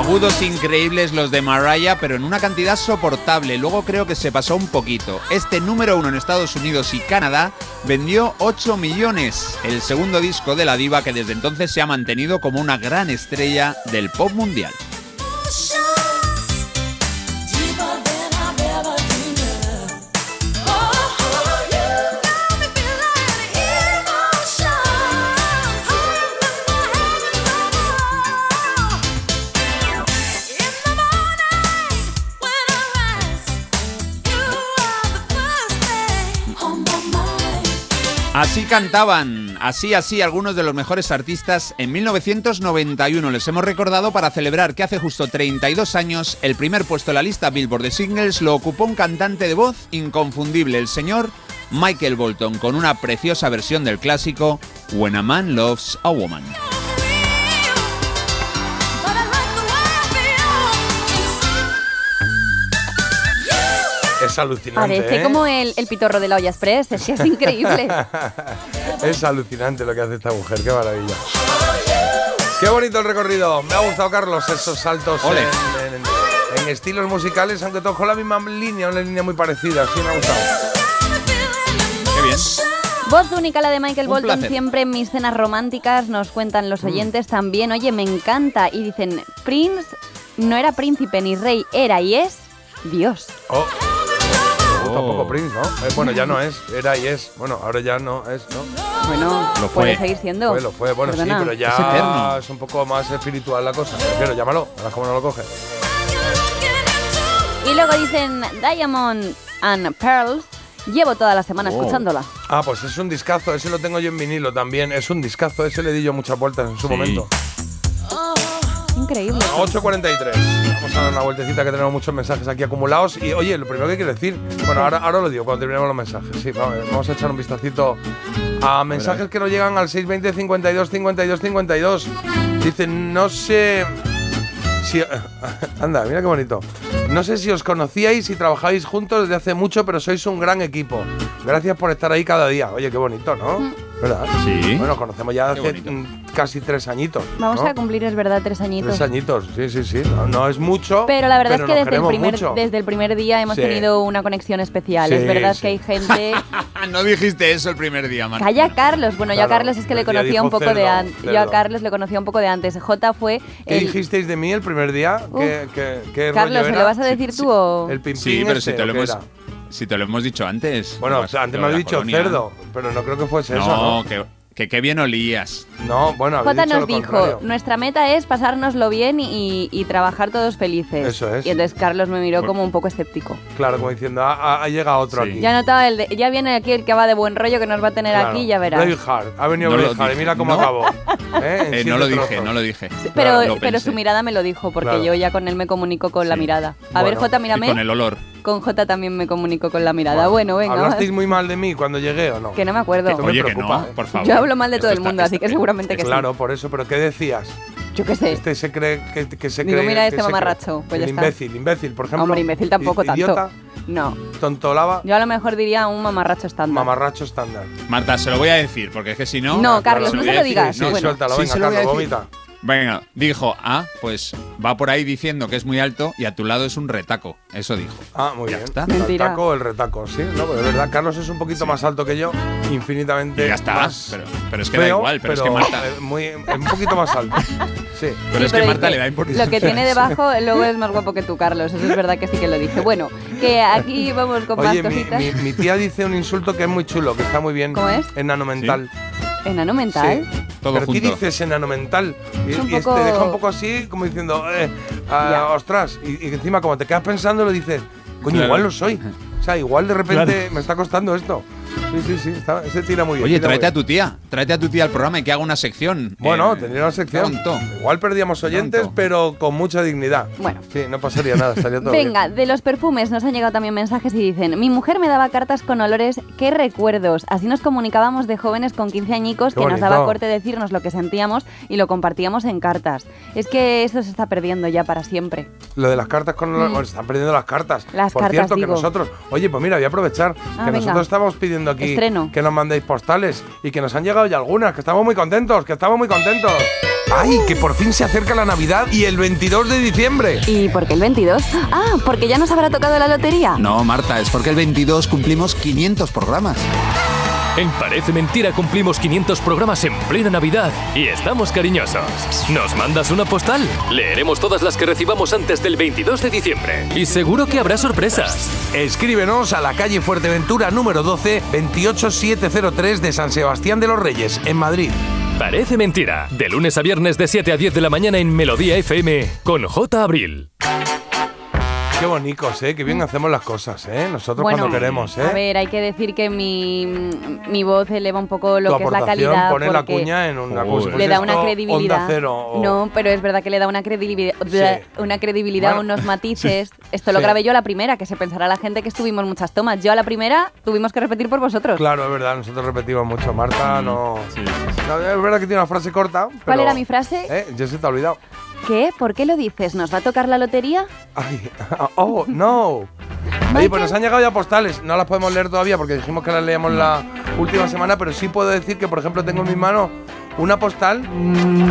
Agudos increíbles los de Mariah, pero en una cantidad soportable. Luego creo que se pasó un poquito. Este número uno en Estados Unidos y Canadá vendió 8 millones. El segundo disco de la diva que desde entonces se ha mantenido como una gran estrella del pop mundial. Así cantaban, así, así, algunos de los mejores artistas en 1991. Les hemos recordado para celebrar que hace justo 32 años el primer puesto en la lista Billboard de singles lo ocupó un cantante de voz inconfundible, el señor Michael Bolton, con una preciosa versión del clásico When a Man Loves a Woman. Es alucinante. Parece ¿eh? como el, el pitorro de la olla express, es que es increíble. *laughs* es alucinante lo que hace esta mujer, qué maravilla. Qué bonito el recorrido. Me ha gustado, Carlos, esos saltos Ole. en, en- en estilos musicales, aunque todos con la misma línea, una línea muy parecida. Sí, me ha gustado. Qué bien. Voz única la de Michael Un Bolton, placer. siempre en mis cenas románticas, nos cuentan los oyentes también. Oye, me encanta. Y dicen, Prince no era príncipe ni rey, era y es Dios. Oh. Gusta un poco Prince, ¿no? Eh, bueno, ya no es, era y es. Bueno, ahora ya no es, ¿no? Bueno, Lo puede seguir siendo. Fue, lo fue, bueno, Perdona. sí, pero ya Es un poco más espiritual la cosa. Prefiero, llámalo, ahora cómo no lo coge. Y luego dicen, Diamond and Pearls. Llevo toda la semana Oh. escuchándola. Ah, pues es un discazo, ese lo tengo yo en vinilo también. Es un discazo, ese le di yo muchas vueltas en su Sí. momento. Increíble. 8.43. Vamos a dar una vueltecita que tenemos muchos mensajes aquí acumulados. Y oye, lo primero que quiero decir, bueno, ahora, ahora lo digo cuando terminemos los mensajes. Sí, vamos, vamos a echar un vistacito a mensajes que nos llegan al 620 52 52 52. Dicen, no sé. Si, *laughs* anda, mira qué bonito. No sé si os conocíais y trabajabais juntos desde hace mucho, pero sois un gran equipo. Gracias por estar ahí cada día. Oye, qué bonito, ¿no? ¿Verdad? Sí. Bueno, nos conocemos ya hace mm, casi tres añitos. Vamos ¿no? a cumplir, es verdad, tres añitos. Tres añitos, sí, sí, sí. No, no es mucho. Pero la verdad pero es que desde el, primer, mucho. desde el primer día hemos Sí. tenido una conexión especial. Sí, es verdad sí. que hay gente... *laughs* No dijiste eso el primer día, Marta. Calla Carlos. Bueno, yo a Claro, Carlos es que le conocía un poco de antes. Yo a. Carlos le conocía un poco de antes. J fue ¿Qué el... dijisteis de mí el primer día? Uf. ¿Qué, qué, qué Carlos, rollo ¿se era? lo vas a decir tú o...? El pimpín Sí, pero ese, si te ¿o lo hemos, era? Si te lo hemos dicho antes. Bueno, Lo o sea, antes me has dicho colonia. cerdo, pero no creo que fuese eso, No, ¿no? que, que qué bien olías. No, bueno, habéis J dicho nos lo dijo, contrario. nuestra meta es pasárnoslo bien y, y trabajar todos felices. Eso es. Y entonces Carlos me miró como un poco escéptico. Claro, como diciendo, ah, ah, ha llegado otro Sí. aquí. Ya notaba el de- ya viene aquí el que va de buen rollo que nos va a tener Claro. aquí, ya verás. Braveheart, ha venido No lo Braveheart y mira cómo No. acabó. ¿eh? *laughs* Eh, no lo dije, no lo dije. Pero, Claro, lo pero pensé. su mirada me lo dijo, porque Claro. yo ya con él me comunico con la mirada. A ver, Bueno, J, Y mírame. con el olor. Con J también me comunico con la mirada. Bueno, venga. ¿Hablasteis muy mal de mí cuando llegué o no? Que no me acuerdo. Esto me Oye, que preocupa, no, ¿eh? por favor. Yo hablo mal de todo el mundo, está- así que seguramente que Claro, por eso, pero ¿qué decías? sí. Yo qué sé. Este se cree que, que se Digo, cree. mira que este mamarracho, pues ya El está. imbécil, imbécil, por ejemplo. Hombre, imbécil tampoco I- tanto. Idiota, No. tontolaba, Yo a lo mejor diría un mamarracho estándar. mamarracho estándar. Marta, se lo voy a decir, porque es que si no. No, Carlos, no se lo digas. Sí, suéltalo, Sí, venga, Carlos, vomita. Venga, dijo, ah, pues va por ahí diciendo que es muy alto y a tu lado es un retaco. Eso dijo. Ah, muy Ya bien. está. El Mentira. taco o el retaco, sí. No, pero de verdad, Carlos es un poquito más alto que yo, infinitamente Y ya está. más Pero, pero es que da igual, pero, es que Marta. eh, muy, un poquito más alto. *laughs* Sí. Pero Sí, es que Marta dice, le da importancia. Lo que tiene *laughs* debajo luego es más guapo que tú, Carlos. Eso es verdad que sí que lo dice. Bueno, que aquí *laughs* vamos con Oye, más mi, cositas. mi- mi tía dice un insulto que es muy chulo, que está muy bien. ¿Cómo es? Enano mental. Enano mental. Sí. Todo ¿Pero qué junto. dices enano mental? Y, Es un y poco- te deja un poco así, como diciendo, eh, ah, Ya. ostras. Y, y encima, como te quedas pensando, lo dices, coño, Claro. igual lo soy. O sea, igual de repente me está costando esto. Sí, sí, sí, está- ese tira muy bien. Oye, tráete a bien. tu tía. Tráete a tu tía al programa y que haga una sección. Bueno, Eh, tendría una sección. pronto. Igual perdíamos oyentes, Pronto. pero con mucha dignidad. Bueno. Sí, no pasaría nada, estaría todo Venga, de los perfumes nos han llegado también mensajes y dicen, mi mujer me daba cartas con olores, qué recuerdos. Así nos comunicábamos de jóvenes con 15 añicos Qué que nos daba bonito. corte decirnos lo que sentíamos y lo compartíamos en cartas. Es que eso se está perdiendo ya para siempre. bien. Lo de las cartas con los. Mm. bueno, están perdiendo las cartas. Las Por cartas, cierto, que digo. nosotros. Oye, pues mira, voy a aprovechar Ah, que venga. nosotros estamos pidiendo aquí Estreno. que nos mandéis postales y que nos han llegado ya algunas, que estamos muy contentos, que estamos muy contentos. ¡Ay, que por fin se acerca la Navidad y el 22 de diciembre! ¿Y por qué el 22? Ah, porque ya nos habrá tocado la lotería. No, Marta, es porque el 22 cumplimos 500 programas. En Parece Mentira cumplimos 500 programas en plena Navidad y estamos cariñosos. ¿Nos mandas una postal? Leeremos todas las que recibamos antes del 22 de diciembre. Y seguro que habrá sorpresas. Escríbenos a la calle Fuerteventura número 12, 28703 de San Sebastián de los Reyes, en Madrid. Parece Mentira. De lunes a viernes de 7 a 10 de la mañana en Melodía FM con J. Abril. Qué bonitos, ¿eh? Qué bien hacemos las cosas, ¿eh? Nosotros Bueno, cuando queremos, ¿eh? A ver, hay que decir que mi, mi voz eleva un poco lo tu que es la aportación calidad. pone la cuña en una como si le da una credibilidad. Onda cero, o- No, pero es verdad que le da una credibilidad, una credibilidad, Bueno, unos *laughs* matices. Esto lo Sí. grabé yo a la primera, que se pensará la gente que estuvimos muchas tomas. Yo a la primera tuvimos que repetir por vosotros. Claro, es verdad, nosotros repetimos mucho. Marta no... no, Es verdad que tiene una frase corta. ¿Cuál era mi frase? ¿Eh? Ya se te ha olvidado. ¿Qué? ¿Por qué lo dices? ¿Nos va a tocar la lotería? Ay, *laughs* oh, no. Oye, pues nos han llegado ya postales. No las podemos leer todavía porque dijimos que las leíamos la última semana, pero sí puedo decir que, por ejemplo, tengo en mi mano una postal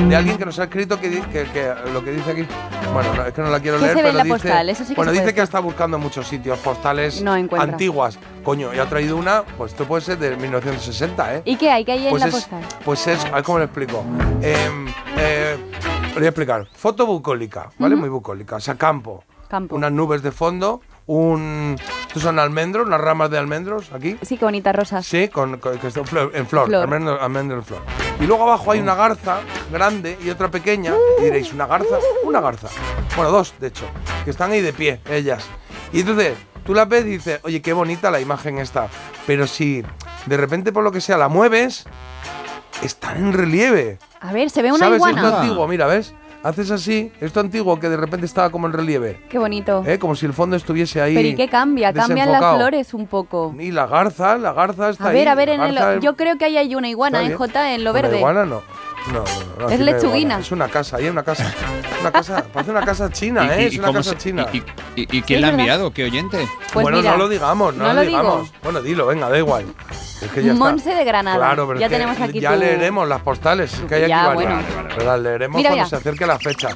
de alguien que nos ha escrito que, que- que lo que dice aquí. Bueno, no, es que no la quiero ¿Qué leer, se ve en pero la dice, postal? Eso sí que bueno, dice que está buscando muchos sitios postales No antiguas. Coño, y ha traído una, pues esto puede ser de 1960, ¿eh? ¿Y qué hay? ¿Qué hay en Pues la es, postal? pues es, a ver cómo le explico. Em, eh, le voy a explicar. Foto bucólica, ¿vale? Muy bucólica. O sea, campo. Campo. Unas nubes de fondo, un... Estos son almendros, unas ramas de almendros aquí. Sí, qué bonitas rosas. Sí, con, con- que está en flor, en flor, Flor. almendro, almendro en flor. Y luego abajo hay una garza grande y otra pequeña. Y diréis, ¿una garza? Una garza. Bueno, dos, de hecho, que están ahí de pie, ellas. Y entonces, tú la ves y dices, oye, qué bonita la imagen esta. Pero si de repente, por lo que sea, la mueves, están en relieve. A ver, se ve una ¿Sabes? iguana. Esto antiguo, mira, ¿ves? Haces así, esto antiguo que de repente estaba como en relieve. Qué bonito. ¿eh? Como si el fondo estuviese ahí. Pero ¿y qué cambia? Cambian las desenfocado. flores un poco. Y la garza, la garza está A ahí. ver, a ver, la en el, garza- yo creo que ahí hay una iguana, Está en bien. J, en lo Una verde. iguana no. No, no, no, Es lechuguina. Es una casa, ahí hay una casa. Una casa, *laughs* parece una casa china, ¿Y- ¿eh? y- Es una casa se- china. y- y- y- y quién la ha enviado? ¿Qué oyente? Pues bueno, mira, no lo digamos, no, no lo lo digo. digamos. Bueno, dilo, venga, da igual. Es que ya está. Monse de Granada. Claro, pero ya es que tenemos aquí Ya tu- leeremos las postales que hay aquí. Ya, las leeremos Mira, cuando mira. se acerque la fecha.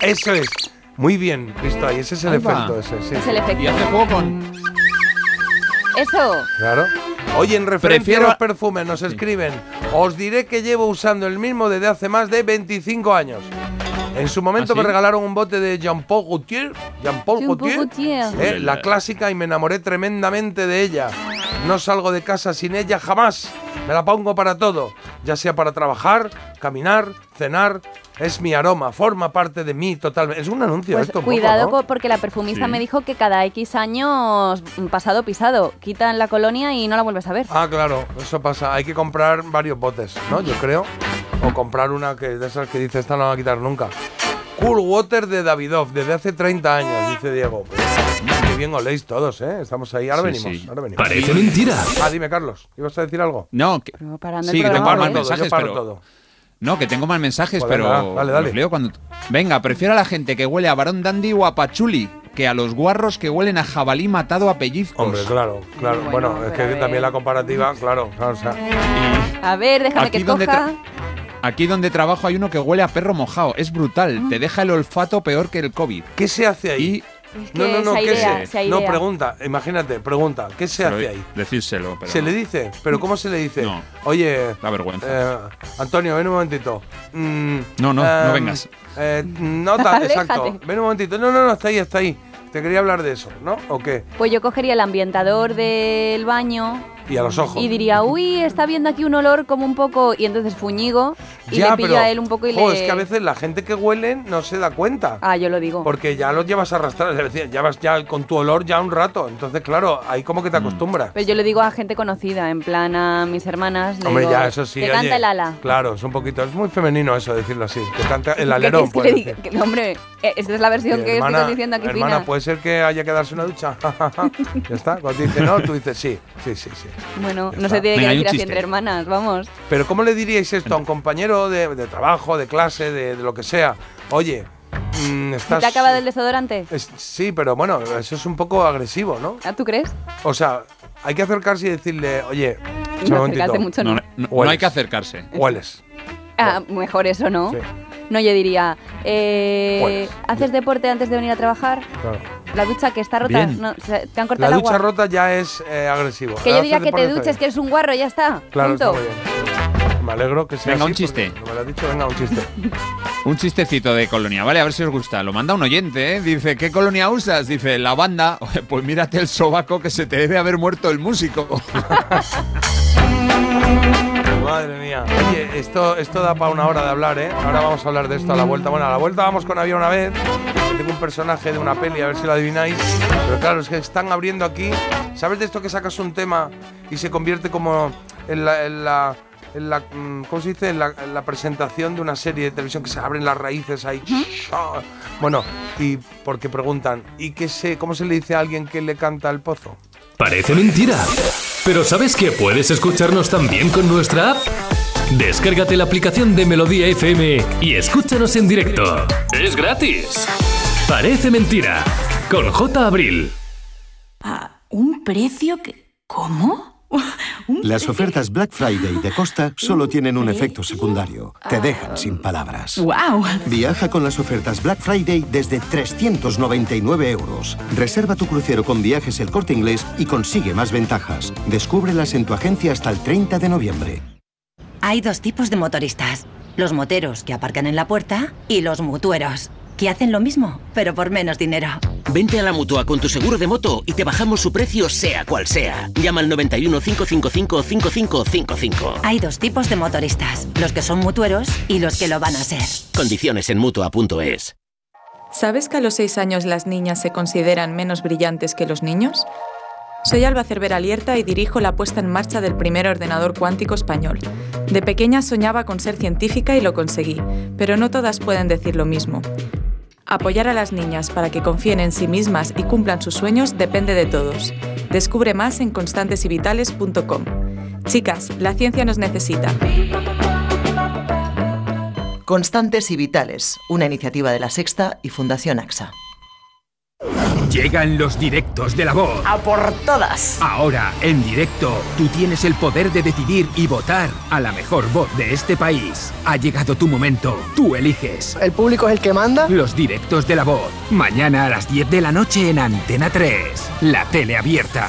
Eso es. Muy bien, visto ahí. Ese es el efecto ese, sí. Es el efecto. Y hace juego con. Eso. Claro. Oye, en referencia Prefiero- a los perfumes nos escriben, os diré que llevo usando el mismo desde hace más de 25 años. En su momento ¿Ah, me regalaron un bote de Jean-Paul Gaultier, Jean-Paul Jean-Paul Gaultier, Gaultier. eh, la clásica y me enamoré tremendamente de ella. No salgo de casa sin ella jamás. Me la pongo para todo, ya sea para trabajar, caminar, cenar. Es mi aroma, forma parte de mí totalmente. Es un anuncio Pues esto poco, cuidado porque la perfumista Sí. me dijo que cada X años mm, pasado pisado quitan la colonia y no la vuelves a ver. Ah, claro, eso pasa. Hay que comprar varios botes, ¿no? Yo creo. O comprar una que de esas que dice esta no la va a quitar nunca. Cool Water de Davidoff, desde hace 30 años, dice Diego. Pues, qué bien oléis todos, ¿eh? Estamos ahí. Ahora Sí, venimos, sí. ahora venimos. Parece mentira. Ah, dime, Carlos. ¿Ibas a decir algo? No, que, parando sí, el que tengo programa, más ¿eh? Todo, mensajes, yo paro pero. todo. No, que tengo más mensajes, Pues pero. venga, dale, dale. los leo cuando. Venga, prefiero a la gente que huele a varón dandy o a pachuli que a los guarros que huelen a jabalí matado a pellizcos. Hombre, claro, claro. Bueno, es que también la comparativa, claro, claro, o sea, A ver, déjame Aquí que donde. Aquí donde trabajo hay uno que huele a perro mojado. Es brutal. Ah. Te deja el olfato peor que el COVID. ¿qué se hace ahí? Y Es que no, no, no, se ¿qué airea, se? se No, pregunta, imagínate, pregunta, ¿qué se Pero hace ahí? Decírselo, pero. ¿Se le dice? ¿Pero cómo se le dice? No. Oye, Da vergüenza. eh, Antonio, ven un momentito. Mm, No, no, no em, vengas. eh, no, *laughs* exacto. Ven un momentito. No, no, no, está ahí, está ahí. Te quería hablar de eso, ¿no? ¿O qué? Pues yo cogería el ambientador del baño Y a los ojos. y diría, uy, está viendo aquí un olor como un poco. Y entonces fuñigo y Ya, le pillo pero, a él un poco y jo, le. es que a veces la gente que huele no se da cuenta. Ah, yo lo digo. Porque ya los llevas arrastrados, es decir, llevas ya con tu olor ya un rato. Entonces, claro, ahí como Mm. que te acostumbras. Pero yo le digo a gente conocida, en plan a mis hermanas. Le Hombre, digo, ya, eso sí. Que oye, canta el ala. Claro, es un poquito, es muy femenino eso decirlo así. Que canta el *laughs* ¿Qué alerón, quieres que. Que- hombre, eh, esta es la versión que hermana, estoy diciendo aquí hermana, fina. puede ser que haya que darse una ducha. *laughs* ya está. Cuando te dice no, tú dices sí, sí, sí, sí. Bueno, no se tiene Venga, que decir así entre hermanas, vamos. Pero ¿cómo le diríais esto a un compañero de, de trabajo, de clase, de, de lo que sea? Oye, mm, ¿Se estás... te ha acabado el desodorante? Es- sí, pero bueno, eso es un poco agresivo, ¿no? ¿Ah, ¿Tú crees? O sea, hay que acercarse y decirle, oye, No, mucho No, no. no, no hay que acercarse. hueles. Ah, mejor eso, ¿no? Sí. No, yo diría, eh. ¿haces deporte antes de venir a trabajar? Claro. La ducha que está rota, Bien. no, se- te han La cortado el ducha agua. rota ya es eh, agresivo. Que yo Hacer diría que te está duches, que bien. eres un guarro, ya está. Claro, está punto. muy bien. Me alegro que sea Venga, un así, chiste. porque No me lo has dicho, venga, un chiste. *laughs* Un chistecito de colonia, vale, a ver si os gusta. Lo manda un oyente, ¿eh? Dice, ¿qué colonia usas? Dice, la banda. *laughs* Pues mírate el sobaco que se te debe haber muerto el músico. *laughs* Madre mía. Oye, esto, esto da para una hora de hablar, ¿eh? Ahora vamos a hablar de esto a la vuelta. Bueno, a la vuelta vamos con Había una vez. que Tengo un personaje de una peli, a ver si lo adivináis. Pero claro, es que están abriendo aquí. ¿Sabes de esto que sacas un tema y se convierte como en la. En la en la, mm, ¿Cómo se dice? En la, en la presentación de una serie de televisión que se abren las raíces ahí. Bueno, y porque preguntan, ¿y qué sé? ¿Cómo se le dice a alguien que le canta al pozo? Parece mentira. Pero ¿sabes que puedes escucharnos también con nuestra app? Descárgate la aplicación de Melodía FM y escúchanos en directo. Es gratis. Parece mentira. Con J. Abril. ¿Un precio que... ¿Cómo? *laughs* Las ofertas Black Friday de Costa solo tienen un efecto secundario. Te dejan sin palabras. ¡Wow! Viaja con las ofertas Black Friday desde 399 euros. Reserva tu crucero con viajes el corte inglés y consigue más ventajas. Descúbrelas en tu agencia hasta el 30 de noviembre. Hay dos tipos de motoristas. Los moteros que aparcan en la puerta y los mutueros, que hacen lo mismo, pero por menos dinero. Vente a la mutua con tu seguro de moto y te bajamos su precio sea cual sea. Llama al 91 555 5555. Hay dos tipos de motoristas, los que son mutueros y los que lo van a ser. Condiciones en mutua.es. ¿Sabes que a los 6 años las niñas se consideran menos brillantes que los niños? Soy Alba Cervera Lierta y dirijo la puesta en marcha del primer ordenador cuántico español. De pequeña soñaba con ser científica y lo conseguí, pero no todas pueden decir lo mismo. Apoyar a las niñas para que confíen en sí mismas y cumplan sus sueños depende de todos. Descubre más en constantesyvitales.com. Chicas, la ciencia nos necesita. Constantes y Vitales, una iniciativa de la Sexta y Fundación AXA. Llegan los directos de la voz. ¡A por todas! Ahora, en directo, tú tienes el poder de decidir y votar a la mejor voz de este país. Ha llegado tu momento. Tú eliges. ¿El público es el que manda? Los directos de la voz. Mañana a las 10 de la noche en Antena 3. La tele abierta.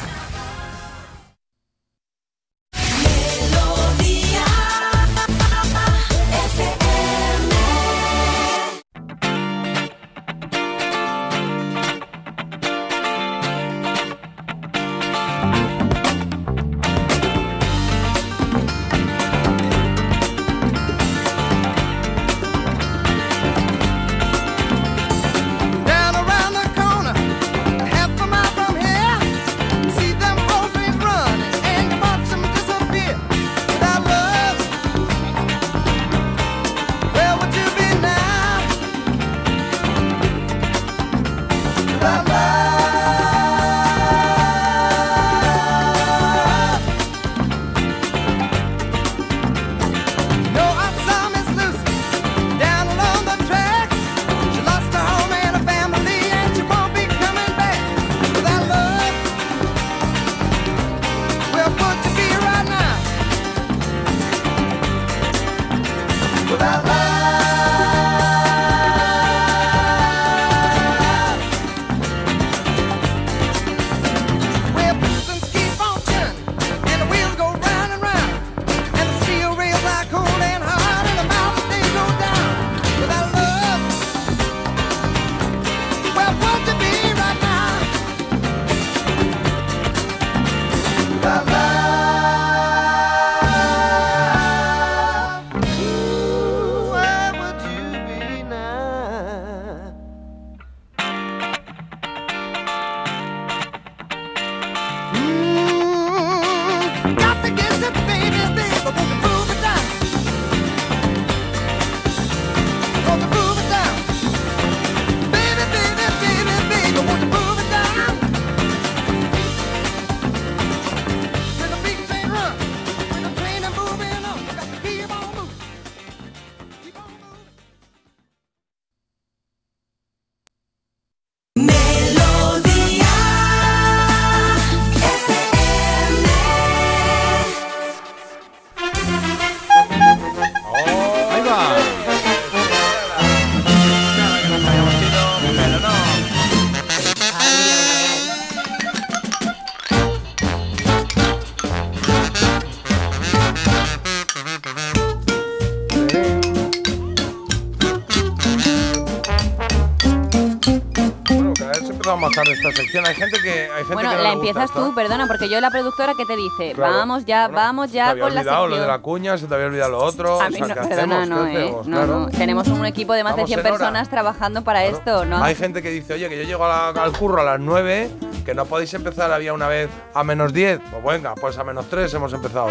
Hay gente Bueno, que no la gusta empiezas tú, perdona, porque yo la productora que te dice, Claro. vamos ya, vamos Se te ya había con la olvidado lo de sección. la cuña, se te había olvidado lo otro. A o mí sea, no, ¿qué perdona, eh, hacemos? no, Claro. no. Tenemos un equipo de más de Vamos 100 en hora. personas trabajando para esto, ¿no? Hay gente que dice, oye, que yo llego la- al curro a las 9, que no podéis empezar, había una vez a menos 10. Pues venga, pues a menos 3 hemos empezado.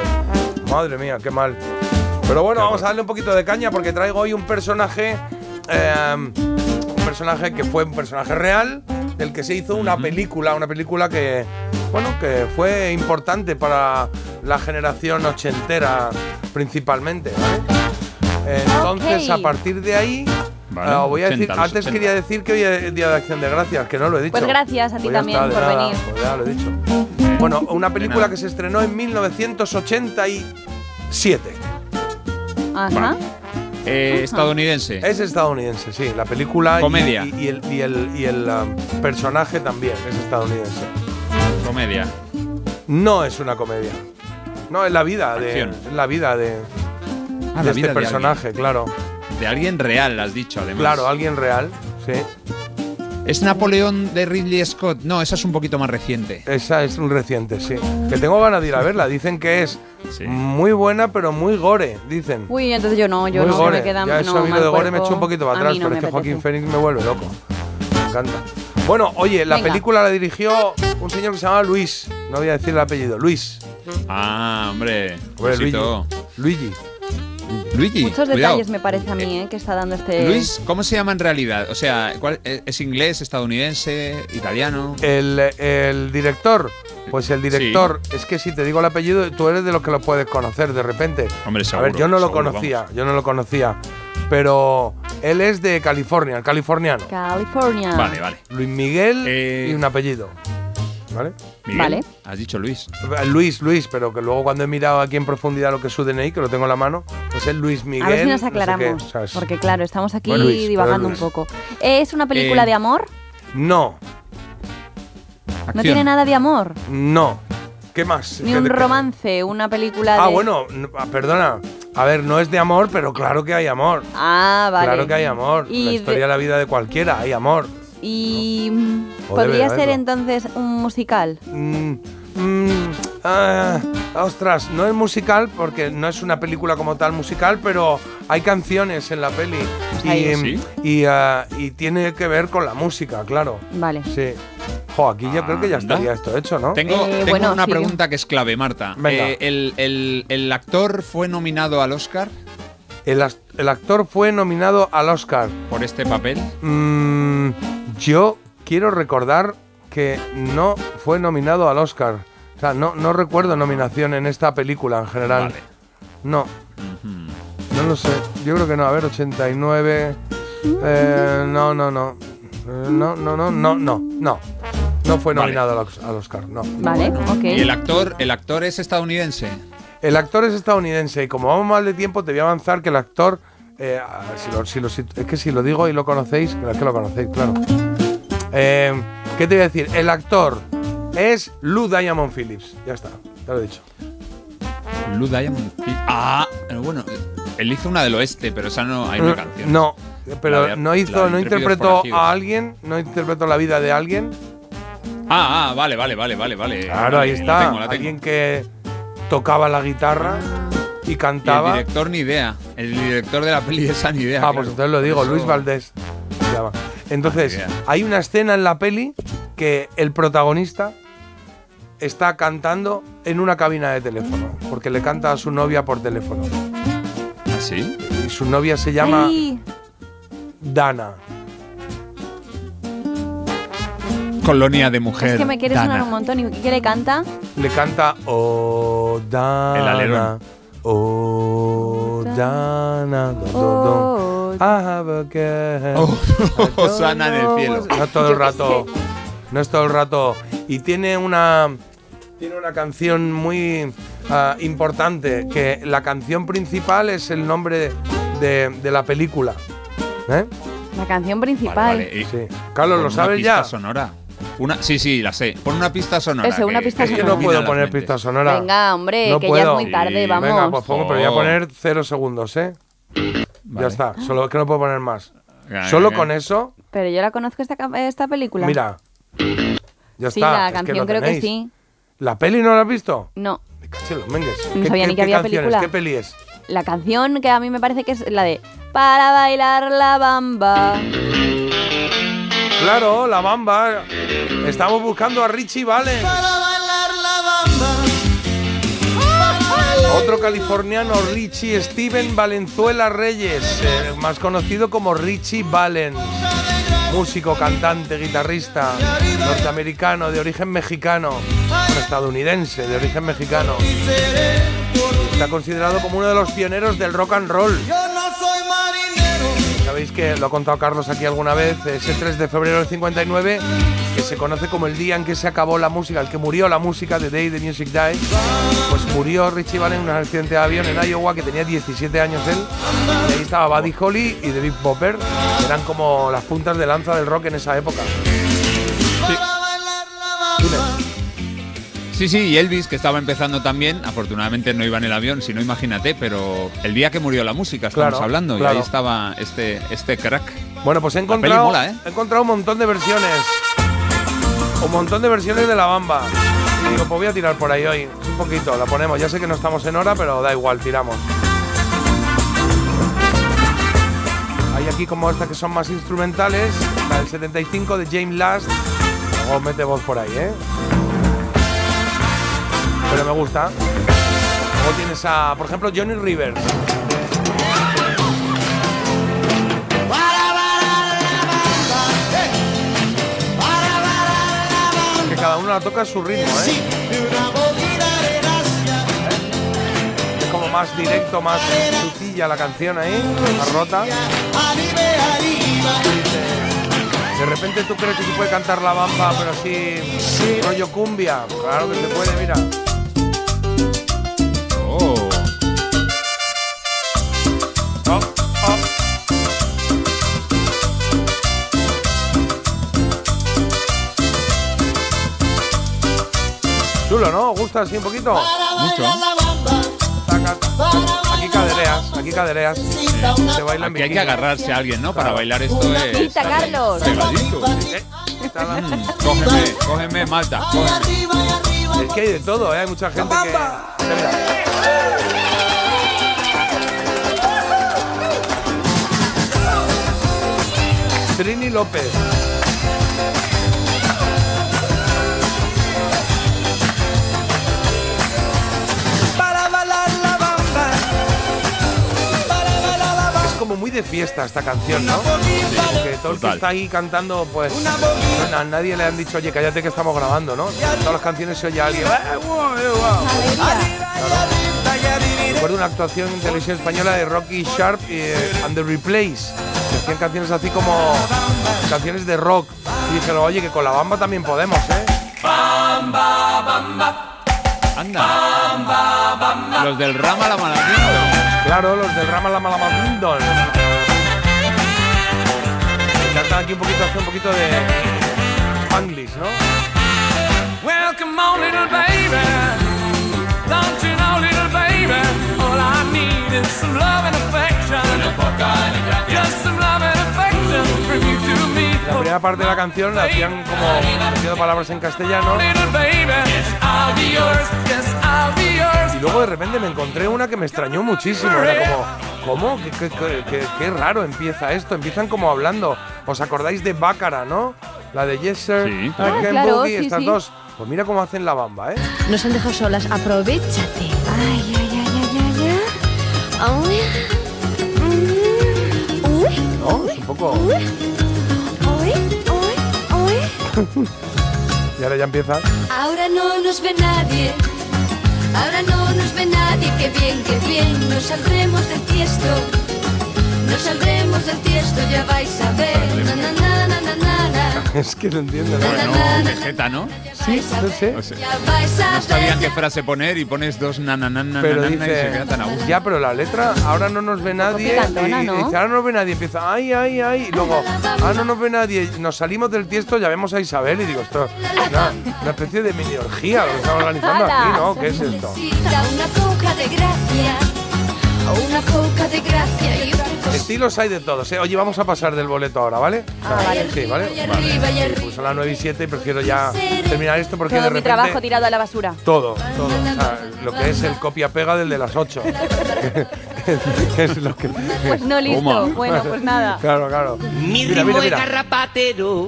Madre mía, qué mal. Pero bueno, vamos a darle un poquito de caña porque traigo hoy un personaje. eh, un personaje que fue un personaje real, del que se hizo una película, una película que, bueno, que fue importante para la generación ochentera principalmente, ¿vale? Entonces, a partir de ahí, Vale, ah, voy a decir, 80, los antes 80. quería decir que hoy es Día de Acción de Gracias, que no lo he dicho. Pues gracias a ti Pues también está, por nada, venir. pues ya lo he dicho. Bueno, una película que se estrenó en 1987. Ajá. Eh, estadounidense. Es estadounidense, sí. La película y- Comedia. Y, y el, y el- y el, um, personaje también es estadounidense. Comedia. No es una comedia. No, es la vida de, es la vida de, Ah, de la este vida de personaje, claro. De alguien real, has dicho, además. Claro, alguien real, sí. ¿Es Napoleón de Ridley Scott? No, esa es un poquito más reciente. Esa es un reciente, sí. Que tengo ganas de ir a verla. Dicen que es muy buena, pero muy gore, dicen. Uy, entonces yo no, yo muy no, gore. me queda ya eso no, a mí lo de gore me echo un poquito para atrás, no pero es que Joaquín. Phoenix me vuelve loco. Me encanta. Bueno, oye, la Venga. película la dirigió un señor que se llama Luis. No voy a decir el apellido. Luis. Ah, hombre. Hombre, Luigi. Luisito. Luigi. Luigi. Muchos cuidado. detalles me parece a mí, ¿eh? Que está dando este. Luis, ¿cómo se llama en realidad? O sea, ¿cuál- eh, ¿es inglés, estadounidense, italiano? El, el director. Pues el director, es que si te digo el apellido, tú eres de los que lo puedes conocer de repente. Hombre, a ver, yo no lo seguro, conocía, yo no lo conocía. Pero él es de California, el californiano. California. Vale, vale. Luis Miguel Eh, y un apellido. ¿Vale? Miguel, Vale. Has dicho Luis. Luis, Luis, pero que luego cuando he mirado aquí en profundidad lo que es su DNI, que lo tengo en la mano, pues es Luis Miguel. a ver si nos no sé qué, aclaramos. porque claro, estamos aquí Bueno, Luis, pero divagando un poco. ¿Es una película Eh, de amor? No, No tiene nada de amor. no. ¿Qué más? Ni ¿Qué- un romance, una película de. Ah, bueno, ah, perdona. A ver, no es de amor, pero claro que hay amor. Ah, vale. Claro que hay amor. Y la historia de la vida de cualquiera, hay amor. Y. mm, ¿Podría ser entonces un musical? Mm, mm, ah, ostras, no es musical porque no es una película como tal musical, pero hay canciones en la peli. Y. ¿Sí? y, ah, y tiene que ver con la música, claro. Vale. Sí. Jo, aquí yo creo que ya Anda. estaría esto hecho, ¿no? Tengo, Eh, tengo bueno, una pregunta que es clave, Marta. Venga. Eh, el, el- el actor fue nominado al Oscar El, actor fue nominado al Oscar. por este papel. Mm, yo quiero recordar que no fue nominado al Oscar. O sea, no, no recuerdo nominación en esta película en general. Vale. No. No lo sé. Yo creo que no. A ver, 89. Eh, no, no, no. No, no, no, no, no, no. No fue nominado al Oscar, no. Vale, ok. Y el actor, el actor es estadounidense. El actor es estadounidense y como vamos mal de tiempo, te voy a avanzar que el actor. eh, ah, si lo- si lo- si- es que si lo digo y lo conocéis, es que lo conocéis, claro. Eh, ¿Qué te voy a decir? El actor es Lou Diamond Phillips. Ya está, ya lo he dicho. Lou Diamond. Ah, pero bueno, él hizo una del oeste, pero esa no hay una Eh, canción. No, pero de- no hizo, no interpretó a alguien, no interpretó la vida de alguien. Ah, ah, vale, vale, vale, vale, vale. Claro, Vale, ahí la está. tengo, la tengo. Alguien que tocaba la guitarra y Y el cantaba. director ni idea. El director de la peli esa ni idea. Ah, claro. pues entonces lo digo, eso- Luis Valdés. Entonces, Ah, hay una escena en la peli que el protagonista está cantando en una cabina de teléfono, porque le canta a su novia por teléfono. ¿Ah, sí? Y su novia se llama Ay, Dana. Colonia de mujer. es que me quiere Dana. sonar un montón. ¿Y qué le canta? Le canta Oh Dana. El alerón. Oh Dana. do, do, do. Oh, I have a girl. Oh, I don't *laughs* Osana en el know cielo. No todo el rato. No es todo el rato. Y tiene una. Tiene una canción muy ah, importante. Que la canción principal es el nombre de, de la película. ¿Eh? la canción Vale, principal. vale. Y- Sí. Carlos, ¿lo sabes ya? sonora. Una, sí, sí, la sé. Pon una pista sonora. Eso, una que- pista Es que sonora. no puedo poner pista sonora. Venga, hombre, No que ya puedo. es muy tarde, Sí, vamos. Venga, pues pongo, pero voy a poner cero segundos, ¿eh? Ya Vale. está. Solo es que no puedo poner más. Venga, Solo venga. con eso, Pero yo la conozco esta, ca- esta película. mira. Ya sí, está. la es canción lo creo que tenéis. sí. ¿La peli no la has visto? No, Me caché en los mengues. No ¿Qué- sabía qué- ni que qué había canciones? película. ¿Qué peli es? la canción que a mí me parece que es la de Para bailar la bamba. Claro, la bamba. Estamos buscando a Richie Valens. Otro californiano, Richie Steven Valenzuela Reyes, eh, más conocido como Richie Valens. Músico, cantante, guitarrista, norteamericano, de origen mexicano, bueno, estadounidense, de origen mexicano. Está considerado como uno de los pioneros del rock and roll. ¿Sabéis sabéis que lo ha contado Carlos aquí alguna vez, ese 3 de febrero del 59, que se conoce como el día en que se acabó la música, el que murió la música, The Day the Music Died, pues murió Richie Valens en un accidente de avión en Iowa, que tenía 17 años él, ahí estaba Buddy Holly y David Bopper, que eran como las puntas de lanza del rock en esa época. Sí, sí, y Elvis, que estaba empezando también, afortunadamente no iba en el avión, si no imagínate, pero el día que murió la música estamos Claro, hablando, claro. y ahí estaba este, este crack. Bueno, pues he encontrado, mola, ¿eh? he encontrado un montón de versiones. Un montón de versiones de la bamba. Y digo, pues voy a tirar por ahí hoy. Un poquito, la ponemos. Ya sé que no estamos en hora, pero da igual, tiramos. Hay aquí como estas que son más instrumentales. La del 75 de James Last. Luego mete voz por ahí, ¿eh? Me gusta. Luego tienes a, por ejemplo, Johnny Rivers. Que cada uno la toca a su ritmo, ¿eh? Es como más directo, más sencilla la canción ahí, más rota. De repente tú crees que se puede cantar la bamba, pero así, rollo cumbia. Claro que se puede, mira. Chulo, ¿no? ¿Gusta así un poquito? Mucho. Aquí cadereas, aquí cadereas. Se baila en Aquí hay que bikini. agarrarse a alguien, ¿no? Para bailar esto es... Quita, Carlos. Pegadito. Eh, está la- Mm, cógeme, cógeme, Malta. cógeme. Es que hay de todo, ¿eh? Hay mucha gente que... Mira, mira. Trini López. Como muy de fiesta esta canción, ¿no? Que todo el que está ahí cantando, pues a nadie le han dicho, oye, cállate que estamos grabando, ¿no? Todas las canciones se oye a alguien. Recuerdo una actuación en televisión española de Rocky Sharp y eh, and the Replays. que Hacían canciones así como canciones de rock. Y dije, oye, que con la bamba también podemos, ¿eh? Anda. Los del Rama la Malandino. Claro, los del Rama la Malamamindon. Me cantan aquí un poquito, hace un poquito de Spanglish, ¿no? Well, come on, little baby. Don't you know, little baby? All I need is some love and affection. Just some love and affection from you to me. La primera parte de la canción la hacían como metiendo palabras en castellano y luego de repente me encontré una que me extrañó muchísimo. Era como, ¿cómo? ¿Qué, qué- qué- qué- qué raro empieza esto? Empiezan como hablando. ¿Os acordáis de Bácara, no? La de Yes Sir, Sí, Ah, claro, Boogie, sí, estas sí. dos. Pues mira cómo hacen la bamba, ¿eh? Nos han dejado solas. Aprovechate. Ay, ay, ay, ay, ay, ay. Ay. Mm. Uy, ¿No? Es un poco... uy. *laughs* Y ahora ya empieza. Ahora no nos ve nadie. Ahora no nos ve nadie. Qué bien, qué bien. Nos saldremos del tiesto. Nos saldremos del tiesto. Ya vais a ver. Na, na, na. *laughs* Es que no entiendo nada. Bueno, Vegeta, ¿no? Sí, no sé. No sabían qué frase poner y pones dos nananana Pero y se dice, queda tan a gusto. ya, pero la letra, ahora no nos ve nadie. picantona, y- dice, ahora no nos ve nadie. Empieza, ay, ay, ay. Y luego, ahora no nos ve nadie. Nos salimos del tiesto, ya vemos a Isabel. Y digo, esto es una, una especie de mini orgía lo que estamos organizando aquí, ¿no? ¿Qué es esto? Necesita una poca de gracia. Una poca de gracia y otra cosa. Estilos hay de todos, ¿eh? Oye, vamos a pasar del boleto ahora, ¿vale? O sea, Ah, vale. Sí, ¿vale? Sí, arriba. pues son las 9 y 7 y prefiero ya terminar esto porque Todo de mi repente... trabajo tirado a la basura. Todo, todo. O sea, lo que es el copia-pega del de las 8. *laughs* es lo que... Pues no listo. Toma. Bueno, pues nada. Claro, claro. Mi Mira, ritmo mira, es mira. garrapatero.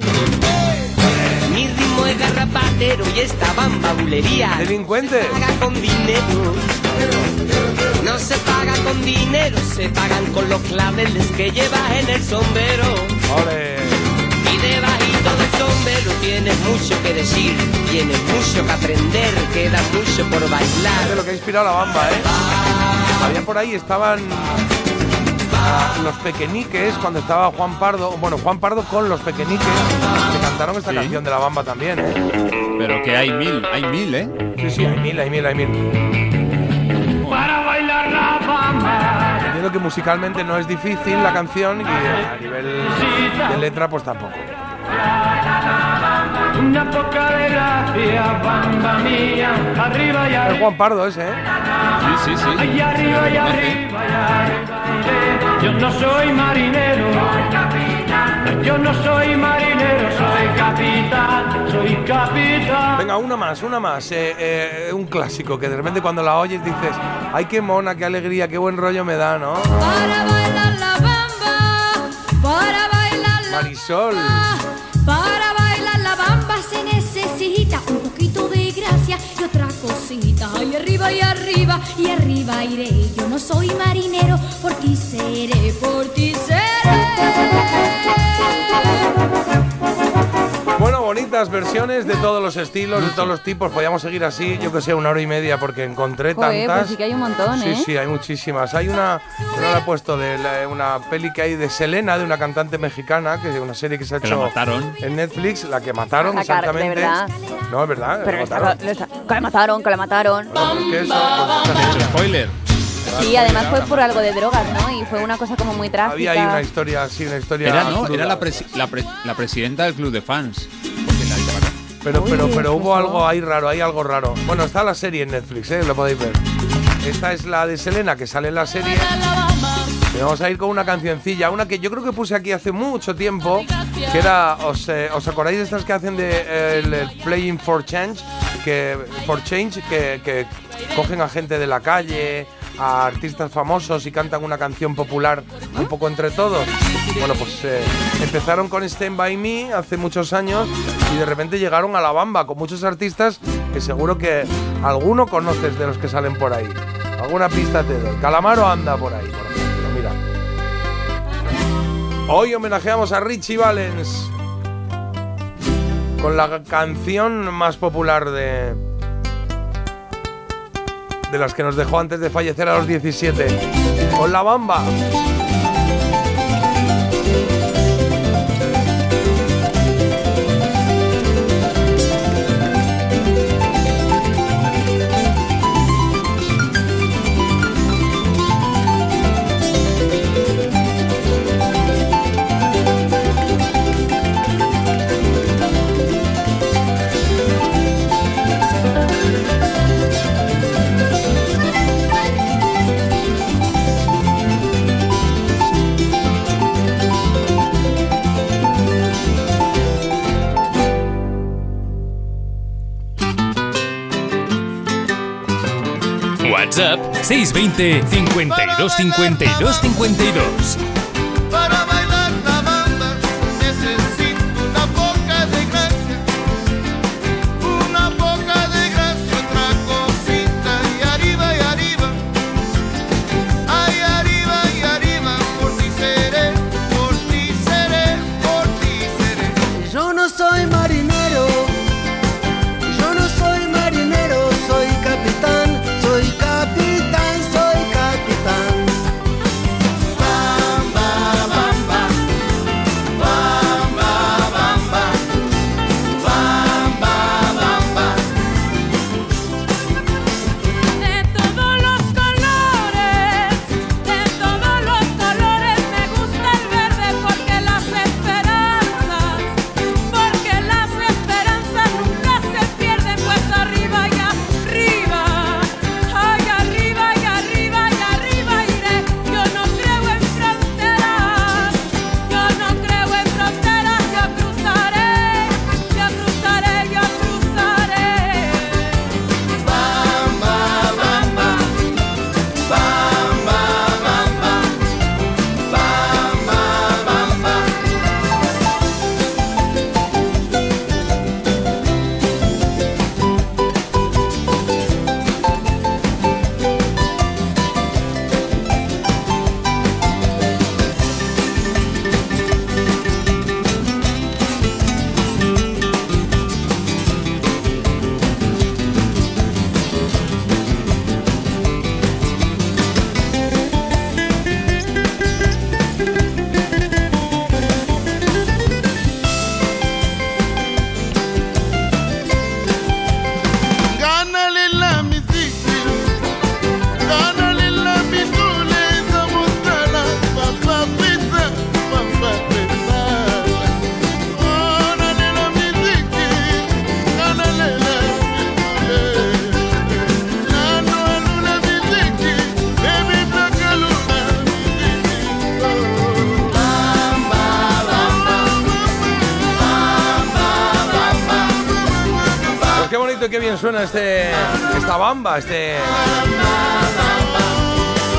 Mi ritmo es garrapatero y esta bamba bulería. Delincuentes. Se paga con dinero. No se paga con dinero, se pagan con los claveles que llevas en el sombrero. Ole. Y debajito del sombrero tienes mucho que decir, tienes mucho que aprender, queda mucho por de bailar. lo que ha inspirado la bamba, ¿eh? Había por ahí, estaban a los pequeñiques, cuando estaba Juan Pardo, bueno, Juan Pardo con los pequeñiques, que cantaron esta Sí. canción de la bamba también, ¿eh? Pero que hay mil, hay mil, ¿eh? Sí, sí, hay mil, hay mil, hay mil. Entiendo que musicalmente no es difícil la canción y a nivel de letra pues tampoco. Una poca de gracia, bamba mía. Arriba y Es arriba. Juan Pardo ese, ¿eh? Sí, sí, sí. Arriba y arriba y arriba. Yo no soy marinero. Yo no soy marinero, soy capitán, soy capitán. Venga, una más, una más. Eh, eh, un clásico que de repente cuando la oyes dices, ay, qué mona, qué alegría, qué buen rollo me da, ¿no? Para bailar la bamba, para bailar la Marisol. Para bailar la bamba se necesita un poquito de gracia y otra cosita. Y arriba y arriba y arriba iré. Yo no soy marinero, por ti seré, por ti seré. Bueno, bonitas versiones de todos los estilos, de todos los tipos. Podríamos seguir así, yo que sé, una hora y media porque encontré Joder, tantas. pues sí que hay un montón, Sí, ¿eh? sí, hay muchísimas. Hay una, no la he puesto, de la- una peli que hay de Selena, de una cantante mexicana, que es una serie que se ha Que la hecho mataron. en Netflix, la que mataron La cara- de exactamente. verdad. No, es verdad. Pero la está- mataron. lo está- que la mataron, que la mataron. Bueno, pues que eso, pues, hecho spoiler. Sí, además fue por algo de drogas, ¿no? Y fue una cosa como muy trágica. Había ahí una historia, sí, una historia. Era, no, era la, presi- la, pre- la presidenta del club de fans. Pero, pero, Uy, pero hubo algo ahí raro, hay algo raro. Bueno, está la serie en Netflix, ¿eh? Lo podéis ver. Esta es la de Selena, que sale en la serie. Y vamos a ir con una cancioncilla, una que yo creo que puse aquí hace mucho tiempo, que era, ¿os, eh, ¿os acordáis de estas que hacen de eh, el, el Playing for Change? Que, for Change, que, que cogen a gente de la calle, a artistas famosos y cantan una canción popular un poco entre todos. Bueno, pues eh, empezaron con Stand By Me hace muchos años y de repente llegaron a la bamba con muchos artistas que seguro que alguno conoces de los que salen por ahí. Alguna pista te doy. Calamaro anda por ahí. Hoy homenajeamos a Richie Valens con la canción más popular de de las que nos dejó antes de fallecer a los 17. Con la bamba. 620 52 52 52. Este, esta bamba, este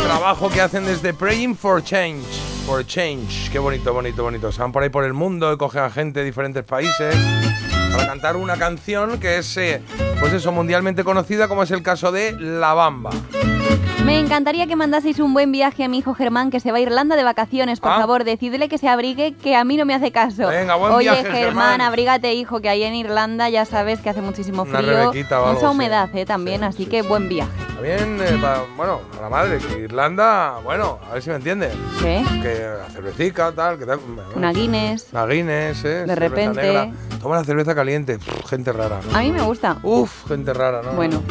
trabajo que hacen desde Praying for Change. For Change. Qué bonito, bonito, bonito. Se van por ahí por el mundo y cogen a gente de diferentes países para cantar una canción que es, eh, pues eso, mundialmente conocida como es el caso de La Bamba. Me encantaría que mandaseis un buen viaje a mi hijo Germán que se va a Irlanda de vacaciones. Por Ah. favor, decidle que se abrigue, que a mí no me hace caso. Venga, buen Oye, viaje, Germán, Germán. abrígate, hijo, que ahí en Irlanda ya sabes que hace muchísimo frío. mucha sí. humedad, eh, también, así que buen viaje. Bien, eh, bueno, a la madre, que Irlanda, bueno, a ver si me entiende. ¿Qué? Que la cervecica, tal, que tal. Una Guinness. Una Guinness, ¿eh? De repente. negra. Toma la cerveza caliente. Pff, gente rara. ¿no? A mí me gusta. Uf, gente rara, ¿no? Bueno,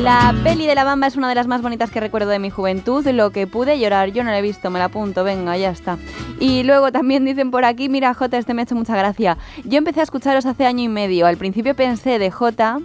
la peli de la bamba es una de las más bonitas que recuerdo de mi juventud. Lo que pude llorar, yo no la he visto, me la apunto, venga, ya está. Y luego también dicen por aquí, mira Jota, este me ha hecho mucha gracia. Yo empecé a escucharos hace año y medio. Al principio pensé de Jota,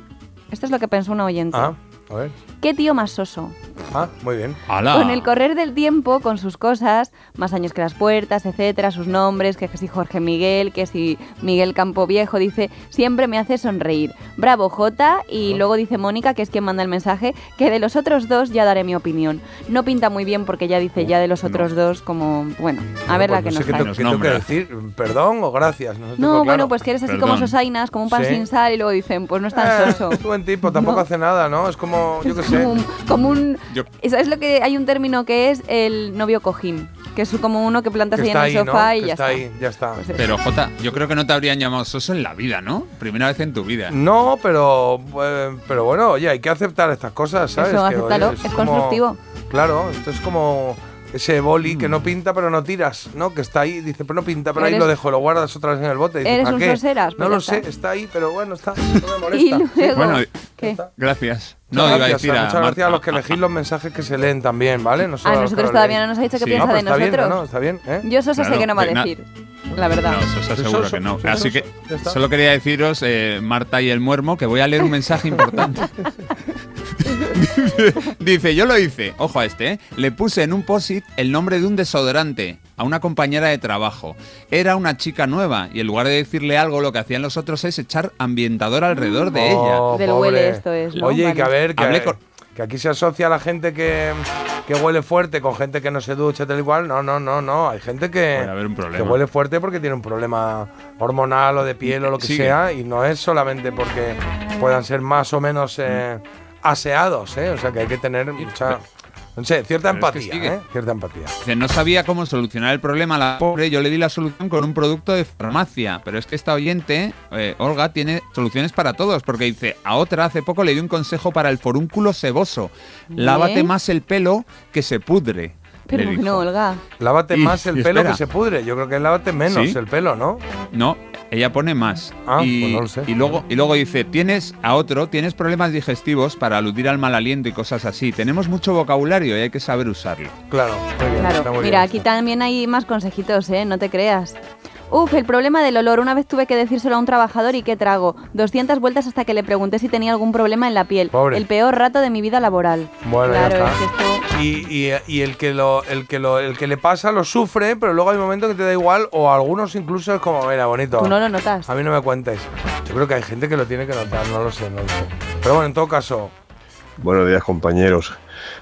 esto es lo que pensó una oyente. Ah, a ver. ¿Qué tío más soso? Ah, muy bien. Con el correr del tiempo, con sus cosas, más años que las puertas, etcétera, sus nombres, que si Jorge Miguel, que si Miguel Campo Viejo, dice, siempre me hace sonreír. Bravo Jota, y luego dice Mónica, que es quien manda el mensaje, que de los otros dos ya daré mi opinión. No pinta muy bien porque ya dice ya de los otros dos como, bueno, a ver la Pues que no sé nos trae. qué tengo que decir. ¿Perdón o gracias? No, sé, bueno, pues que eres así como sosainas, como un pan Sí. sin sal, y luego dicen, pues no es tan Eh, soso. es buen tipo, tampoco hace nada, ¿no? Es como, yo qué sé. *laughs* Como un, como un- Yo- ¿Sabes lo que hay un término que es el novio cojín? Que es como uno que plantas Que ahí en el ahí, ¿no? sofá y Que ya está está. ahí, ya está. Pero Jota, yo creo que no te habrían llamado soso en la vida, ¿no? Primera vez en tu vida. No, pero, eh, pero bueno, oye, hay que aceptar estas cosas, ¿sabes? Eso, Que, oye, es como- constructivo. Claro, esto es como ese boli que no pinta pero no tiras, ¿no? Que está ahí, dice, pero no pinta, pero ahí lo dejo, lo guardas otra vez en el bote. Dice, eres ¿para un qué? soseras, No pues lo sé, está. ahí, pero bueno, está, *laughs* no me molesta. Y luego, Bueno, ¿qué? gracias. Muchas No, iba a gracias, decir a muchas gracias a los que elegís los mensajes que se leen también, ¿vale? No solo A nosotros todavía no nos ha dicho qué Sí. piensa No, de bien, nosotros. ¿no? Está bien, ¿eh? Yo soso sé que no va a decir, la verdad. No, Soy seguro que no. Así que solo quería deciros, eh, Marta y el muermo, que voy a leer un mensaje importante. *laughs* dice, *laughs* dice, yo lo hice, ojo a este, ¿eh? le puse en un posit el nombre de un desodorante a una compañera de trabajo. Era una chica nueva y en lugar de decirle algo, lo que hacían los otros es echar ambientador alrededor de Oh, ella. Del pobre. huele esto es, ¿no? Oye, y que a ver, que, Hablé con- que aquí se asocia a la gente que, que huele fuerte con gente que no se ducha tal igual. No, no, no, no. Hay gente que, Puede haber un problema. que huele fuerte porque tiene un problema hormonal o de piel o lo que Sigue. sea. Y no es solamente porque puedan ser más o menos eh, aseados, ¿eh? O sea que hay que tener mucha. No sé, cierta Pero es que empatía. ¿eh? Cierta empatía. Dice, no sabía cómo solucionar el problema a la pobre, yo le di la solución con un producto de farmacia, pero es que esta oyente, eh, Olga, tiene soluciones para todos, porque dice, a otra hace poco le di un consejo para el forúnculo seboso, lávate más el pelo que se pudre. Pero le dijo. no, Olga. Lávate Y- más el pelo espera. que se pudre. Yo creo que lávate menos ¿Sí? el pelo, ¿no? No, ella pone más. Ah, y, pues no lo sé. y luego, y luego dice, tienes a otro, tienes problemas digestivos para aludir al mal aliento y cosas así. Tenemos mucho vocabulario y hay que saber usarlo. Claro, muy bien. está Claro, muy mira, bien. aquí también hay más consejitos, ¿eh? No te creas. Uf, el problema del olor. Una vez tuve que decírselo a un trabajador y qué trago. 200 vueltas hasta que le pregunté si tenía algún problema en la piel. Pobre. El peor rato de mi vida laboral. Bueno, claro, ya es que está. esto... Y, y- y el que lo, el que lo, el que le pasa lo sufre, pero luego hay momentos que te da igual, o algunos incluso es como, mira, bonito. Tú no lo notas. A mí no me cuentes. Yo creo que hay gente que lo tiene que notar, no lo sé, no lo sé. Pero bueno, en todo caso, Buenos días compañeros.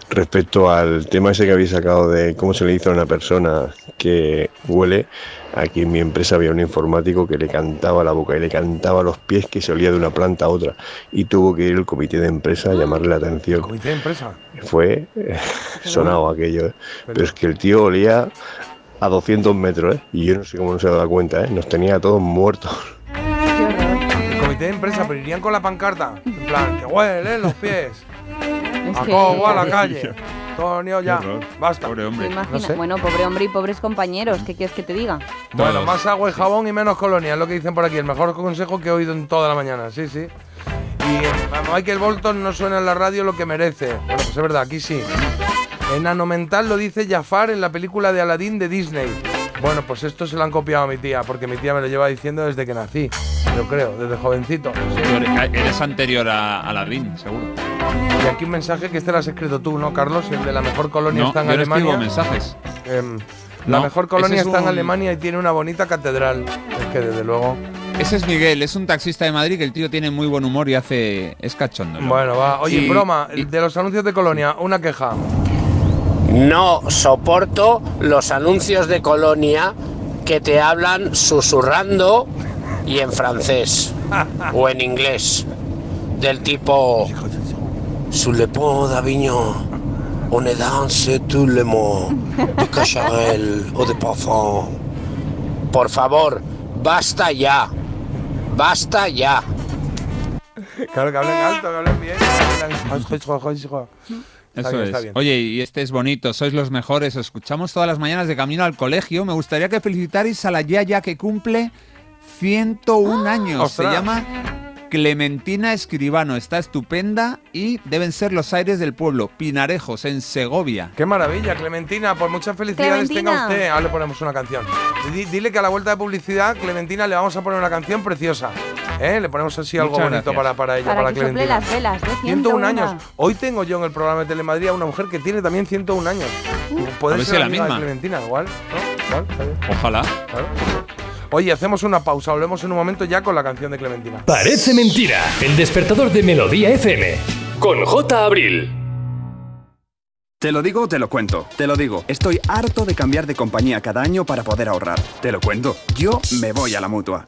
Respecto al tema ese que habéis sacado de cómo se le dice a una persona que huele, aquí en mi empresa había un informático que le cantaba la boca y le cantaba los pies que se olía de una planta a otra y tuvo que ir el comité de empresa a llamarle la atención. comité de empresa. Fue eh, sonado aquello, ¿eh? pero es que el tío olía a 200 metros ¿eh? y yo no sé cómo no se ha dado cuenta, ¿eh? nos tenía a todos muertos. el comité de empresa, pero irían con la pancarta. En plan, que huelen los pies. a a la calle. Antonio, ya. Basta. Pobre ¿Te hombre. imaginas? No sé. Bueno, pobre hombre y pobres compañeros. ¿Qué quieres que te diga? Bueno, más agua y jabón y menos colonia, es lo que dicen por aquí. El mejor consejo que he oído en toda la mañana, sí, sí. Y eh, Michael Bolton no suena en la radio lo que merece. Bueno, pues es verdad, aquí sí. Enano mental lo dice Jafar en la película de Aladdin de Disney. Bueno, pues esto se lo han copiado a mi tía, porque mi tía me lo lleva diciendo desde que nací. Yo creo, desde jovencito. Eres, eres anterior a Aladín, seguro. Y aquí un mensaje que este lo has escrito tú, ¿no, Carlos? El de la mejor colonia No, está en yo Alemania. escribo mensajes. Em, la No, mejor colonia es está en Alemania y tiene una bonita catedral. Es que desde luego. Ese es Miguel, es un taxista de Madrid que el tío tiene muy buen humor y hace. es cachondo. ¿no? Bueno, va. Oye, Y- broma, de los anuncios de Colonia, una queja. No soporto los anuncios de Colonia que te hablan susurrando y en francés o en inglés. Del tipo Sous le pont d'Avignon, on est danse tout le monde, de cacharel o de parfum. Por favor, basta ya. Basta ya. Claro, que hablen alto, que hablen bien. Eso Está bien, es. está bien. Oye, y este es bonito, sois los mejores, os escuchamos todas las mañanas de camino al colegio. Me gustaría que felicitarais a la Yaya que cumple 101 años. ¡Ostras! Se llama Clementina Escribano, está estupenda y deben ser los aires del pueblo, Pinarejos, en Segovia. Qué maravilla, Clementina, pues muchas felicidades Clementina. tenga usted. Ahora le ponemos una canción. Di- dile que a la vuelta de publicidad, Clementina, le vamos a poner una canción preciosa. ¿Eh? Le ponemos así algo Muchas bonito para, para ella, Para para, que sople Clementina. las velas de 101 101 años. Hoy tengo yo en el programa de Telemadrid a una mujer que tiene también 101 años. Puede ser la misma. Clementina, igual. ¿no? Igual. Ojalá. Claro. Oye, hacemos una pausa. Volvemos en un momento ya con la canción de Clementina. Parece mentira. El despertador de Melodía FM. Con J. Abril. Te lo digo, te lo cuento. Te lo digo. Estoy harto de cambiar de compañía cada año para poder ahorrar. Te lo cuento. Yo me voy a la mutua.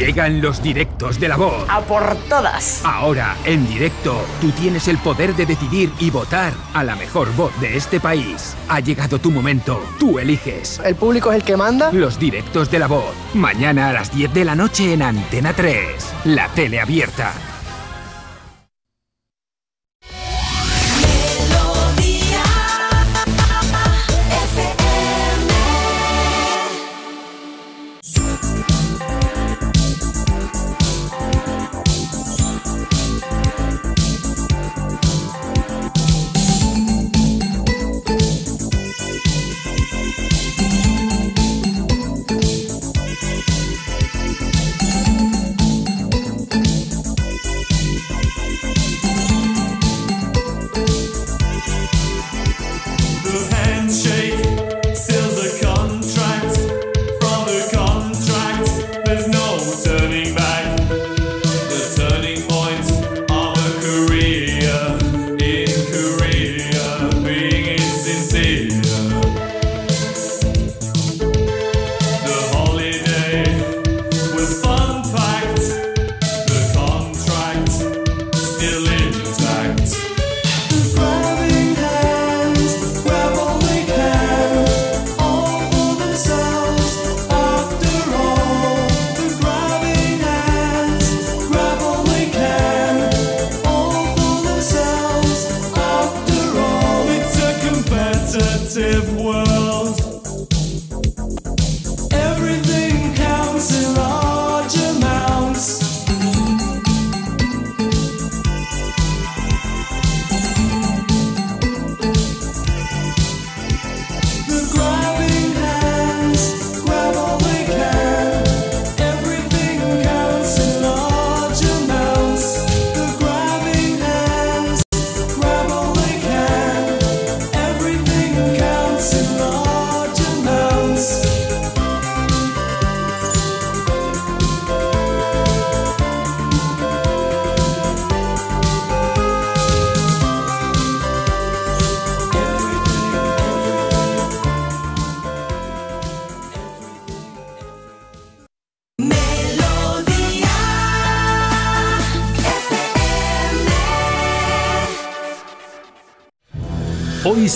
Llegan los directos de la voz. ¡A por todas! Ahora, en directo, tú tienes el poder de decidir y votar a la mejor voz de este país. Ha llegado tu momento, tú eliges. ¿El público es el que manda? Los directos de la voz. Mañana a las 10 de la noche en Antena 3. La tele abierta.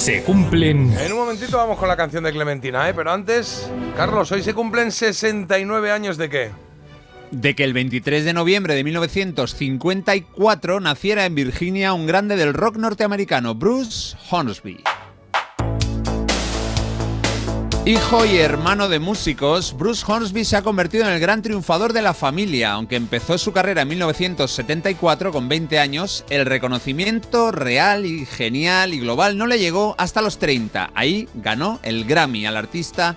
Se cumplen... En un momentito vamos con la canción de Clementina, ¿eh? Pero antes, Carlos, hoy se cumplen 69 años de qué? de que el 23 de noviembre de 1954 naciera en Virginia un grande del rock norteamericano, Bruce Hornsby. Hijo y hermano de músicos, Bruce Hornsby se ha convertido en el gran triunfador de la familia. Aunque empezó su carrera en 1974 con 20 años, el reconocimiento real y genial y global no le llegó hasta los 30. Ahí ganó el Grammy al artista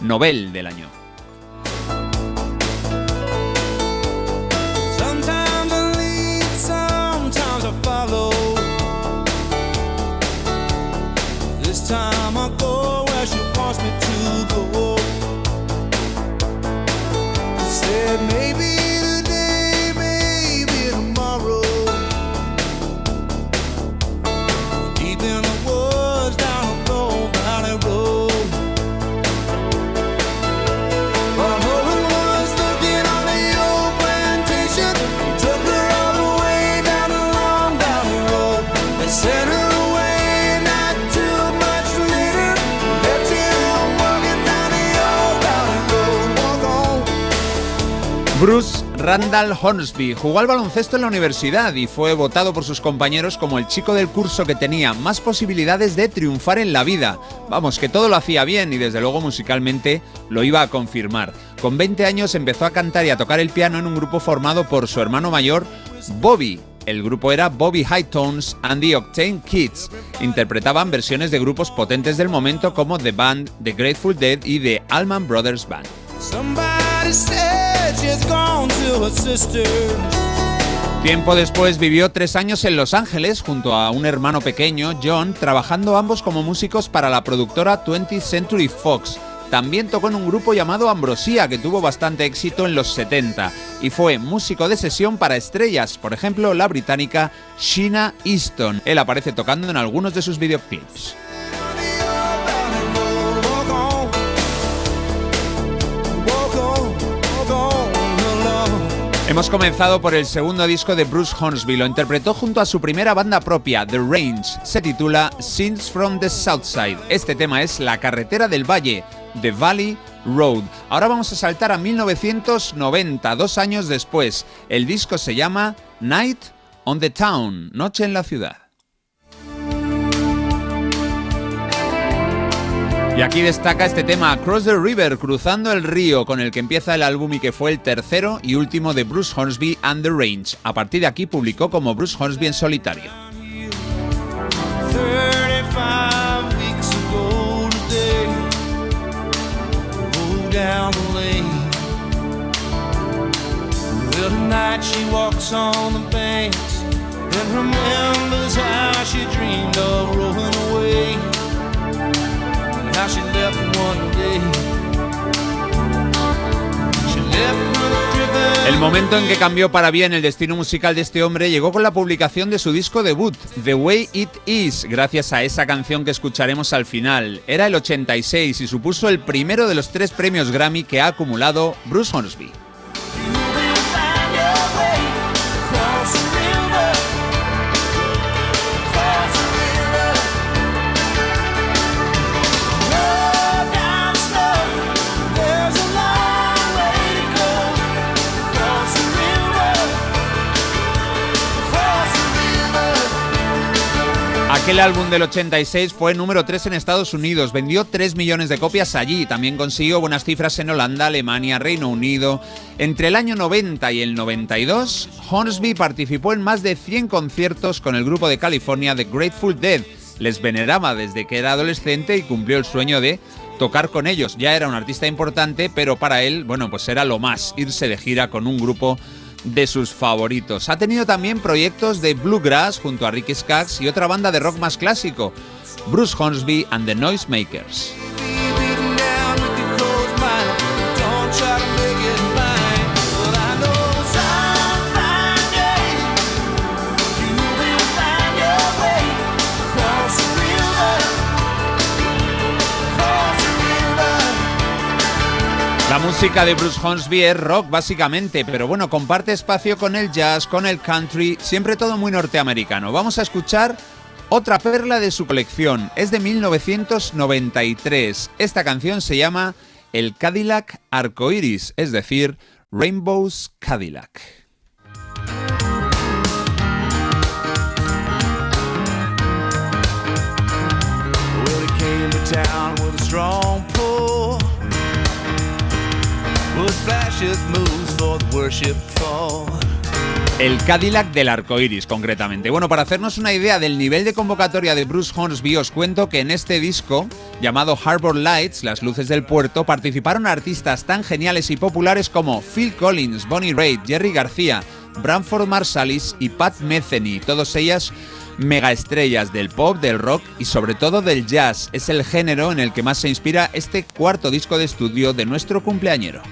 Nobel del año. Bruce Randall Hornsby jugó al baloncesto en la universidad y fue votado por sus compañeros como el chico del curso que tenía más posibilidades de triunfar en la vida. Vamos, que todo lo hacía bien y desde luego musicalmente lo iba a confirmar. Con 20 años empezó a cantar y a tocar el piano en un grupo formado por su hermano mayor, Bobby. El grupo era Bobby Hightones and the Octane Kids. Interpretaban versiones de grupos potentes del momento como The Band, The Grateful Dead y The Allman Brothers Band. Tiempo después vivió tres años en Los Ángeles junto a un hermano pequeño, John, trabajando ambos como músicos para la productora 20th Century Fox. También tocó en un grupo llamado Ambrosia que tuvo bastante éxito en los 70 y fue músico de sesión para estrellas, por ejemplo la británica Sheena Easton. Él aparece tocando en algunos de sus videoclips. Hemos comenzado por el segundo disco de Bruce Hornsby. Lo interpretó junto a su primera banda propia, The Range. Se titula Scenes from the Southside. Este tema es La carretera del valle, The Valley Road. Ahora vamos a saltar a 1990, dos años después. El disco se llama Night on the Town, Noche en la Ciudad. Y aquí destaca este tema, Across the River, Cruzando el Río, con el que empieza el álbum y que fue el tercero y último de Bruce Hornsby and the Range. A partir de aquí publicó como Bruce Hornsby en solitario. El momento en que cambió para bien el destino musical de este hombre llegó con la publicación de su disco debut, The Way It Is, gracias a esa canción que escucharemos al final. Era el 86 y supuso el primero de los tres premios Grammy que ha acumulado Bruce Hornsby. Aquel álbum del 86 fue número 3 en Estados Unidos, vendió 3 millones de copias allí, también consiguió buenas cifras en Holanda, Alemania, Reino Unido. Entre el año 90 y el 92, Hornsby participó en más de 100 conciertos con el grupo de California The Grateful Dead. Les veneraba desde que era adolescente y cumplió el sueño de tocar con ellos. Ya era un artista importante, pero para él, bueno, pues era lo más, irse de gira con un grupo de sus favoritos. Ha tenido también proyectos de bluegrass junto a Ricky Skaggs y otra banda de rock más clásico, Bruce Hornsby and the Noisemakers. La música de Bruce Hornsby es rock básicamente, pero bueno, comparte espacio con el jazz, con el country, siempre todo muy norteamericano. Vamos a escuchar otra perla de su colección. Es de 1993. Esta canción se llama El Cadillac Arcoiris, es decir, Rainbow's Cadillac. El Cadillac del arco iris, concretamente. Bueno, para hacernos una idea del nivel de convocatoria de Bruce Hornsby, os cuento que en este disco, llamado Harbor Lights, Las Luces del Puerto, participaron artistas tan geniales y populares como Phil Collins, Bonnie Raitt, Jerry García, Branford Marsalis y Pat Metheny, todas ellas megaestrellas del pop, del rock y sobre todo del jazz. Es el género en el que más se inspira este cuarto disco de estudio de nuestro cumpleañero.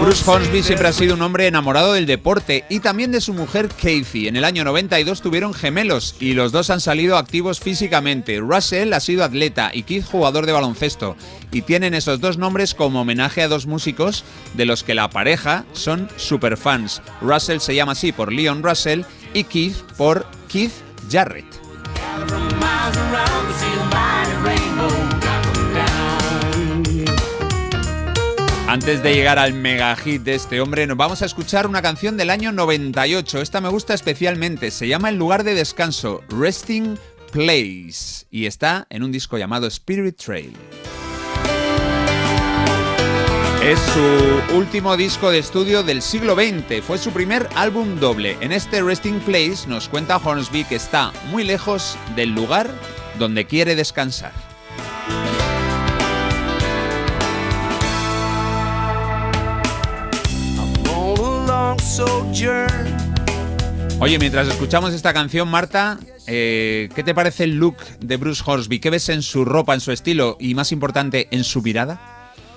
Bruce Hornsby siempre ha sido un hombre enamorado del deporte y también de su mujer Kathy. En el año 92 tuvieron gemelos y los dos han salido activos físicamente. Russell ha sido atleta y Keith jugador de baloncesto. Y tienen esos dos nombres como homenaje a dos músicos de los que la pareja son superfans. Russell se llama así por Leon Russell y Keith por Keith Jarrett. Antes de llegar al mega hit de este hombre, nos vamos a escuchar una canción del año 98. Esta me gusta especialmente. Se llama El lugar de descanso, Resting Place. Y está en un disco llamado Spirit Trail. Es su último disco de estudio del siglo XX. Fue su primer álbum doble. En este Resting Place nos cuenta Hornsby que está muy lejos del lugar donde quiere descansar. Oye, mientras escuchamos esta canción, Marta, eh, ¿qué te parece el look de Bruce Hornsby? ¿Qué ves en su ropa, en su estilo y, más importante, en su mirada?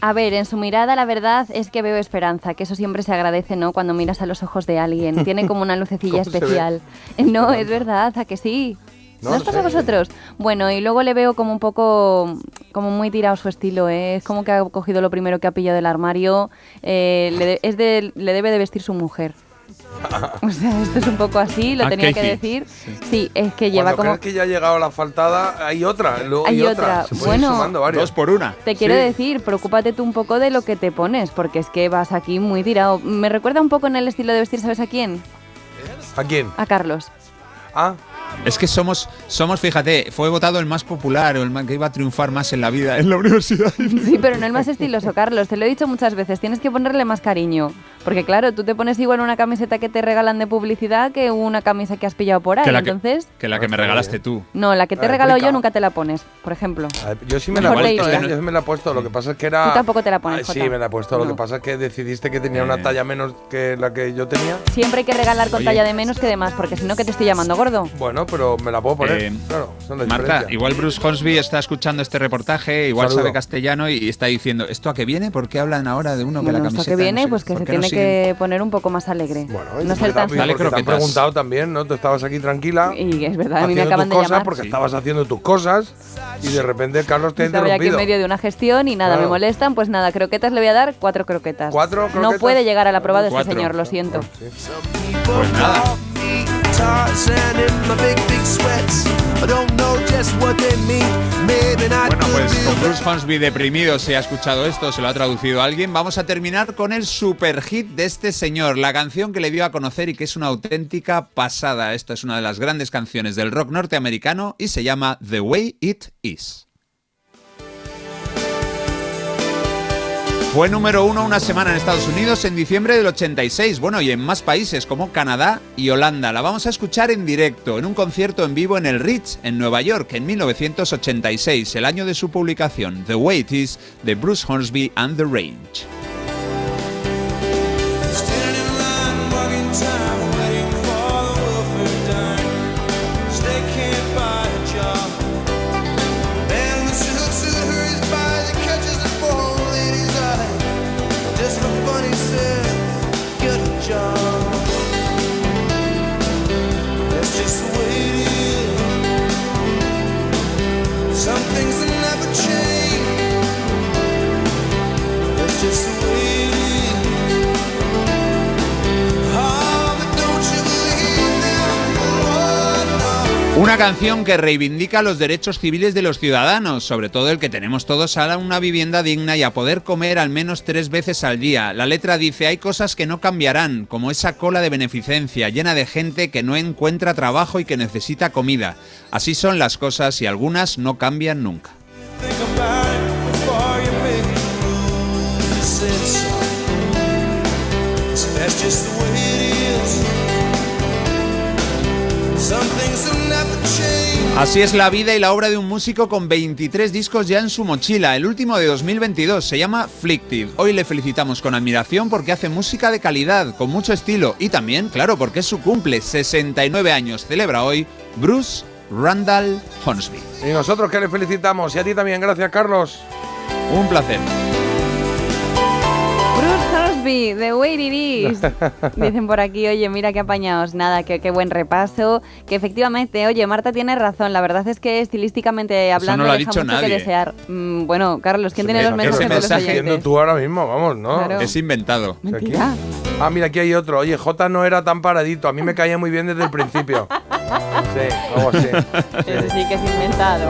A ver, en su mirada la verdad es que veo esperanza, que eso siempre se agradece, ¿no? Cuando miras a los ojos de alguien. Tiene como una *laughs* lucecilla especial. *laughs* No, es verdad, ¿a que sí? No ¿No, os pasa a sé. vosotros? Bueno, y luego le veo como un poco, como muy tirado su estilo, ¿eh? Es como que ha cogido lo primero que ha pillado del armario. eh, le, de- es de- le debe de vestir su mujer. *laughs* O sea, esto es un poco así, lo Ah, tenía que decir. Sí, es que lleva Cuando como... crees que ya ha llegado la faltada, hay otra. Luego Hay hay, otra. Ir Bueno, sumando varias. Dos por una. Te quiero Sí. decir, preocúpate tú un poco de lo que te pones, porque es que vas aquí muy tirado. Me recuerda un poco en el estilo de vestir, ¿sabes a quién? ¿A quién? A Carlos. Ah, Es que somos, somos, fíjate, fue votado el más popular o el más- que iba a triunfar más en la vida en la universidad. Sí, pero no el más estiloso, Carlos. Te lo he dicho muchas veces. Tienes que ponerle más cariño. Porque claro, tú te pones igual una camiseta que te regalan de publicidad que una camisa que has pillado por ahí. que, la que, Entonces, que la que me regalaste tú. no, la que te he regalado yo nunca te la pones, por ejemplo. ver, yo sí me la he puesto. ¿eh? Yo sí me la he puesto. Lo que pasa es que era. Tú tampoco te la pones, Ah, sí, me la he puesto. Lo No. que pasa es que decidiste que tenía Eh. una talla menos que la que yo tenía. Siempre hay que regalar con Oye. talla de menos que de más, porque si no, que te estoy llamando gordo. Bueno, pero me la puedo poner. Eh, claro, Marta, igual Bruce Hornsby está escuchando este reportaje, igual Saludo. sabe castellano y está diciendo, ¿esto a qué viene? ¿Por qué hablan ahora de uno que Bueno, la esto camiseta que viene, no sé- pues que se tiene siguen? que poner un poco más alegre. Bueno, no ser tan porque Dale te han preguntado también, ¿no? Tú estabas aquí tranquila. Y es verdad, a mí me acaban de cosas llamar. porque Sí. estabas haciendo tus cosas y de repente Carlos te ha Estaba ya aquí en interrumpido. medio de una gestión y nada, Claro. me molestan, pues nada, croquetas le voy a dar cuatro croquetas. ¿Cuatro No croquetas? puede llegar a la prueba de este señor, lo siento. Pues nada. Bueno, pues con Bruce Hornsby deprimido, si ha escuchado esto, se lo ha traducido alguien. Vamos a terminar con el super hit de este señor, la canción que le dio a conocer y que es una auténtica pasada. Esta es una de las grandes canciones del rock norteamericano y se llama The Way It Is. Fue número uno una semana en Estados Unidos en diciembre del 86, bueno, y en más países como Canadá y Holanda. La vamos a escuchar en directo, en un concierto en vivo en el Ritz, en Nueva York, en 1986, el año de su publicación, The Way It Is, de Bruce Hornsby and the Range. Una canción que reivindica los derechos civiles de los ciudadanos, sobre todo el que tenemos todos a una vivienda digna y a poder comer al menos tres veces al día. La letra dice, hay cosas que no cambiarán, como esa cola de beneficencia llena de gente que no encuentra trabajo y que necesita comida. Así son las cosas y algunas no cambian nunca. Así es la vida y la obra de un músico con 23 discos ya en su mochila, el último de 2022, se llama Flictive. Hoy le felicitamos con admiración porque hace música de calidad, con mucho estilo y también, claro, porque es su cumple, 69 años, celebra hoy Bruce Randall Hornsby. Y nosotros que le felicitamos. Y a ti también, gracias, Carlos. Un placer. Hornsby, The Way It Is. *laughs* Dicen por aquí, oye, mira qué apañados. Nada, que qué buen repaso. Que efectivamente, oye, Marta tiene razón. La verdad es que estilísticamente hablando no lo ha deja dicho mucho nadie. que desear. Mm, bueno, Carlos, ¿quién tiene los ¿Qué mensajes de los haciendo oyentes? tú ahora mismo? Vamos, ¿no? Claro. Es inventado. Mentira. Ah, mira, aquí hay otro. Oye, J no era tan paradito. A mí me caía muy bien desde el principio. Sí, algo así. *laughs* Ese sí que es inventado.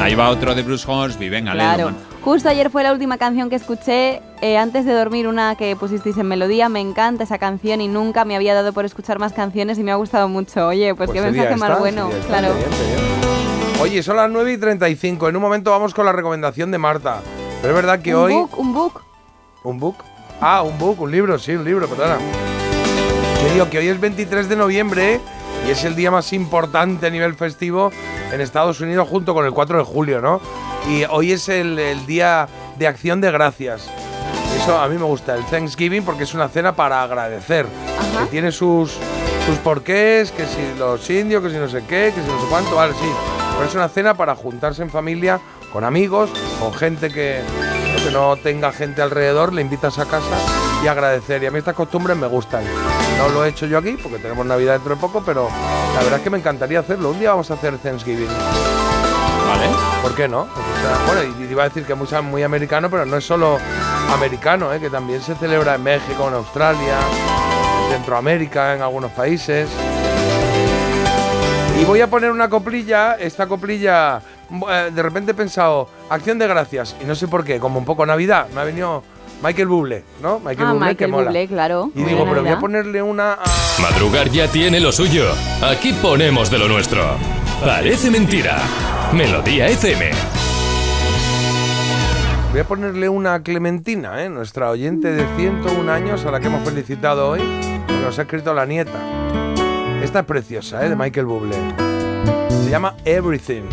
Ahí va otro de Bruce Hornsby, venga, léelo, Claro. man. Justo ayer fue la última canción que escuché eh, antes de dormir, una que pusisteis en melodía. Me encanta esa canción y nunca me había dado por escuchar más canciones y me ha gustado mucho. Oye, pues, qué sería mensaje más bueno. esta, claro. qué bien, qué bien. Oye, son las 9 y 35. En un momento vamos con la recomendación de Marta. Pero es verdad que un hoy. book, un book. ¿Un book? Ah, un book, un libro, sí, un libro, perdona. Que digo que hoy es 23 de noviembre y es el día más importante a nivel festivo en Estados Unidos junto con el 4 de julio, ¿no? Y hoy es el, el día de acción de gracias. Eso a mí me gusta, el Thanksgiving, porque es una cena para agradecer. Que tiene sus, sus porqués, que si los indios, que si no sé qué, que si no sé cuánto, vale, sí. Pero es una cena para juntarse en familia, con amigos, con gente que, que no tenga gente alrededor, le invitas a casa y agradecer. Y a mí estas costumbres me gustan. No lo he hecho yo aquí porque tenemos Navidad dentro de poco, pero la verdad es que me encantaría hacerlo. Un día vamos a hacer Thanksgiving. ¿Vale? ¿Por qué no? O sea, bueno, y iba a decir que es muy, muy americano, pero no es solo americano, ¿eh? que también se celebra en México, en Australia, en Centroamérica, en algunos países. Y voy a poner una coplilla, esta coplilla, eh, de repente he pensado, acción de gracias, y no sé por qué, como un poco Navidad, me ha venido Michael Bublé, ¿no? Michael ah, Bublé, que Michael mola. Bublé, claro. Y Muy digo, pero voy a ponerle una a... Madrugar ya tiene lo suyo. Aquí ponemos de lo nuestro. Parece mentira. Melodía FM. Voy a ponerle una a Clementina, ¿eh? nuestra oyente de 101 años a la que hemos felicitado hoy, nos ha escrito la nieta. Esta es preciosa, ¿eh? de Michael Bublé. Se llama Everything.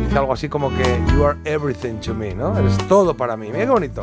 Dice algo así como que You are everything to me, ¿no? Eres todo para mí. Mira qué bonito.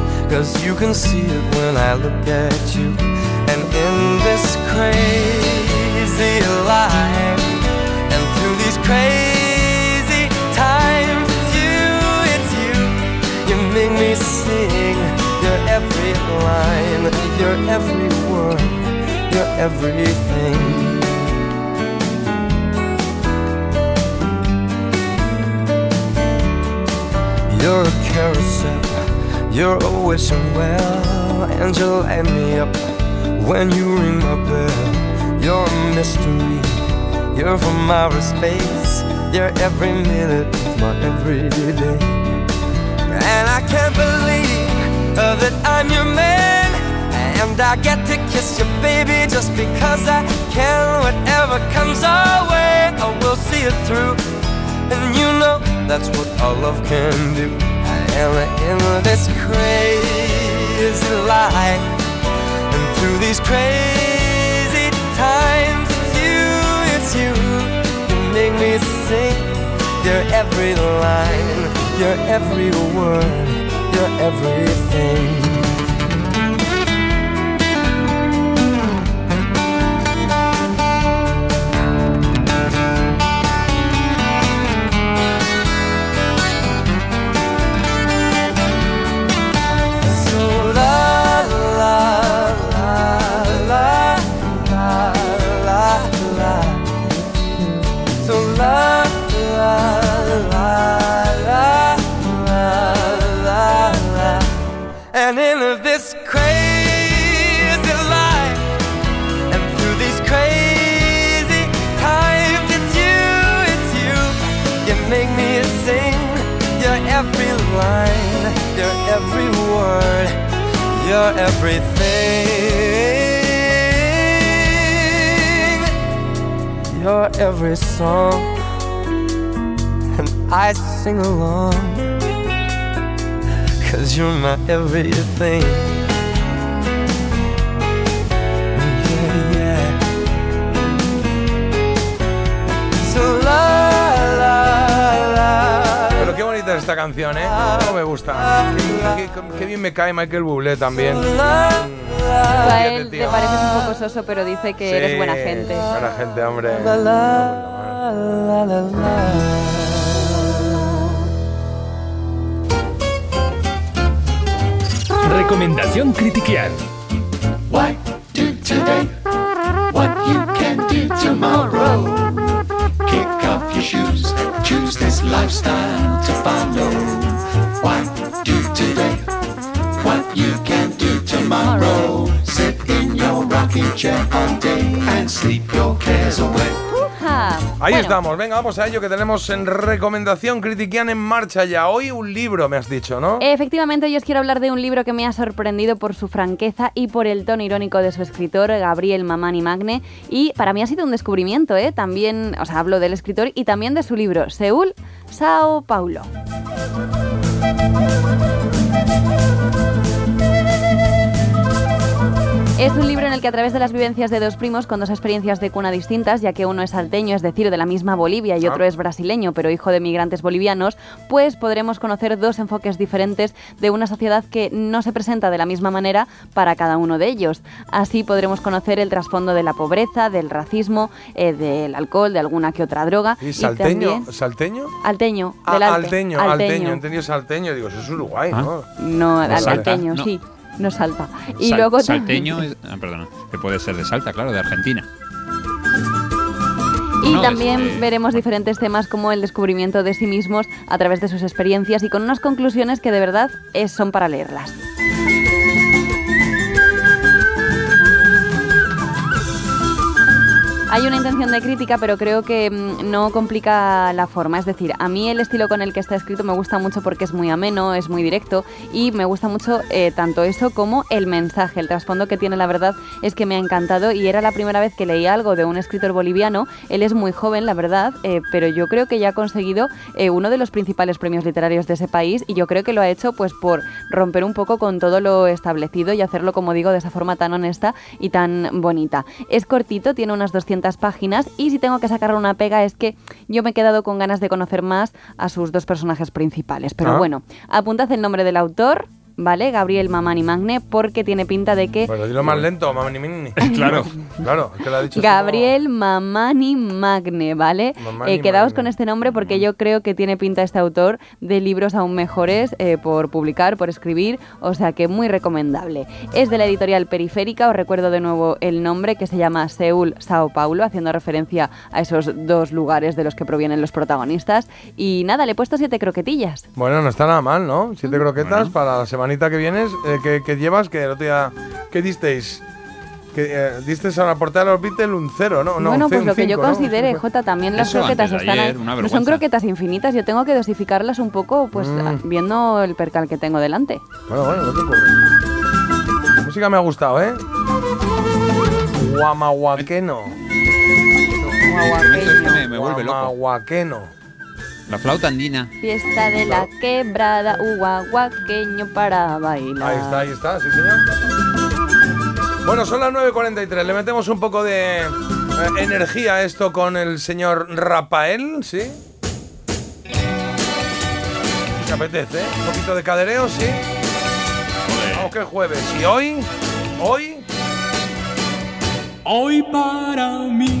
Cause you can see it when I look at you. And in this crazy life, and through these crazy times, it's you, it's you. You make me sing your every line, your every word, your everything. You're a carousel, you're always so well, and you light me up when you ring my bell. You're a mystery, you're from outer space, you're every minute of my everyday. And I can't believe uh, that I'm your man, and I get to kiss you, baby, just because I can. Whatever comes our way, I will see it through. And you know that's what our love can do. And in this crazy life, and through these crazy times, it's you, it's you. You make me sing your every line, your every word, your everything. You're everything. You're every song, and I sing along. Cause you're my everything. Esta canción, ¿eh? No me gusta. Qué, qué- qué bien me cae Michael Bublé también. Tú a él te pareces un poco soso, pero dice que eres Sí, buena gente. Buena gente, hombre. Recomendación Critiquian. Lifestyle to follow. Why do today what you can do tomorrow? Sit in your rocking chair all day and sleep your cares away. Ahí Bueno, estamos, venga, vamos a ello que tenemos en recomendación Critiquian en marcha ya. Hoy un libro, me has dicho, ¿no? Efectivamente, hoy os quiero hablar de un libro que me ha sorprendido por su franqueza y por el tono irónico de su escritor, Gabriel Mamani Magne. Y para mí ha sido un descubrimiento, ¿eh? También, o sea, hablo del escritor y también de su libro, Seúl, Sao Paulo. Es un libro en el que a través de las vivencias de dos primos con dos experiencias de cuna distintas, ya que uno es salteño, es decir, de la misma Bolivia, y otro es brasileño, pero hijo de migrantes bolivianos, pues podremos conocer dos enfoques diferentes de una sociedad que no se presenta de la misma manera para cada uno de ellos. Así podremos conocer el trasfondo de la pobreza, del racismo, eh, del alcohol, de alguna que otra droga. ¿Y salteño? también- ¿Salteño? Alteño, Ah, alteño, alteño, he entendido salteño, digo, eso es Uruguay, ¿no? No, al- salta, alteño, no. sí, no salta. Y Sal- luego Salteño, es, ah, perdona, que puede ser de Salta, claro, de Argentina. Y No, también veremos diferentes temas como el descubrimiento de sí mismos a través de sus experiencias y con unas conclusiones que de verdad es- son para leerlas. Hay una intención de crítica, pero creo que mm, no complica la forma. Es decir, a mí el estilo con el que está escrito me gusta mucho porque es muy ameno, es muy directo y me gusta mucho eh, tanto eso como el mensaje. El trasfondo que tiene, la verdad, es que me ha encantado y era la primera vez que leía algo de un escritor boliviano. Él es muy joven, la verdad, eh, pero yo creo que ya ha conseguido eh, uno de los principales premios literarios de ese país y yo creo que lo ha hecho pues por romper un poco con todo lo establecido y hacerlo, como digo, de esa forma tan honesta y tan bonita. Es cortito, tiene unas 200 páginas y si tengo que sacarle una pega es que yo me he quedado con ganas de conocer más a sus dos personajes principales. Pero Ah. bueno, apuntad el nombre del autor. ¿Vale? Gabriel Mamani Magne, porque tiene pinta de que Pero dilo más lento, mamá ni mini. *laughs* Claro. Claro, es que lo ha dicho Gabriel Mamani Magne, ¿vale? Mamani Eh, quedaos Magne. con este nombre porque yo creo que tiene pinta este autor de libros aún mejores eh, por publicar, por escribir, o sea que muy recomendable. Es de la editorial Periférica, os recuerdo de nuevo el nombre que se llama Seúl, Sao Paulo, haciendo referencia a esos dos lugares de los que provienen los protagonistas. Y nada, le he puesto siete croquetillas. Bueno, no está nada mal, ¿no? Siete croquetas Bueno. para la semanita que vienes. eh, que, que llevas, que el otro día. ¿Qué disteis? Que eh, disteis a la portada de los Beatles un cero, ¿no? no bueno, un pues lo que yo cinco, ¿no? considere, Jota, también las Eso croquetas están ayer, ahí. No son croquetas infinitas, yo tengo que dosificarlas un poco, pues Mm. a- viendo el percal que tengo delante. Bueno, bueno, no te ocurre. La música me ha gustado, ¿eh? Guamahuaqueno. Este me, me vuelve loco. Guamahuaqueno. La flauta andina. Fiesta de la quebrada, huahuaqueño para bailar. Ahí está, ahí está, sí señor. Bueno, son las 9.43. Le metemos un poco de eh, energía a esto con el señor Rafael, ¿sí? ¿Te apetece? eh? Un poquito de cadereo, ¿sí? Vamos que es jueves. ¿Y hoy? ¿Hoy? Hoy para mí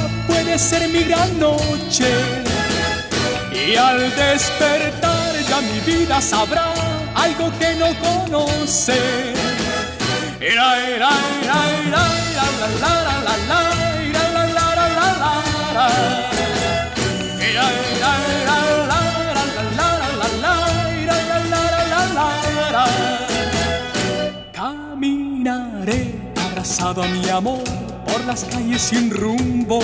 Puede ser mi gran noche. Y al despertar ya mi vida sabrá algo que no conoce. Caminaré abrazado a mi amor por las calles sin rumbo.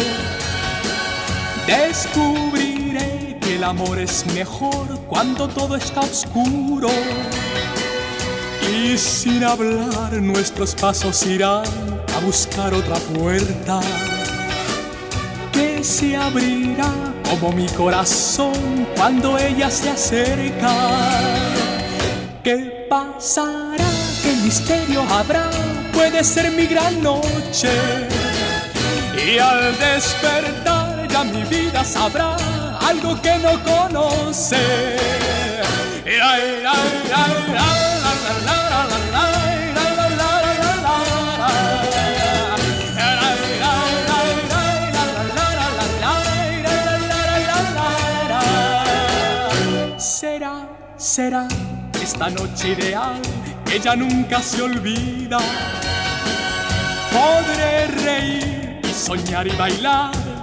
Descubriré que el amor es mejor cuando todo está oscuro. Y sin hablar nuestros pasos irán a buscar otra puerta que se abrirá como mi corazón cuando ella se acerca. ¿Qué pasará? ¿Qué misterio habrá? Puede ser mi gran noche. Y al despertar mi vida sabrá algo que no conoce. Será, será esta noche ideal que ya nunca se olvida. Podré reír soñar y bailar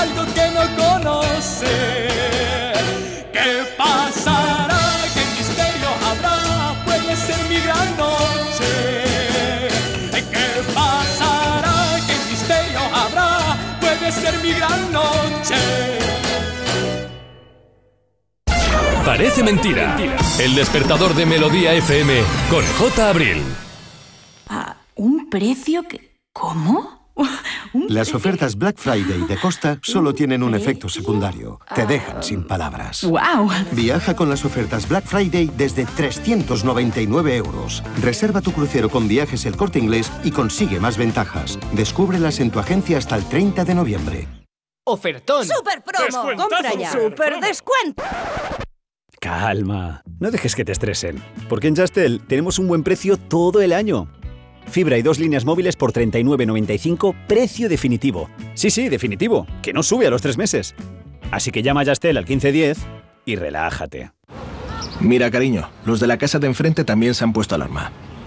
algo que no conoce. ¿Qué pasará? ¿Qué misterio habrá? Puede ser mi gran noche. ¿Qué pasará? ¿Qué misterio habrá? Puede ser mi gran noche. Parece mentira. El despertador de Melodía FM con J. Abril. ¿A un precio que... ¿Cómo? *laughs* Las ofertas Black Friday de Costa solo tienen un efecto secundario. Te dejan sin palabras. ¡Wow! Viaja con las ofertas Black Friday desde 399 euros. Reserva tu crucero con viajes El Corte Inglés y consigue más ventajas. Descúbrelas en tu agencia hasta el 30 de noviembre. Ofertón. ¡Super promo! ¡Compra ya! Super ¡Super descuento! Calma, no dejes que te estresen, porque en Justel tenemos un buen precio todo el año. Fibra y dos líneas móviles por 39.95, precio definitivo. Sí, sí, definitivo, que no sube a los tres meses. Así que llama a Justel al 1510 y relájate. Mira, cariño, los de la casa de enfrente también se han puesto alarma.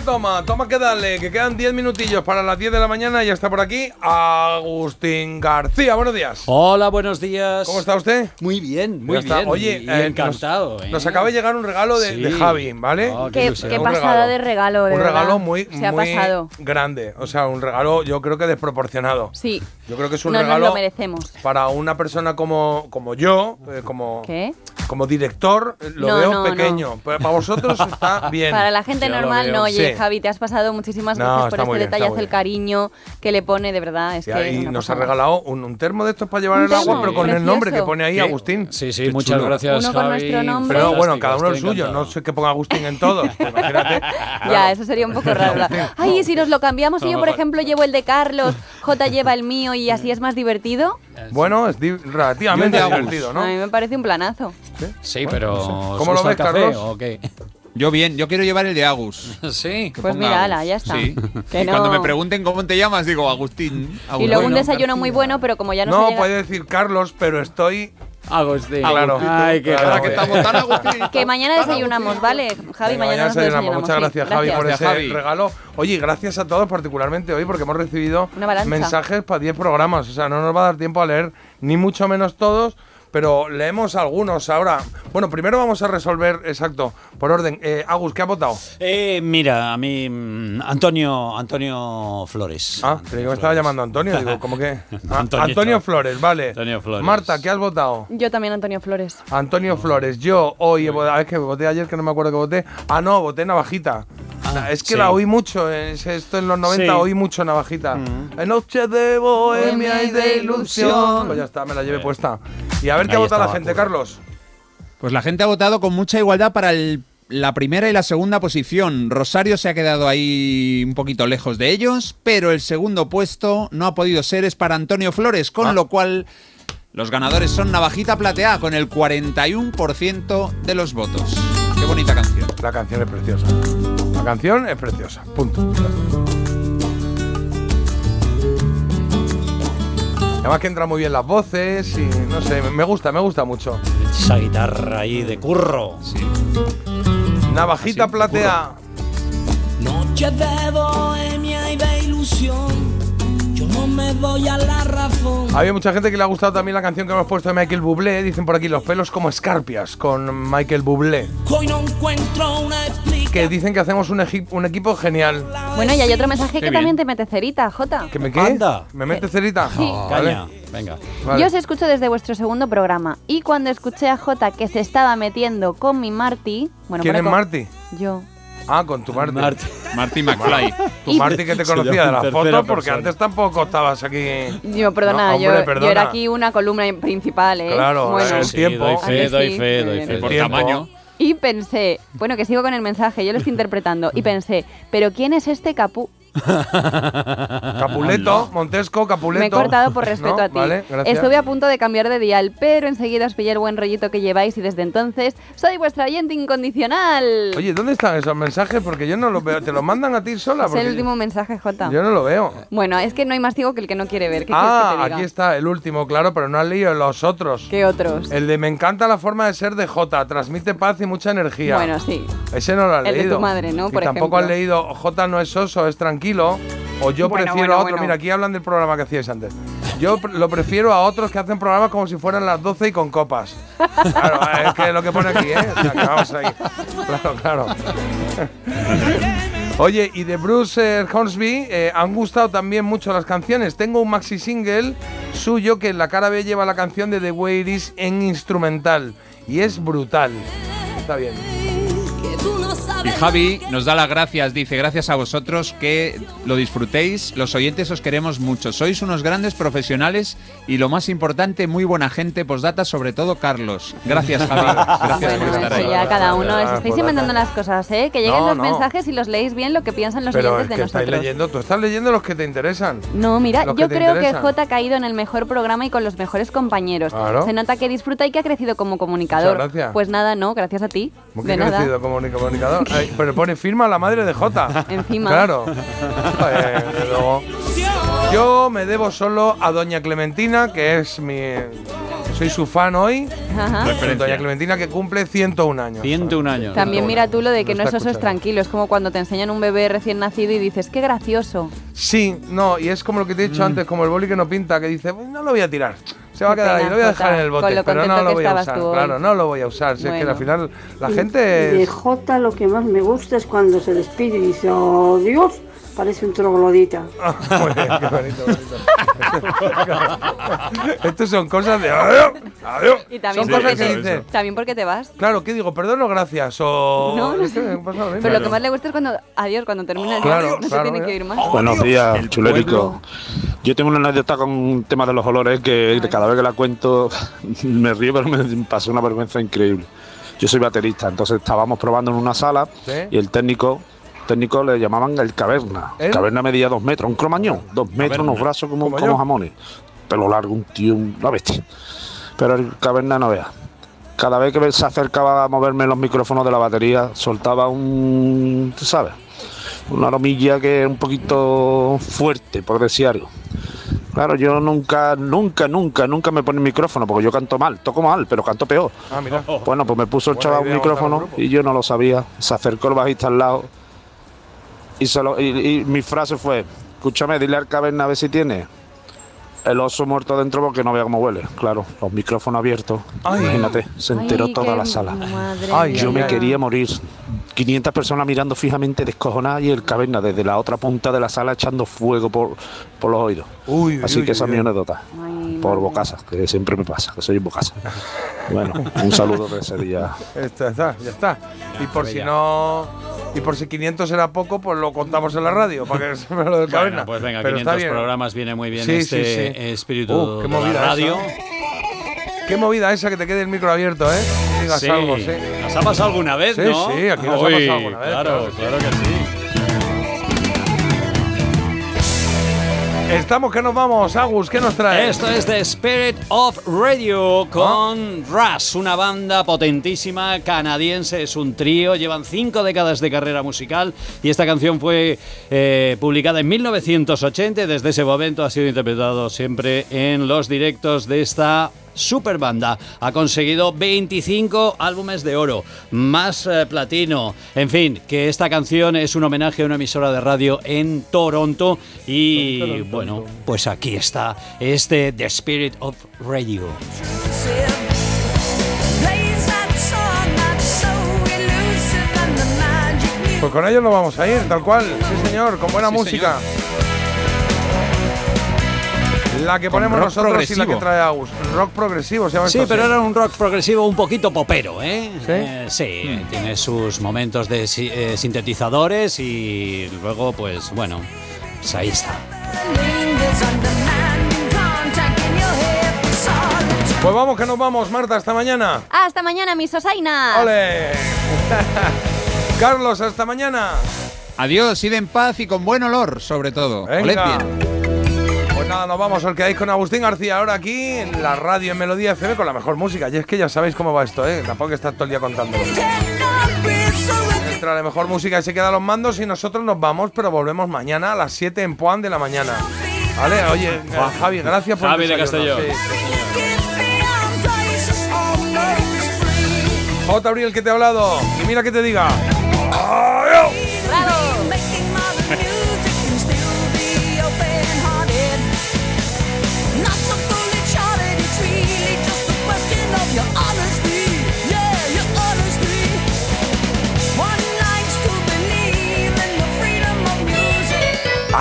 Que toma, toma que dale, que quedan 10 minutillos para las 10 de la mañana y ya está por aquí Agustín García. Buenos días. Hola, buenos días. ¿Cómo está usted? Muy bien, muy bien. Oye, y- eh, encantado. Nos, ¿eh? nos acaba de llegar un regalo de, Sí. de Javi, ¿vale? Oh, Qué, qué pasada regalo. de regalo, de un verdad. regalo muy, Se ha muy pasado. grande. O sea, un regalo yo creo que desproporcionado. Sí. Yo creo que es un No nos regalo lo merecemos. para una persona como, como yo, eh, como, ¿Qué? Como director, eh, lo No, veo no, pequeño. Pero para vosotros *laughs* está bien. Para la gente Ya lo normal no. Oye, Sí. Javi, te has pasado muchísimas No, gracias por este bien, detallazo, el cariño que le pone, de verdad. Es Y que una nos ha regalado un, un termo de estos para llevar el agua, pero con el precioso. nombre que pone ahí ¿Qué? Agustín. Sí, sí, Qué muchas chulo. gracias, Uno con Javi. nuestro nombre. Pero bueno, cada uno el suyo. encantado. No sé qué ponga Agustín en todos. *laughs* Imagínate. Ya, eso sería un poco raro. *laughs* Ay, y si nos lo cambiamos y yo, por ejemplo, llevo el de Carlos, J lleva el mío y así es más divertido. Bueno, es relativamente Yo el divertido, ¿no? A mí me parece un planazo. Sí, pero. ¿os ¿Cómo lo ves, café Carlos? ¿O qué? *laughs* Yo bien, yo quiero llevar el de Agus. *laughs* Sí. Pues mira, Agus. ala, ya está. Sí. Que y cuando me pregunten cómo te llamas, digo Agustín. Y luego un desayuno muy bueno, pero como ya no, No, se llega- puede decir Carlos, pero estoy. Agustín. Claro. Ay, qué Claro, que estamos tan Agustín. *laughs* Que mañana desayunamos, ¿vale? Javi, Venga, mañana nos lo desayunamos. Muchas sí. gracias, Javi, por Gracias, ese Javi. regalo. Oye, y gracias a todos, particularmente hoy, porque hemos recibido mensajes para 10 programas. O sea, no nos va a dar tiempo a leer ni mucho menos todos, pero leemos algunos ahora. Bueno, primero vamos a resolver, exacto, por orden. Eh, Agus, ¿qué ha votado? Eh, mira, a mí. mm, Antonio, Antonio Flores. Ah, creí que me estaba llamando Antonio. Digo, ¿cómo que? *laughs* Ah, Antonio. Antonio Flores, vale. Antonio Flores. Marta, ¿qué has votado? Yo también, Antonio Flores. Antonio Flores, yo hoy he votado, es que voté ayer que no me acuerdo que voté. Ah, no, voté Navajita. es que sí. la oí mucho, es- esto en los 90 Sí. oí mucho Navajita. En noche de bohemia y de ilusión. Pues ya está, me la llevé puesta. Y a ver qué ha votado la gente, curro. Carlos. Pues la gente ha votado con mucha igualdad para el- la primera y la segunda posición. Rosario se ha quedado ahí un poquito lejos de ellos, pero el segundo puesto no ha podido ser, es para Antonio Flores, con Ah. lo cual los ganadores son Navajita Platea, con el 41% de los votos. Qué bonita canción. La canción es preciosa. La canción es preciosa. Punto. Además que entran muy bien las voces y no sé, me gusta, me gusta mucho. Esa guitarra ahí de curro. Navajita platea. Noche de bohemia y de ilusión, yo no me doy a la razón. Había mucha gente que le ha gustado también la canción que hemos puesto de Michael Bublé. Dicen por aquí los pelos como escarpias con Michael Bublé. Hoy no encuentro una explicación. Que dicen que hacemos un, un equipo genial. Bueno, y hay otro mensaje Qué que bien. también te mete cerita, Jota. ¿Que me qué? Anda. ¿Me mete cerita? Sí. Ah, vale. Caña. Venga. Vale. Yo os escucho desde vuestro segundo programa y cuando escuché a Jota que se estaba metiendo con mi Marty, bueno, ¿Quién es con- Marty? Yo. Ah, con tu Marty. Marty. Marty McFly. Tu Marty que te *laughs* conocía de la foto porque persona. antes tampoco estabas aquí. Yo, perdona, No, yo, hombre, yo perdona. era aquí una columna principal, ¿eh? Claro, bueno. el Sí, tiempo. doy ¿A fe, doy fe, doy fe. Por tamaño. Y pensé, bueno, que sigo con el mensaje, yo lo estoy *laughs* interpretando, y pensé, ¿pero quién es este Capu? *laughs* Capuleto, Montesco, Capuleto. Me he cortado por *laughs* respeto ¿No? a ti. Vale. Estuve a punto de cambiar de dial, pero enseguida os pillé el buen rollito que lleváis y desde entonces soy vuestra oyente incondicional. Oye, ¿dónde están esos mensajes? Porque yo no los veo. ¿Te los mandan a ti sola? es el último mensaje, Jota. Yo no lo veo. Bueno, es que no hay más ciego que el que no quiere ver. ¿Qué Ah, quieres que te diga? aquí está el último, claro, pero no has leído los otros. ¿Qué otros? El de me encanta la forma de ser de J, transmite paz y mucha energía. Bueno, sí. Ese no lo has El de leído. tu madre, ¿no? Y Por tampoco ejemplo. has leído J no es soso, es tranquilo. O yo Bueno, prefiero bueno, a otro. bueno. Mira, aquí hablan del programa que hacíais antes. Yo lo prefiero a otros que hacen programas como si fueran las 12 y con copas. Claro, es que es lo que pone aquí, ¿eh? O sea, que vamos ahí. Claro, claro. Oye, y de Bruce Hornsby eh, han gustado también mucho las canciones. Tengo un maxi single suyo que en la cara B lleva la canción de The Way It Is en instrumental. Y es brutal. Está bien. Y Javi nos da las gracias, dice, gracias a vosotros que lo disfrutéis, los oyentes os queremos mucho, sois unos grandes profesionales y lo más importante, muy buena gente, postdata, sobre todo Carlos. Gracias Javi, *laughs* gracias por Bueno, estar eso ahí. ya cada uno. Os estáis pues inventando nada. las cosas, ¿eh? Que lleguen No, los no. mensajes y los leéis bien lo que piensan los Pero es oyentes que de estáis nosotros. leyendo, tú estás leyendo los que te interesan. No, mira, yo creo que. J ha caído en el mejor programa y con los mejores compañeros. Claro. Se nota que disfruta y que ha crecido como comunicador. Muchas gracias. Pues nada, no, gracias a ti. ¿Cómo de que nada. crecido como comunicador? Ay, pero pone firma la madre de Jota. Encima. Claro. Luego. Yo me debo solo a Doña Clementina, que es mi. soy su fan hoy. Ajá. Doña Clementina que cumple 101 años. 101 años. También mira tú lo de que No no, es oso es tranquilo. Es como cuando te enseñan un bebé recién nacido y dices, qué gracioso. Sí, no, y es como lo que te he Mm. dicho antes, como el boli que no pinta, que dice, "Pues no lo voy a tirar. Se va a quedar ahí, lo voy a dejar en el bote, pero no lo voy a usar. Claro, no lo voy a usar. Si es que Bueno. al final la gente. de Jota lo que más me gusta es cuando se despide y dice, oh Dios, parece un troglodita. *laughs* Muy bien, qué bonito, bonito. Estos son cosas de. Adiós, adiós. Y también, Son porque cosas que también porque te vas. Claro, ¿qué digo? Perdón o gracias. O. No, no mismo. Pero lo que más le gusta es cuando, adiós, cuando termina el Claro, día, no claro, se tiene que ir más. Buenos días, chulérico. Yo tengo una anécdota con un tema de los olores que cada vez que la cuento *laughs* me río, pero me pasó una vergüenza increíble. Yo soy baterista, entonces estábamos probando en una sala Sí. y el técnico técnico le llamaban el caverna. ¿El? Caverna medía dos metros, un cromañón, dos metros, Caverna. unos brazos como, Como jamones. Pelo largo, un tío, una bestia. Pero el caverna no vea. Cada vez que se acercaba a moverme los micrófonos de la batería, soltaba un, tú sabes, una aromilla que es un poquito fuerte, por decir algo. Claro, yo nunca, nunca, nunca, nunca me pone el micrófono porque yo canto mal, toco mal, pero canto peor. Ah, mira. Bueno, pues me puso el chaval un micrófono y yo no lo sabía. Se acercó el bajista al lado y, se lo- y- y mi frase fue, escúchame, dile al caverna a ver si tiene el oso muerto dentro porque no vea cómo huele. Claro, los micrófonos abiertos. Ay. Imagínate, se enteró Ay, toda la sala. madre Ay, Yo ay, me ay. quería morir. 500 personas mirando fijamente descojonadas y el caverna desde la otra punta de la sala echando fuego por, por los oídos. Uy, Así uy, que esa es mi anécdota. Por bocasa, que siempre me pasa, que soy un bocasa. Bueno, un saludo de ese día. *laughs* Esto, está, ya está. Y por si no. Y por si 500 era poco, pues lo contamos en la radio, para que *laughs* se me lo del caverna. Bueno, pues venga, Pero está 500 bien. programas viene muy bien Sí, este sí, sí. espíritu Uh, qué de la radio. esa. Qué movida esa que te quede el micro abierto, ¿eh? Digas Sí. algo, sí. ¿Nos ha pasado alguna vez, Sí, no? sí, aquí nos ha Uy, pasado alguna vez, Claro, claro que sí. claro que Estamos que nos vamos, Agus, ¿qué nos trae? Esto es The Spirit of Radio con Rush, una banda potentísima canadiense, es un trío, llevan cinco décadas de carrera musical y esta canción fue eh, publicada en 1980 y desde ese momento ha sido interpretado siempre en los directos de esta super banda. Ha conseguido 25 álbumes de oro, más eh, platino. En fin, que esta canción es un homenaje a una emisora de radio en Toronto y bueno, pues aquí está este The Spirit of Radio. Pues con ellos nos vamos a ir, tal cual. Sí, señor, con buena Sí, música. La que ponemos rock nosotros y la que trae Agus. Rock progresivo se llama Sí, esto, pero era un rock progresivo un poquito popero, ¿eh? ¿Sí? Eh, sí, tiene sus momentos de eh, sintetizadores y luego, pues bueno, pues ahí está. Pues vamos que nos vamos, Marta, hasta mañana. Hasta mañana, mi Sosaina. ¡Ole! *laughs* Carlos, hasta mañana. Adiós, id en paz y con buen olor, sobre todo. Oled Venga. bien. Nada, nos vamos, os quedáis con Agustín García ahora aquí en la radio en Melodía FM con la mejor música. Y es que ya sabéis cómo va esto, ¿eh? Tampoco está todo el día contándolo. Entra la mejor música y se quedan los mandos y nosotros nos vamos, pero volvemos mañana a las 7 en Puan de la mañana. ¿Vale? Oye, eh, Javi, gracias por Javi de desayuno, Castelló. sí. J. Abril, que te he hablado. Y mira que te diga. ¡Adiós!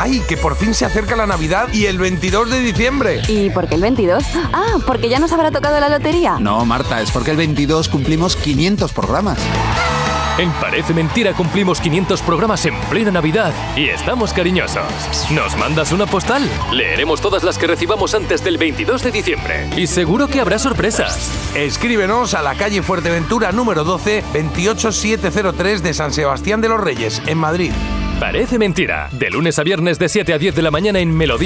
¡Ay, que por fin se acerca la Navidad y el 22 de diciembre! ¿Y por qué el 22? Ah, porque ya nos habrá tocado la lotería. No, Marta, es porque el 22 cumplimos 500 programas. En Parece Mentira cumplimos 500 programas en plena Navidad y estamos cariñosos. ¿Nos mandas una postal? Leeremos todas las que recibamos antes del 22 de diciembre. Y seguro que habrá sorpresas. Escríbenos a la calle Fuerteventura número 12, 28703 de San Sebastián de los Reyes, en Madrid. Parece Mentira. De lunes a viernes de 7 a 10 de la mañana en Melodía.